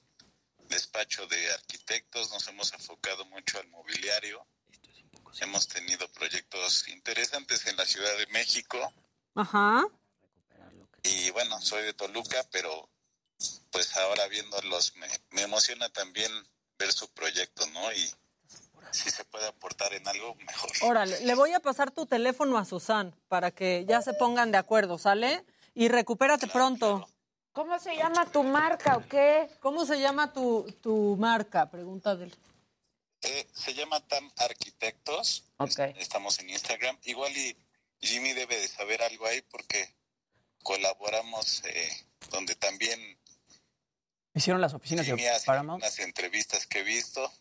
despacho de arquitectos, nos hemos enfocado mucho al mobiliario. Hemos tenido proyectos interesantes en la Ciudad de México Ajá. y bueno, soy de Toluca, pero pues ahora viéndolos me, me emociona también ver su proyecto, ¿no? Y si se puede aportar en algo, mejor. Órale, le voy a pasar tu teléfono a Susan para que ya se pongan de acuerdo, ¿sale? Y recupérate pronto. ¿Cómo se llama tu marca o qué? ¿Cómo se llama tu, tu marca? Pregunta del. Eh, se llama TAM Arquitectos. Ok. Estamos en Instagram. Igual y Jimmy debe de saber algo ahí porque colaboramos eh, donde también Hicieron las oficinas Jimmy de hace Paramount. unas entrevistas que he visto.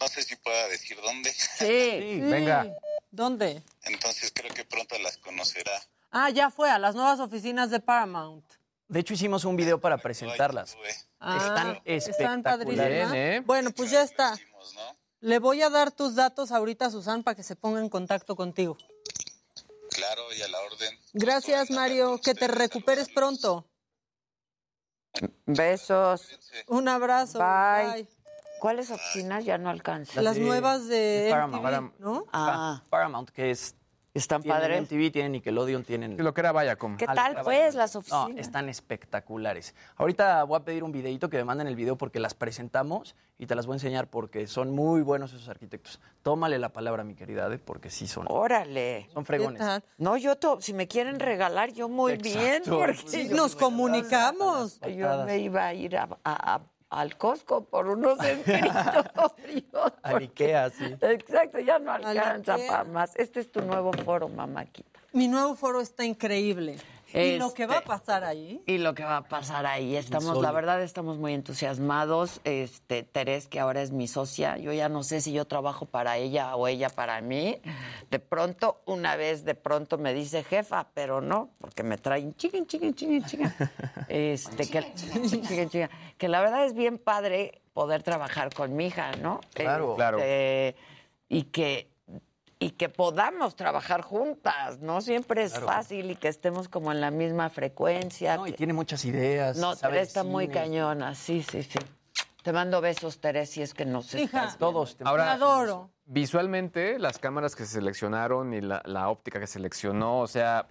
No sé si pueda decir dónde. Sí. venga. ¿Dónde? Entonces creo que pronto las conocerá. Ah, ya fue, a las nuevas oficinas de Paramount. De hecho, hicimos un video para presentarlas. Ah, Están espectaculares. ¿eh? Bueno, pues ya está. Le voy a dar tus datos ahorita a Susan para que se ponga en contacto contigo. Claro, y a la orden. Gracias, Mario. Que te recuperes pronto. Besos. Un abrazo. Bye. ¿Cuáles oficinas ya no alcanzan? Las nuevas de Paramount. MTV, ¿no? Ah, Paramount, que es. ¿Están Tienen padres? MTV, tienen Nickelodeon, tienen. Lo que era Viacom. ¿Qué Al- tal, pues, las oficinas? No, están espectaculares. Ahorita voy a pedir un videito que me manden el video porque las presentamos y te las voy a enseñar porque son muy buenos esos arquitectos. Tómale la palabra, mi querida Ade, porque sí son. Órale. Son fregones. No, yo, to- si me quieren regalar, yo muy bien, porque Sí, yo, nos comunicamos. yo me iba a ir a- a- a- al Costco por unos escritorios. Al Ikea, sí. Exacto, ya no alcanza para más. Este es tu nuevo foro, mamáquita. Mi nuevo foro está increíble. Y lo que va a Este- pasar ahí. Y lo que va a pasar ahí, estamos, la verdad estamos muy entusiasmados. Este, Terés, que ahora es mi socia, yo ya no sé si yo trabajo para ella o ella para mí. De pronto, una vez de pronto me dice jefa, pero no, porque me traen chiquen, chiquen, chiquen, chiquen. Este, que, chiquen, chiquen. que la verdad es bien padre poder trabajar con mi hija, ¿no? Claro. Claro. Este, y que y que podamos trabajar juntas, no siempre es Claro. fácil y que estemos como en la misma frecuencia. No, y tiene muchas ideas. no, sabe está muy cañona, sí, sí, sí. Te mando besos, Teresa, si es que nos Hija. estás Todos. te- Te Ahora, adoro. visualmente, las cámaras que se seleccionaron y la, la óptica que seleccionó, o sea,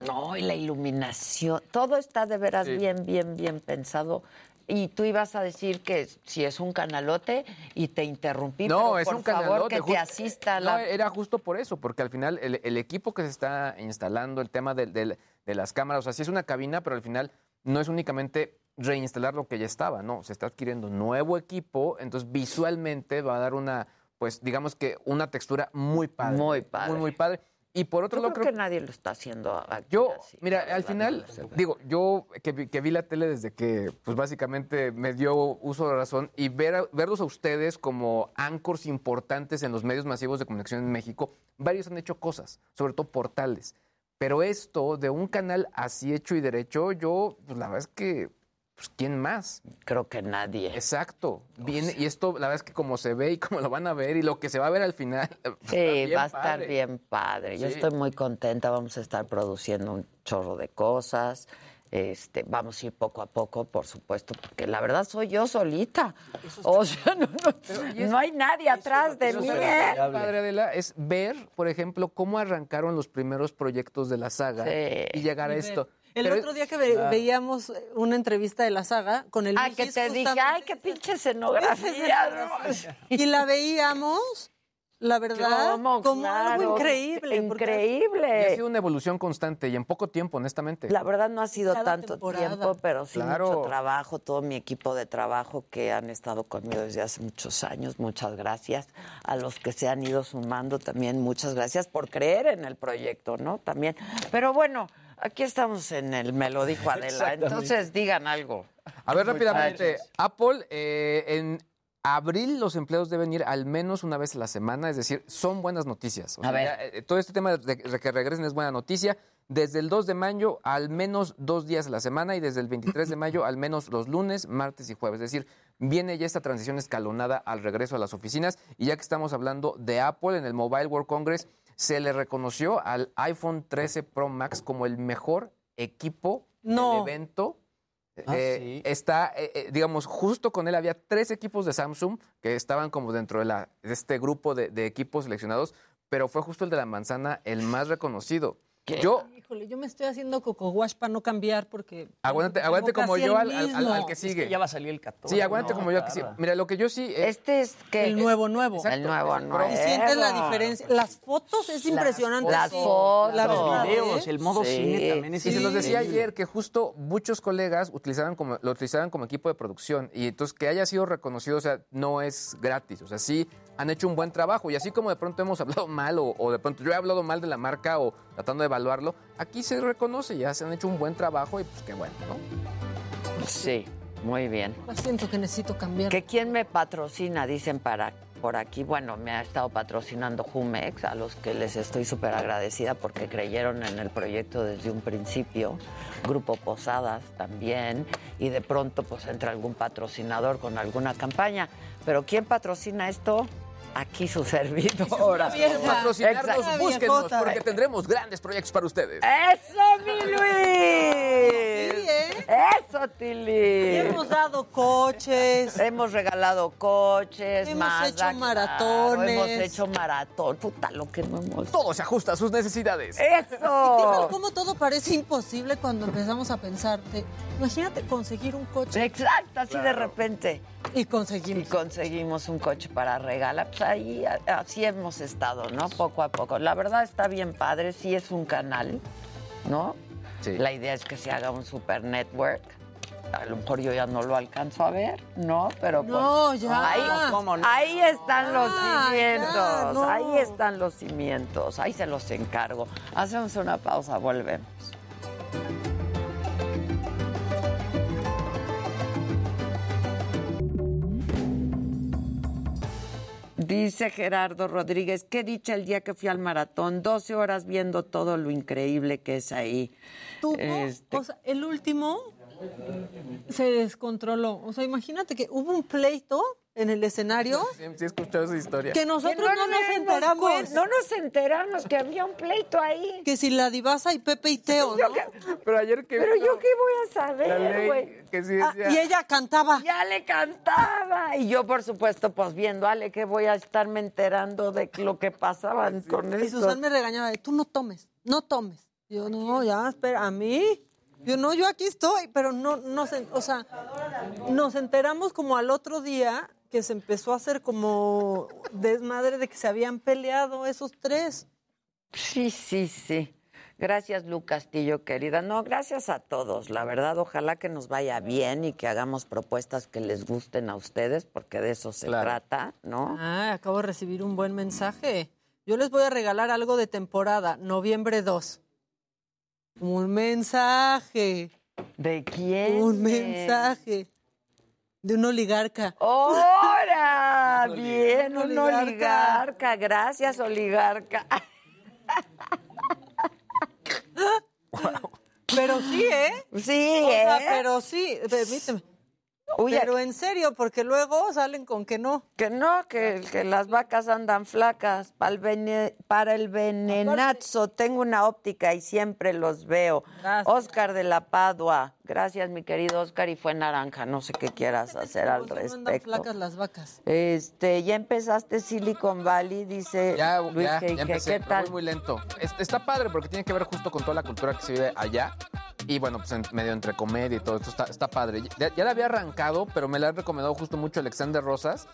No, y la iluminación, todo está de veras Sí. bien, bien, bien pensado. Y tú ibas a decir que si es un canalote y te interrumpí, no, pero es por un favor canalote. que te asista No, la... era justo por eso, porque al final el, el equipo que se está instalando, el tema del- del- de las cámaras, o sea, sí es una cabina, pero al final no es únicamente reinstalar lo que ya estaba, no, se está adquiriendo nuevo equipo, entonces visualmente va a dar una pues digamos que una textura muy padre. Muy padre. Muy, muy padre. Y por otro Yo lado, creo que nadie lo está haciendo aquí yo, así, mira, al final, digo, yo que, vi- que vi la tele desde que, pues básicamente me dio uso de razón y ver a- verlos a ustedes como anchors importantes en los medios masivos de comunicación en México, varios han hecho cosas, sobre todo portales. Pero esto de un canal así hecho y derecho, yo, pues la verdad es que, pues ¿quién más? Creo que nadie. Exacto. Viene, y esto, la verdad es que como se ve y como lo van a ver y lo que se va a ver al final. Sí, va a estar padre. bien padre. Yo Sí. estoy muy contenta. Vamos a estar produciendo un chorro de cosas. Este, vamos a ir poco a poco, por supuesto, porque la verdad soy yo solita. O sea, no, no- no hay nadie atrás de Eso mí. ¿eh? padre, Adela, es ver, por ejemplo, cómo arrancaron los primeros proyectos de la saga Sí. y llegar a Y ver. El Pero- otro día que ve- Ah. veíamos una entrevista de la saga con el Ah, que te dije, ay, qué pinche escenografía. ¿no? Y la veíamos, la verdad, ¿Cómo? como algo increíble. porque- Y ha Increíble. sido una evolución constante y en poco tiempo, honestamente. La verdad no ha sido Cada tanto temporada. tiempo, pero sí Claro. mucho trabajo, todo mi equipo de trabajo que han estado conmigo desde hace muchos años, muchas gracias. A los que se han ido sumando también, muchas gracias por creer en el proyecto, ¿no? También. Pero bueno, aquí estamos en el Me lo dijo Adela, entonces digan algo. A ver, rápidamente. Apple, eh, en abril los empleados deben ir al menos una vez a la semana, es decir, son buenas noticias. O A sea, ver. ya, eh, todo este tema de, de que regresen es buena noticia. Desde el 2 de mayo, al menos dos días a la semana, y desde el 23 de mayo, al menos los lunes, martes y jueves. Es decir, viene ya esta transición escalonada al regreso a las oficinas. Y ya que estamos hablando de Apple, en el Mobile World Congress se le reconoció al iPhone 13 Pro Max como el mejor equipo No. del evento. Ah, Eh, Está, eh, eh, digamos, justo con él había tres equipos de Samsung que estaban como dentro de, la, de este grupo de, de equipos seleccionados, pero fue justo el de la manzana el más reconocido. Yo, Híjole, yo me estoy haciendo coco wash para no cambiar porque... aguante, aguante como yo al, al- al- mismo. al que sigue. ya va a salir el 14. Sí, aguante ¿no? como yo al que sigue. Mira, lo que yo sí... eh, Este es que... El nuevo, nuevo. Exacto. El nuevo, nuevo. Y sientes la diferencia. Las fotos es impresionante. Las fotos. Los videos, ¿eh? el modo Sí. cine también es Y se los decía ayer que justo muchos colegas utilizaban como, lo utilizaban como equipo de producción y entonces que haya sido reconocido, o sea, no es gratis, o sea, sí han hecho un buen trabajo y así como de pronto hemos hablado mal o, o de pronto yo he hablado mal de la marca o tratando de evaluarlo, aquí se reconoce, ya se han hecho un buen trabajo y pues qué bueno, ¿no? Sí, muy bien. Lo siento que necesito cambiar. ¿Que quién me patrocina? Dicen para por aquí. Bueno, me ha estado patrocinando Jumex, a los que les estoy súper agradecida porque creyeron en el proyecto desde un principio. Grupo Posadas también. Y de pronto pues entra algún patrocinador con alguna campaña. Pero ¿quién patrocina esto? Aquí su servidora. Patrocinarnos, búsquenos porque tendremos grandes proyectos para ustedes. ¡Eso, mi Luis! Sí, ¿eh? ¡Eso, Y Tili! hemos dado coches. Hemos regalado coches, Hemos Mazda, hecho claro, maratones. hemos hecho maratón. Puta, lo que no hemos... Todo se ajusta a sus necesidades. ¡Eso! cómo todo parece imposible cuando empezamos a pensar. de, imagínate conseguir un coche. Exacto, así de repente. Y Y conseguimos. conseguimos un coche para regalar. Pues ahí así hemos estado, ¿no? Poco a poco. La verdad está bien padre, sí es un canal, ¿no? Sí. La idea es que se haga un super network. A lo mejor yo ya no lo alcanzo a ver, ¿no? Pero pues, No, ya. Ahí, ¿Cómo no? ahí están los Ah, cimientos, ya, no. ahí están los cimientos, ahí se los encargo. Hacemos una pausa, volvemos. Dice Gerardo Rodríguez, qué dicha el día que fui al maratón, 12 horas viendo todo lo increíble que es ahí. Tuvo, Este- o sea, el último se descontroló. O sea, imagínate que hubo un pleito en el escenario Sí, sí he escuchado esa historia. que nosotros Que no, nos enteramos. cuen- No nos enteramos que había un pleito ahí. Que si la divasa y Pepe y Teo, Pero ayer que Pero vino yo qué voy a saber, güey. sí Ah, y ella cantaba. Ya le cantaba. Y yo, por supuesto, pues viendo, Ale, que voy a estarme enterando de lo que pasaba con Y esto. Susan me regañaba de, tú no tomes, no tomes. Yo, no, ya, espera, ¿a mí? Yo, no, yo aquí estoy, pero no, no sé, o sea, nos enteramos como al otro día que se empezó a hacer como desmadre de que se habían peleado esos tres. Sí, sí, sí. Gracias, Lu Castillo, querida. No, gracias a todos. La verdad, ojalá que nos vaya bien y que hagamos propuestas que les gusten a ustedes, porque de eso se trata, ¿no? Ah, acabo de recibir un buen mensaje. Yo les voy a regalar algo de temporada, noviembre 2. Un mensaje. ¿De quién? Un mensaje. De un oligarca. ¡Hora! Bien, un oligarca. oligarca. Gracias, oligarca. Pero sí, ¿eh? Sí, O sea, ¿eh? pero sí, permíteme. Pero en serio, porque luego salen con que no. Que no, que, que las vacas andan flacas. Para el, vene- para el venenazo tengo una óptica y siempre los veo. Oscar de la Padua. Gracias, mi querido Oscar. Y fue naranja. No sé qué quieras hacer al respecto. flacas las vacas. Este, ya empezaste Silicon Valley, dice Ya, Luis ya, ya empecé, ¿Qué tal? voy muy lento. Es- está padre porque tiene que ver justo con toda la cultura que se vive allá. Y bueno, pues en medio entre comedia y todo esto está, está padre. Ya, ya la había arrancado, pero me la ha recomendado justo mucho Alexander Rosas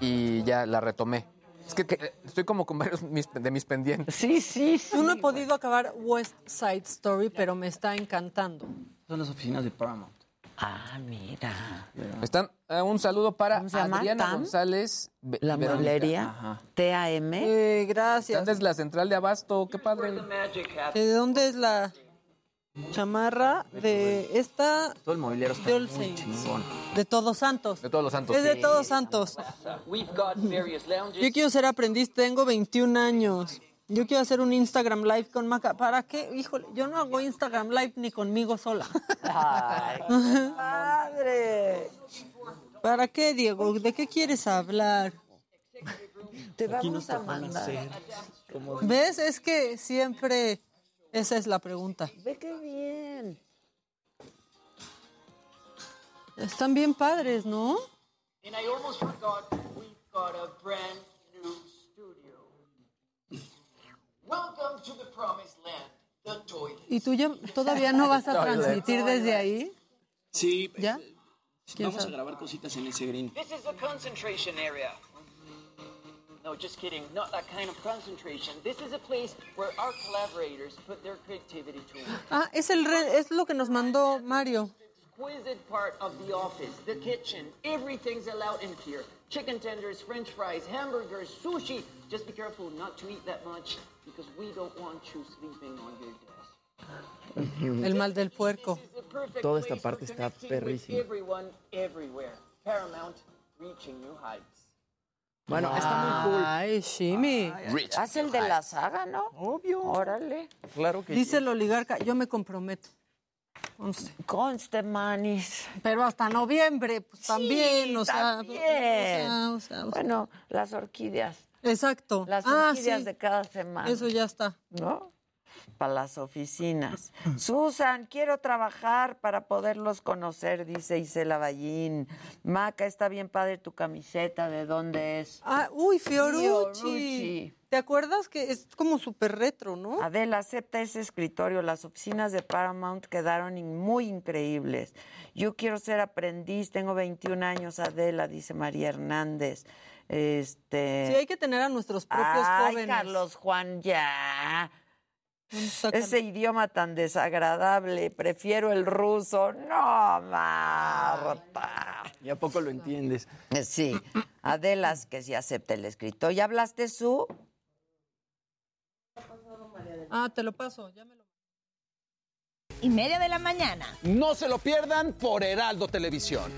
y ya la retomé. Es que eh, estoy como con varios mis- de mis pendientes. Sí, sí, sí. Yo no he podido acabar West Side Story, pero me está encantando. Son las oficinas de Paramount. Ah, mira. Están, eh, un saludo para ¿Cómo se llama? Adriana ¿TAM? González. Ve- La Verónica. mueblería. Ajá. TAM. Eh, gracias. Están desde la central de Abasto, qué padre. ¿De dónde es la chamarra? De esta, Todo el mobiliario está muy chingón. de Todos Santos. De todos los santos. Es de. Todos Santos. Yo quiero ser aprendiz, tengo 21 años. Yo quiero hacer un Instagram Live con Maca. ¿Para qué? Híjole, yo no hago Instagram Live ni conmigo sola. Ay, qué padre. ¿Para qué, Diego? ¿De qué quieres hablar? Te vamos a mandar. ¿Ves? Es que siempre esa es la pregunta. Ve qué bien. Están bien padres, ¿no? And I almost forgot, we've got a brand new studio. Welcome to the promised land, the toilet. ¿Y tú ya todavía no vas a transmitir desde ahí? Sí, ¿Ya? ¿Quién vamos a sabe? grabar cositas en ese green. This is the concentration area. No, just kidding. Not that kind of concentration. This is a place where our collaborators put their creativity to work. Ah, es, el re- es lo que nos mandó Mario. Exquisite part of the office, the kitchen. Everything's allowed in here. Chicken tenders, french fries, hamburgers, sushi. Just be careful not to eat that much because we don't want you sleeping on your desk. El mal del puerco. Toda esta parte está perrísima. Everyone, everywhere. Paramount, reaching new heights. Bueno, está muy cool. Ay, Shimi. Haz el de la saga, ¿no? Obvio. Órale. Claro que Dice el oligarca, yo me comprometo. Conste. Conste, manis. Pero hasta noviembre, pues también, o sea, también. o sea, o sea, o sea. Bueno, las orquídeas. Exacto. Las Ah, orquídeas sí. de cada semana. Eso ya está. ¿No? Para las oficinas. Susan, quiero trabajar para poderlos conocer, dice Isela Ballín. Maca, está bien padre tu camiseta. ¿De dónde es? Ah, uy, Fiorucci. Fiorucci. ¿Te acuerdas que es como súper retro, no? Adela, acepta ese escritorio. Las oficinas de Paramount quedaron muy increíbles. Yo quiero ser aprendiz, tengo 21 años, Adela, dice María Hernández. Este. Sí, hay que tener a nuestros propios Ay, jóvenes. Carlos Juan, ya. Ese idioma tan desagradable, prefiero el ruso. No, Marta. ¿Y a poco lo entiendes? Eh, Sí, Adelas que sí acepta el escrito. ¿Ya hablaste su? Ah, te lo paso, ya me lo Y media de la mañana. No se lo pierdan por Heraldo Televisión.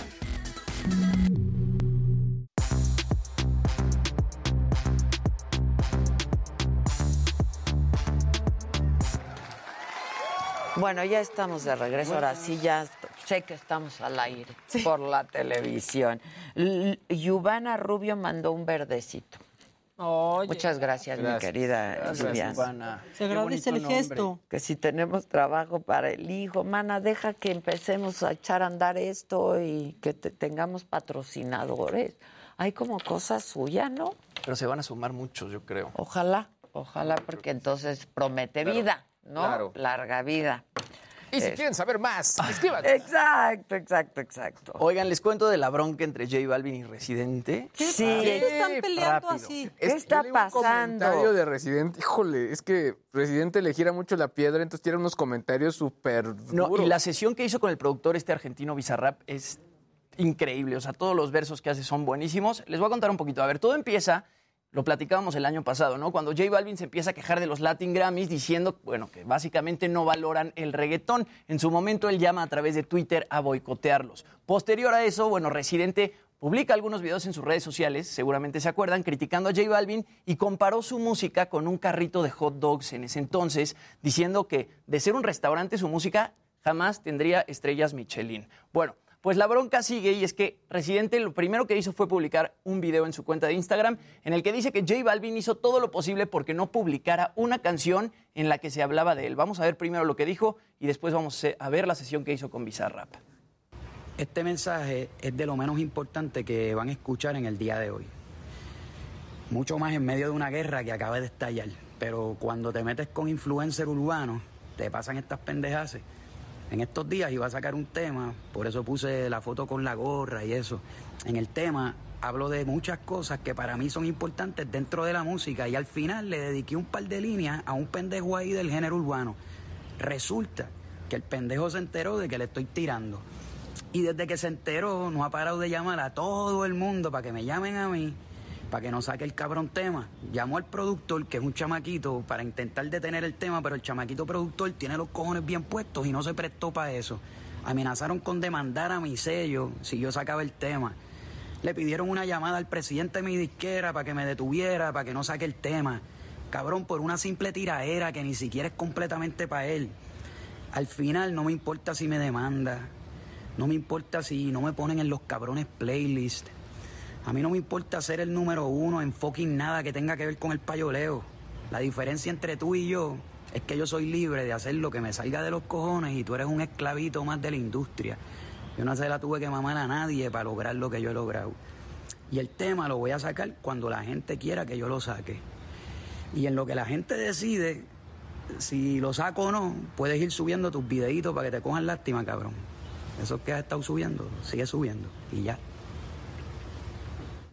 Bueno, ya estamos de regreso. Ahora sí, ya sé que estamos al aire por la televisión. L- Yubana Rubio mandó un verdecito. Oye. Muchas gracias, mi querida Gracias. Ivana. Se agradece el nombre. gesto. Que si tenemos trabajo para el hijo, mana, deja que empecemos a echar a andar esto y que te- tengamos patrocinadores. Hay como cosas suyas, ¿no? Pero se van a sumar muchos, yo creo. Ojalá, ojalá, porque entonces promete Claro, vida, ¿no? claro. Larga vida. Y si quieren saber más, escriban. Exacto, exacto, exacto. Oigan, les cuento de la bronca entre J Balvin y Residente. ¿Qué, Sí. ¿por qué se están peleando rápido. así? ¿Qué Es- está yo leí Un comentario pasando? de Residente, híjole, es que Residente le gira mucho la piedra, entonces tiene unos comentarios súper No, duros. y la sesión que hizo con el productor este argentino Bizarrap es increíble. O sea, todos los versos que hace son buenísimos. Les voy a contar un poquito. A ver, todo empieza, lo platicábamos el año pasado, ¿no? Cuando J Balvin se empieza a quejar de los Latin Grammys diciendo, bueno, que básicamente no valoran el reggaetón. En su momento él llama a través de Twitter a boicotearlos. Posterior a eso, bueno, Residente publica algunos videos en sus redes sociales, seguramente se acuerdan, criticando a J Balvin y comparó su música con un carrito de hot dogs en ese entonces, diciendo que de ser un restaurante su música jamás tendría estrellas Michelin. Bueno, pues la bronca sigue y es que Residente lo primero que hizo fue publicar un video en su cuenta de Instagram en el que dice que J Balvin hizo todo lo posible porque no publicara una canción en la que se hablaba de él. Vamos a ver primero lo que dijo y después vamos a ver la sesión que hizo con Bizarrap. Este mensaje es de lo menos importante que van a escuchar en el día de hoy. Mucho más en medio de una guerra que acaba de estallar. Pero cuando te metes con influencer urbano, te pasan estas pendejaces. En estos días iba a sacar un tema, por eso puse la foto con la gorra y eso. En el tema hablo de muchas cosas que para mí son importantes dentro de la música y al final le dediqué un par de líneas a un pendejo ahí del género urbano. Resulta que el pendejo se enteró de que le estoy tirando. Y desde que se enteró, no ha parado de llamar a todo el mundo para que me llamen a mí, para que no saque el cabrón tema. Llamó al productor, que es un chamaquito, para intentar detener el tema, pero el chamaquito productor tiene los cojones bien puestos y no se prestó para eso. Amenazaron con demandar a mi sello si yo sacaba el tema. Le pidieron una llamada al presidente de mi disquera para que me detuviera, para que no saque el tema. Cabrón, por una simple tiraera que ni siquiera es completamente para él. Al final no me importa si me demanda, no me importa si no me ponen en los cabrones playlists. A mí no me importa ser el número uno en fucking nada que tenga que ver con el payoleo. La diferencia entre tú y yo es que yo soy libre de hacer lo que me salga de los cojones y tú eres un esclavito más de la industria. Yo no se la tuve que mamar a nadie para lograr lo que yo he logrado. Y el tema lo voy a sacar cuando la gente quiera que yo lo saque. Y en lo que la gente decide, si lo saco o no, puedes ir subiendo tus videitos para que te cojan lástima, cabrón. Eso que has estado subiendo, sigue subiendo. Y ya.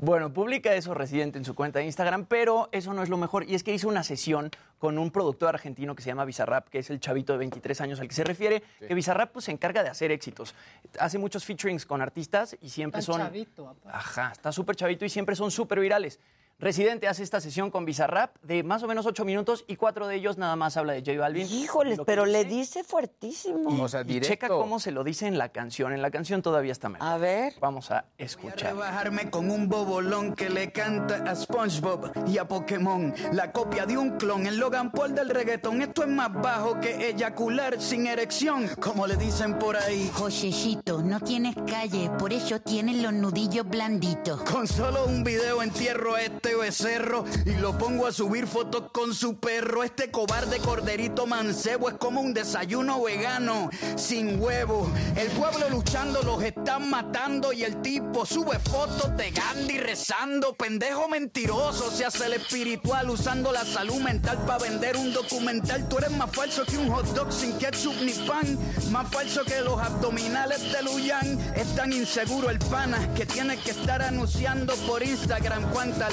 Bueno, publica eso Residente en su cuenta de Instagram, pero eso no es lo mejor. Y es que hizo una sesión con un productor argentino que se llama Bizarrap, que es el chavito de 23 años al que se refiere, que Bizarrap pues, se encarga de hacer éxitos. Hace muchos featurings con artistas y siempre Tan son... chavito, aparte. Ajá, está súper chavito y siempre son súper virales. Residente hace esta sesión con Bizarrap de más o menos ocho minutos y cuatro de ellos nada más habla de J Balvin. Que pero le dice- dice fuertísimo. y- y checa cómo se lo dice en la canción. En la canción todavía está mejor. A ver. Vamos a escuchar. Bajarme con un bobolón que le canta a SpongeBob y a Pokémon. La copia de un clon, el Logan Paul del reggaetón. Esto es más bajo que eyacular sin erección, como le dicen por ahí. Joyecito, no tienes calle, por eso tienes los nudillos blanditos. Con solo un video entierro a este becerro y lo pongo a subir fotos con su perro. Este cobarde corderito mancebo es como un desayuno vegano sin huevo. El pueblo luchando los están matando y el tipo sube fotos de Gandhi rezando. Pendejo mentiroso, se hace el espiritual usando la salud mental para vender un documental. Tú eres más falso que un hot dog sin ketchup ni pan. Más falso que los abdominales de Luyan. Es tan inseguro el pana que tiene que estar anunciando por Instagram cuánta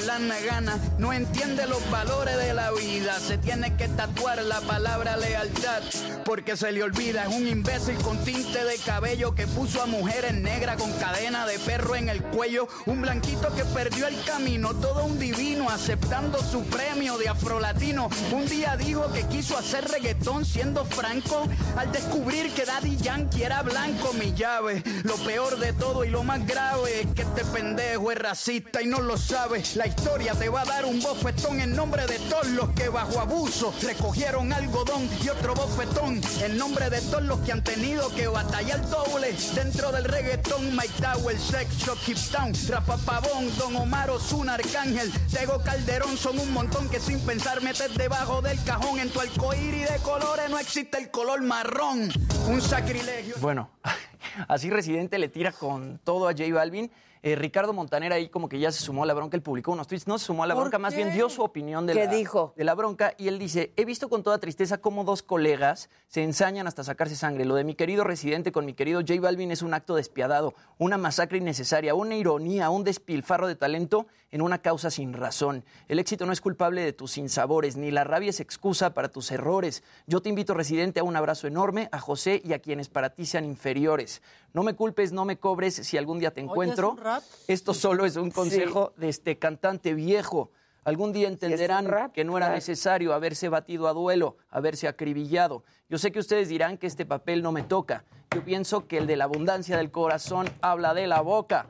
No entiende los valores de la vida. Se tiene que tatuar la palabra lealtad. Porque se le olvida, es un imbécil con tinte de cabello que puso a mujeres negras con cadena de perro en el cuello. Un blanquito que perdió el camino, todo un divino aceptando su premio de afrolatino. Un día dijo que quiso hacer reggaetón siendo franco. Al descubrir que Daddy Yankee era blanco, mi llave. Lo peor de todo y lo más grave es que este pendejo es racista y no lo sabe. La te va a dar un bofetón en nombre de todos los que bajo abuso recogieron algodón y otro bofetón en nombre de todos los que han tenido que batallar doble dentro del reggaetón. Mike Tower, Sex Shop, Keep Town, Rafa Pavón, Don Omar Ozuna, Arcángel, Tego Calderón son un montón que sin pensar metes debajo del cajón. En tu arcoíris de colores no existe el color marrón. Un sacrilegio. Bueno, así Residente le tira con todo a J Balvin. Eh, Ricardo Montaner ahí como que ya se sumó a la bronca, él publicó unos tweets, no se sumó a la ¿Por bronca, más bien dio su opinión de ¿Qué la, dijo? de la bronca y él dice, he visto con toda tristeza cómo dos colegas se ensañan hasta sacarse sangre. Lo de mi querido residente con mi querido J Balvin es un acto despiadado, una masacre innecesaria, una ironía, un despilfarro de talento en una causa sin razón. El éxito no es culpable de tus sinsabores, ni la rabia es excusa para tus errores. Yo te invito, residente, a un abrazo enorme a José y a quienes para ti sean inferiores. No me culpes, no me cobres si algún día te encuentro. un rap? Esto solo es un consejo de este cantante viejo. Algún día entenderán rap, que no era claro. necesario haberse batido a duelo, haberse acribillado. Yo sé que ustedes dirán que este papel no me toca. Yo pienso que el de la abundancia del corazón habla de la boca.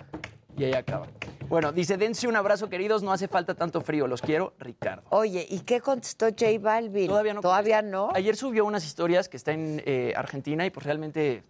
Y ahí acaba. Bueno, dice, dense un abrazo, queridos, no hace falta tanto frío, los quiero, Ricardo. Oye, ¿y qué contestó J Balvin? Todavía no. ¿Todavía no? Ayer subió unas historias que está en eh, Argentina y pues realmente.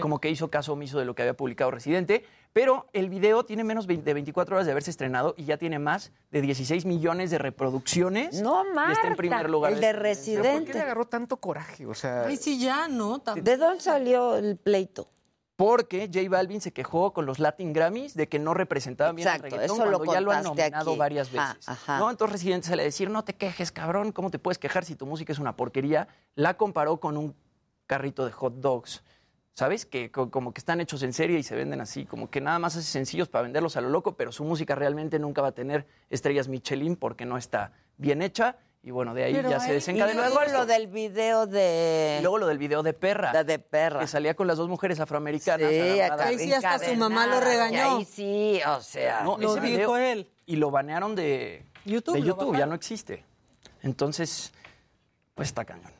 Como que hizo caso omiso de lo que había publicado Residente, pero el video tiene menos de 24 horas de haberse estrenado y ya tiene más de 16 millones de reproducciones. No, Y Marta. está en primer lugar. el de ¿Pero ¿Por qué Residente. le agarró tanto coraje? O sea, Ay, sí, ya, ¿no? ¿De dónde salió el pleito? Porque J Balvin se quejó con los Latin Grammys de que no representaban bien Exacto, el reggaetón eso lo cuando ya lo han nominado aquí. varias Ajá, veces. ajá. ¿no? Entonces Residente sale a decir, no te quejes, cabrón, ¿cómo te puedes quejar si tu música es una porquería? La comparó con un carrito de hot dogs. ¿Sabes? Que co- como que están hechos en serie y se venden así, como que nada más hace sencillos para venderlos a lo loco, pero su música realmente nunca va a tener estrellas Michelin porque no está bien hecha. Y bueno, de ahí Pero ya se desencadenó. Y luego lo del video de... Y luego lo del video de perra. La de perra. Que salía con las dos mujeres afroamericanas. Sí. Ahí sí hasta su mamá lo regañó. y Ahí sí, o sea. No, Lo ese dijo video- él. Y lo banearon de YouTube, de YouTube, ya no existe. Entonces, pues está cañón.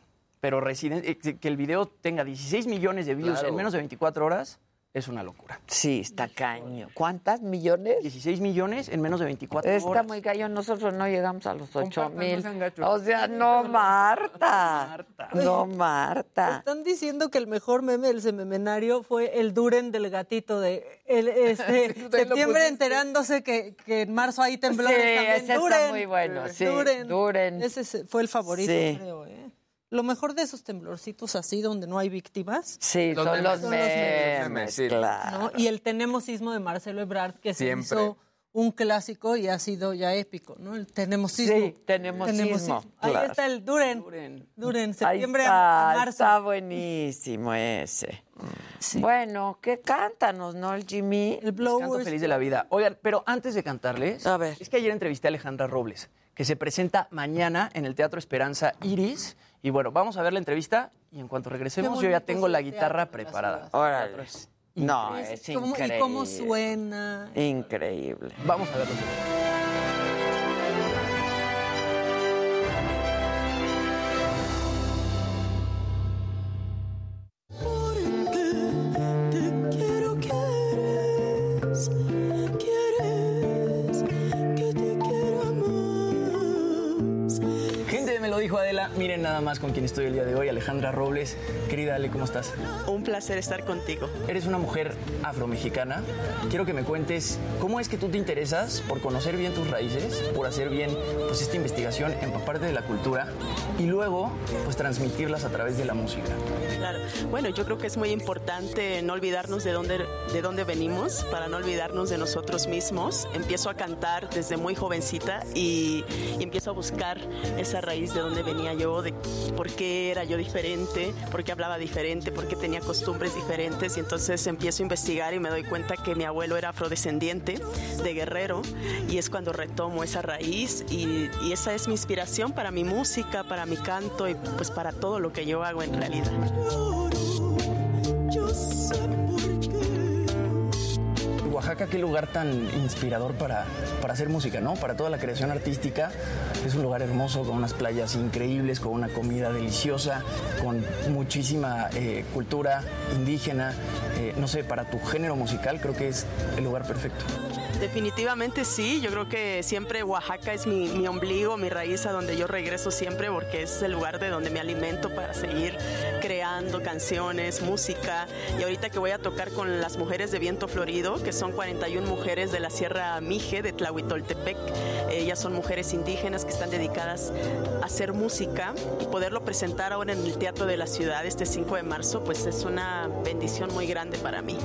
Pero Resident- eh, que- el video tenga 16 millones de views Claro. en menos de 24 horas es una locura. Sí, está caño. ¿Cuántas millones? 16 millones en menos de 24 Está horas. muy cañón. Nosotros no llegamos a los ocho Compartan, no mil. sean gachos. O sea, no, Marta. No, Marta. Están diciendo que el mejor meme del sememenario fue el Duren del gatito de el, este, septiembre enterándose que, que en marzo hay temblores Sí, también. ese está Duren. muy bueno, sí, Duren. Duren. Ese se- fue el favorito, Sí. creo. ¿eh? Lo mejor de esos temblorcitos así donde no hay víctimas. Sí, Los son memes. los Son los memes, memes, sí. claro. ¿no? Y el Tenemos Sismo de Marcelo Ebrard, que se Siempre. hizo un clásico y ha sido ya épico, ¿no? El Tenemos Sismo. Sí, Tenemos Sismo, Ahí claro. está el Duren. Duren. Duren, septiembre está, a marzo. está buenísimo ese. Bueno, que cántanos, ¿no, el Jimmy? El blower. Canto feliz de la vida. Oigan, pero antes de cantarles, A ver. es que ayer entrevisté a Alejandra Robles, que se presenta mañana en el Teatro Esperanza Iris. Y bueno, vamos a ver la entrevista y en cuanto regresemos yo ya tengo la guitarra preparada. Órale. No, Es increíble. y cómo suena. Increíble. Vamos a verlo. Nada más con quién estoy el día de hoy. Alejandra Robles. Querida Ale, ¿cómo estás? Un placer estar contigo. Eres una mujer afromexicana. Quiero que me cuentes cómo es que tú te interesas por conocer bien tus raíces, por hacer bien pues, esta investigación, empaparte de la cultura y luego pues transmitirlas a través de la música. Claro. Bueno, yo creo que es muy importante no olvidarnos de dónde, de dónde venimos, para no olvidarnos de nosotros mismos. Empiezo a cantar desde muy jovencita y, y empiezo a buscar esa raíz de dónde venía yo, de por qué era yo diferente, por qué hablaba diferente, por qué tenía costumbres diferentes. Y entonces empiezo a investigar y me doy cuenta que mi abuelo era afrodescendiente de guerrero y es cuando retomo esa raíz y, y esa es mi inspiración para mi música, para mi canto y pues para todo lo que yo hago en realidad. Oaxaca, qué lugar tan inspirador para, para hacer música, ¿no? Para toda la creación artística. Es un lugar hermoso, con unas playas increíbles, con una comida deliciosa, con muchísima eh, cultura indígena. Eh, no sé, para tu género musical creo que es el lugar perfecto. Definitivamente sí, yo creo que siempre Oaxaca es mi, ombligo, mi raíz a donde yo regreso siempre porque es el lugar de donde me alimento para seguir creando canciones, música. Y ahorita que voy a tocar con las mujeres de Viento Florido, que son 41 mujeres de la Sierra Mije de Tlahuitoltepec, ellas son mujeres indígenas que están dedicadas a hacer música y poderlo presentar ahora en el Teatro de la Ciudad este 5 de marzo, pues es una bendición muy grande para mí.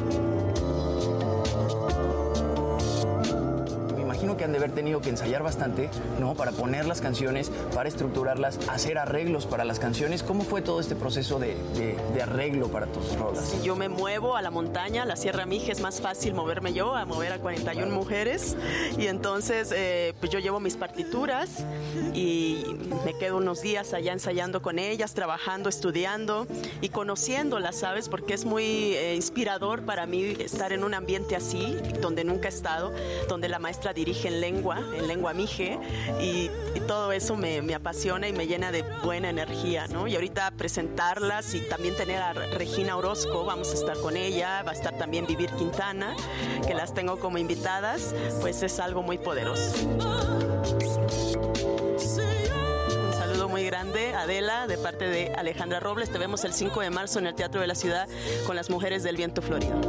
Que han de haber tenido que ensayar bastante, ¿no? Para poner las canciones, para estructurarlas, hacer arreglos para las canciones. ¿Cómo fue todo este proceso de, de- de arreglo para tus rolas? Yo me muevo a la montaña, a la Sierra Mije, es más fácil moverme yo a mover a 41 mujeres. Y entonces, eh, pues yo llevo mis partituras y me quedo unos días allá ensayando con ellas, trabajando, estudiando y conociéndolas, ¿sabes? Porque es muy eh, inspirador para mí estar en un ambiente así, donde nunca he estado, donde la maestra dirige en lengua, en lengua mije, y, y todo eso me, me apasiona y me llena de buena energía, ¿no? Y ahorita presentarlas y también tener a Regina Orozco, vamos a estar con ella, va a estar también Vivir Quintana, que las tengo como invitadas, pues es algo muy poderoso. Muy grande, Adela, de parte de Alejandra Robles. Te vemos el 5 de marzo en el Teatro de la Ciudad con las Mujeres del Viento Florido.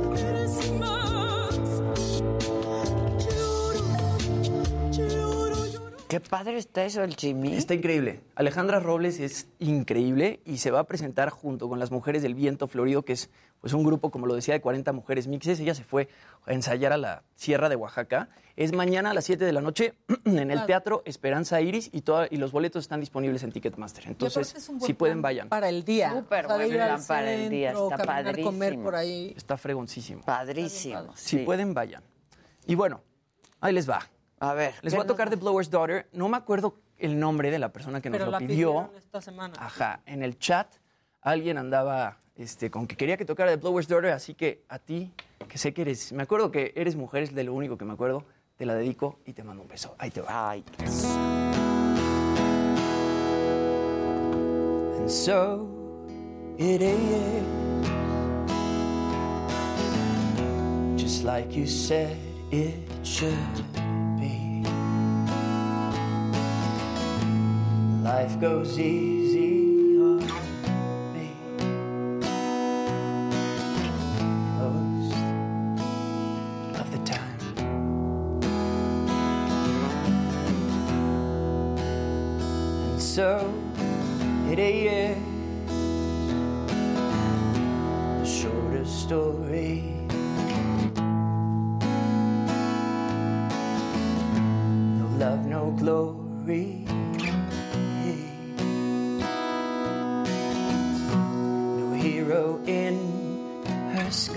Qué padre está eso, el Jimmy. Está increíble. Alejandra Robles es increíble y se va a presentar junto con las Mujeres del Viento Florido, que es pues, un grupo, como lo decía, de 40 mujeres mixes. Ella se fue a ensayar a la Sierra de Oaxaca. Es mañana a las 7 de la noche en el. Teatro Esperanza Iris y, toda- y los boletos están disponibles en Ticketmaster. Entonces, es un buen si pueden, vayan. Para el día. Súper O sea, de buen plan para el día, está caminar, comer padrísimo. por ahí. Está fregoncísimo. Padrísimo. Si pueden, vayan. Y bueno, ahí les va. A ver. Les ¿qué voy a tocar The Blower's Daughter. No me acuerdo el nombre de la persona que nos Pero lo la pidió. pidieron esta semana. Ajá, en el chat alguien andaba este, con que quería que tocara The Blower's Daughter, así que a ti, que sé que eres, me acuerdo que eres mujer, es de lo único que me acuerdo, te la dedico y te mando un beso. Ahí te va. Ay, And so it is, just like you said it should Life goes easy on me most of the time. And so it is the shortest story. No love, no glory.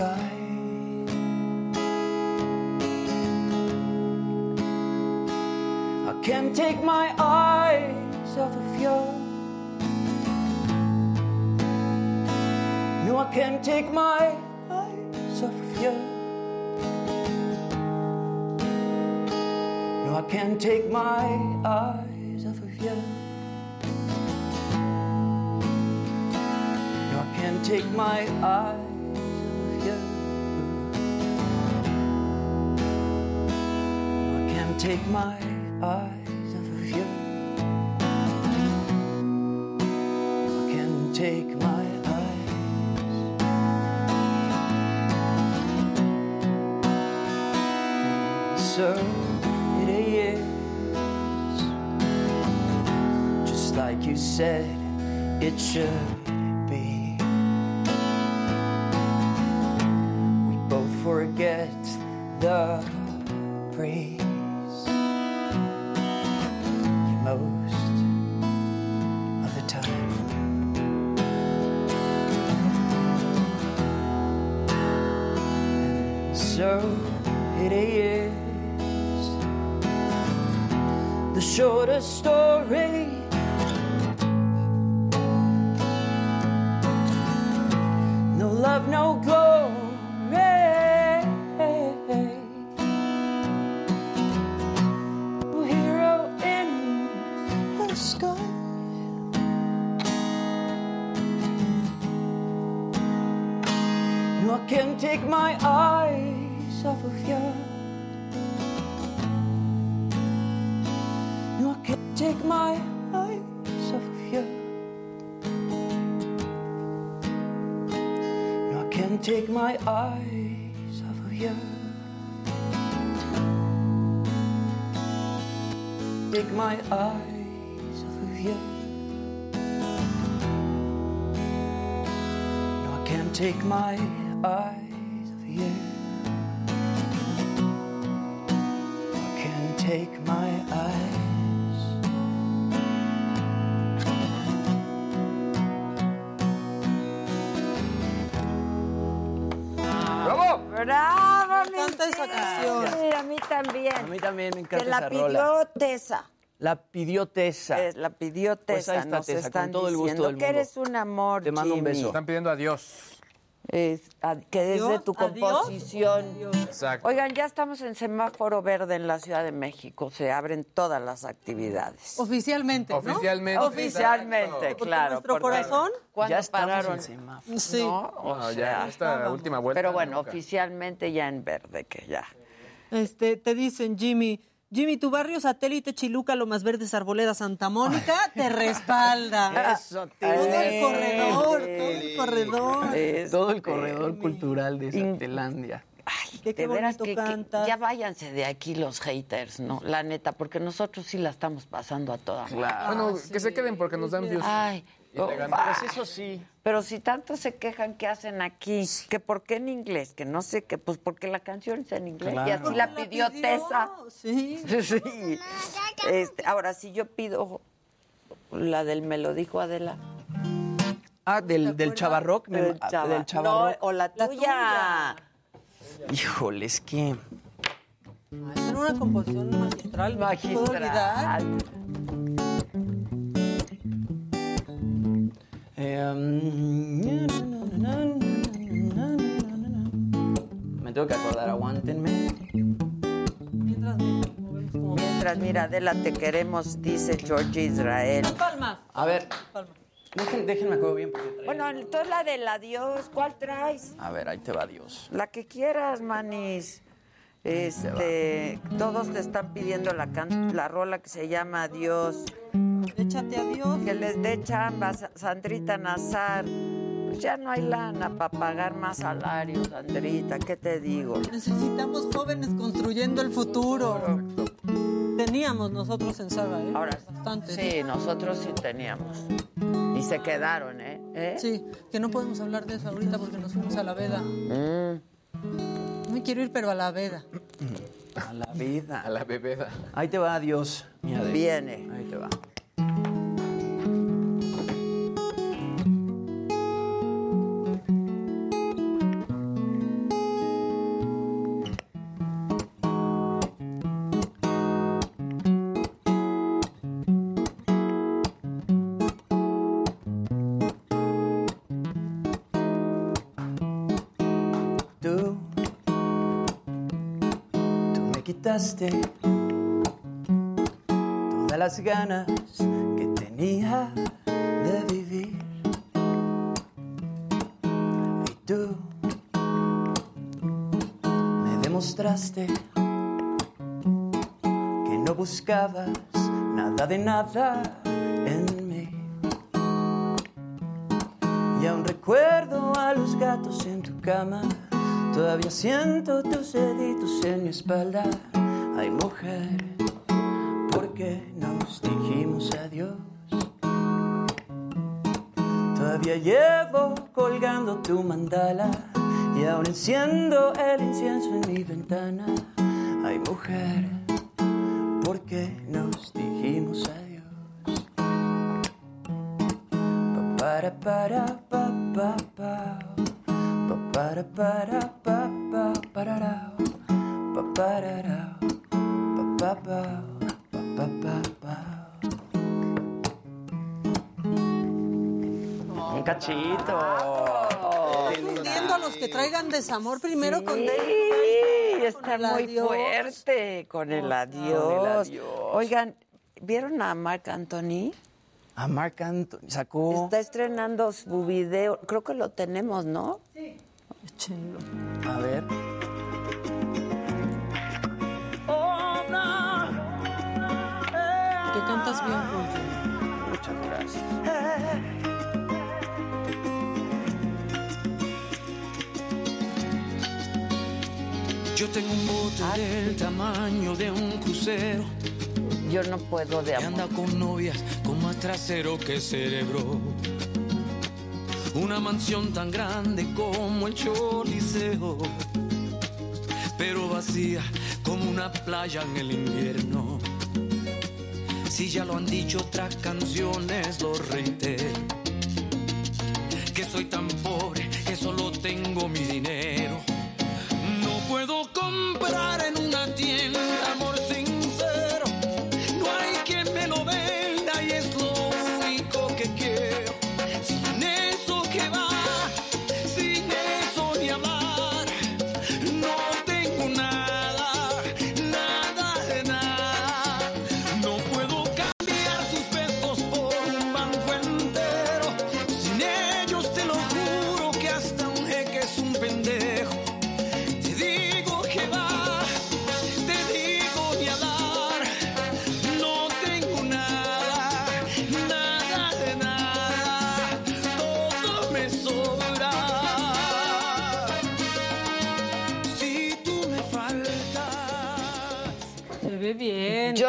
Sky. I can't take my eyes off of you. No, I can't take my eyes off of you. No, I can't take my eyes off of you. No, I can't take my eyes take my eyes off of you. I can't take my eyes. So it is just like you said it should be. We both forget the praise of you. No, I can't take my eyes off of you. No, I can't take my eyes off of you. Take my eyes off of you. No, I can't take my eyes también. Me encanta la esa pidió rola. Tessa. La pidió Tessa. Eh, la pidió Pues ahí Tessa. está Nos Tessa, con están todo el gusto diciendo del que mundo. eres un amor, Te mando un Jimmy. beso. Están pidiendo adiós. Es- a- que es de tu ¿Adiós? composición. Exacto. Oigan, ya estamos en semáforo verde en la Ciudad de México. Se abren todas las actividades. Oficialmente, ¿no? Oficialmente. Oficialmente, claro. nuestro porque- corazón ¿Cuándo Ya pararon? en semáforo. Sí. ¿No? O No, sea, ya, esta última vuelta. pero bueno, nunca. oficialmente ya en verde, que ya. Este, te dicen, Jimmy, Jimmy, tu barrio satélite Chiluca, Lomas Verdes, Arboleda, Santa Mónica, te respalda. Eso, Todo el corredor, todo el corredor. Todo el corredor cultural de Satelandia. Ay, Qué- qué de veras que, que ya váyanse de aquí los haters, ¿no? La neta, porque nosotros sí la estamos pasando a toda. Claro. Bueno, que se queden porque nos dan views. Ay, Pues eso sí. pero si tanto se quejan, ¿qué hacen aquí? Que por qué en inglés, que no sé qué, pues porque la canción es en inglés y así la pidió Tessa. Sí. Sí. Este, ahora, si yo pido la del me lo dijo Adela. Ah, del, del Del chava- del chavarrock. No, o la tuya. Híjole, es que... Era una composición magistral. Magistral. Me tengo que acordar, aguántenme. Mientras mira, Adela, te queremos, dice George Israel. Palmas. A ver, Palmas. dejen, déjenme acuerdo bien Bueno, entonces la del adiós, ¿cuál traes? A ver, ahí te va Dios. La que quieras, manis. Este, todos te están pidiendo la, can- la rola que se llama Adiós. Échate a Dios. Que les dé chamba, Sa- Sandrita Nazar. Pues ya no hay lana para pagar más salarios, Sandrita, ¿qué te digo? Necesitamos jóvenes construyendo el futuro. Teníamos nosotros en Saga, ¿eh? Ahora, Bastante. sí, nosotros sí teníamos. Y se quedaron, ¿eh? ¿Eh? Sí, que no podemos hablar de eso ahorita porque nos fuimos a la veda. Mm. No me quiero ir, pero a la veda. A la vida. A la bebeda. Ahí te va Dios. mi. Viene. Ahí te va. Todas las ganas que tenía de vivir. Y tú me demostraste que no buscabas nada de nada en mí. Y aún recuerdo a los gatos en tu cama. Todavía siento tus deditos en mi espalda. Ay, mujer, ¿por qué nos dijimos adiós? Todavía llevo colgando tu mandala y aún enciendo el incienso en mi ventana. Ay, mujer, ¿por qué nos dijimos adiós? Pa para para pa pa pa pa para para pa pa pararao pa Un cachito. Pidiendo a los que traigan desamor primero con Sí, Dave. está el muy adiós. fuerte con el adiós. Con el adiós. Oigan, ¿vieron a Marc Anthony? A Marc Anthony sacó. Está estrenando su video. Creo que lo tenemos, ¿no? Échenlo. A ver. Que cantas bien, Julio. Muchas gracias. Yo tengo un bote del tamaño de un crucero. Yo no puedo de Que anda con novias con más trasero que cerebro. Una mansión tan grande como el Choliseo. pero vacía como una playa en el invierno. Si ya lo han dicho otras canciones, lo reitero. Que soy tan pobre que solo tengo mi dinero. No puedo comprar en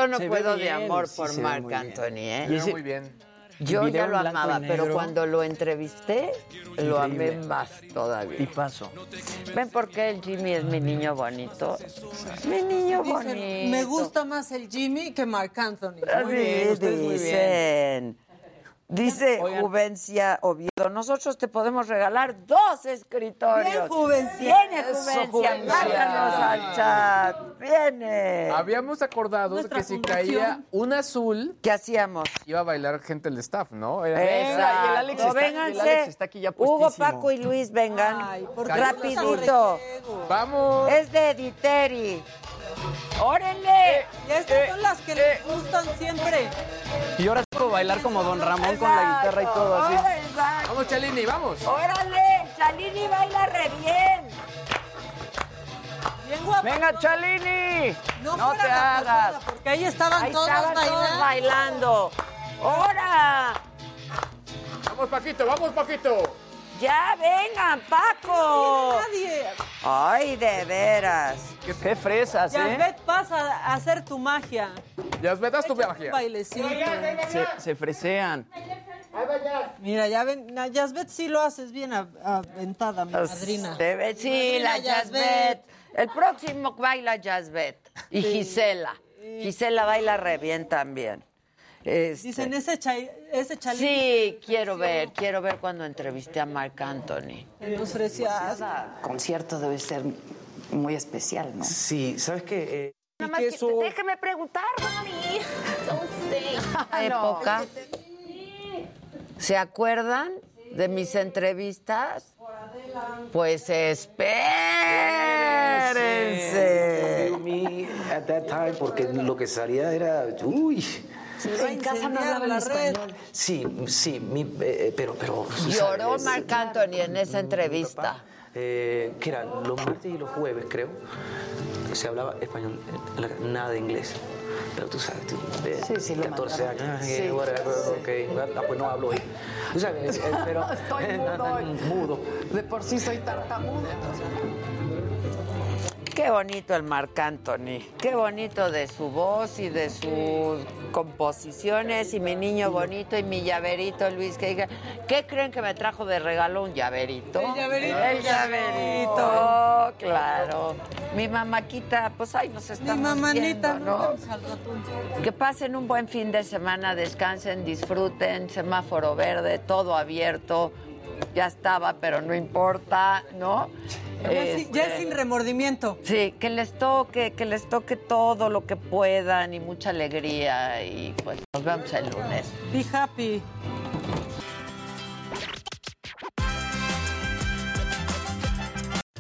Yo no Se puedo de bien. amor Sí, por ve Marc muy bien. Anthony, ¿eh? Se ve muy bien. Yo ya lo amaba, pero cuando lo entrevisté, lo amé más todavía. Y paso. ¿Ven por qué el Jimmy es mi niño bonito? Mi niño Dicen, bonito. me gusta más el Jimmy que Marc Anthony. Muy bien, dicen. Dice Juvencia Oviedo, nosotros te podemos regalar dos escritorios. Bien, Juvencia. Viene Juvencia, Juvencia. márcanos al chat. Viene. Habíamos acordado Nuestra que si fundación. caía un azul, ¿qué hacíamos? Iba a bailar gente del staff, ¿no? Era- Exacto, vénganse. Hugo, Paco y Luis, vengan. qué Rapidito. Vamos. Es de Editeri. ¡Órale! Y estas son las que les gustan siempre. Y ahora puedo bailar como Don Ramón con la guitarra y todo así. Vamos, Chalini, vamos. ¡Órale! Chalini baila re bien. Bien guapa. Venga, Chalini. No, No te la hagas. posada, Porque ahí estaban Ahí todos estaban bailando. todos bailando. ¡Hora! Vamos, Paquito, vamos, Paquito. ¡Ya vengan, Paco! Nadie. Ay, de veras. Qué fresas, ¿eh? Yasbet, pasa a hacer tu magia. Ya me das tu Un magia. bailecito. Se, se fresean. Mira, ya ven, Yasbet sí lo haces bien aventada, mi madrina. Te ve- sí, la Madrina Jazzbet. El próximo baila Jazzbet. Y Sí. Gisela. Gisela baila re bien también. Este, Dicen, ese, chai- ese chalín. Sí, quiero ver, quiero ver cuando entrevisté a Marc Anthony. Nos ofrecía. concierto debe ser muy especial, ¿no? Sí, ¿sabes qué? Nada más que- déjeme preguntar, mami. Esa época. ¿Se acuerdan de mis entrevistas? Pues espérense. Me at that time, porque lo que salía era, uy. En casa no hablaban español. Sí, sí, mi- eh, pero, pero. Lloró ¿sabes? Marc Anthony en esa entrevista. Eh, que era los martes y los jueves, creo. Se hablaba español, eh, nada de inglés. Pero tú sabes, tú, de Sí, sí, lo 14 mandaron. años, Sí, eh, whatever, ok, ah, pues no hablo hoy. Tú sabes, eh, pero. Estoy mudo hoy. mudo. De por sí soy tartamudo. Qué bonito el Marc Anthony. Qué bonito de su voz y de sus composiciones. Y mi niño bonito y mi llaverito, Luis. Que ¿Qué creen que me trajo de regalo un llaverito? El llaverito. El llaverito, claro. Mi mamaquita, pues ahí nos Mi estamos mamanita, viendo, ¿no? Que pasen un buen fin de semana, descansen, disfruten, semáforo verde, todo abierto. Ya estaba, pero no importa, ¿no? Ya, sin- ya Este, sin remordimiento. Sí, que les toque, que les toque todo lo que puedan y mucha alegría y pues nos vemos el lunes. Be happy.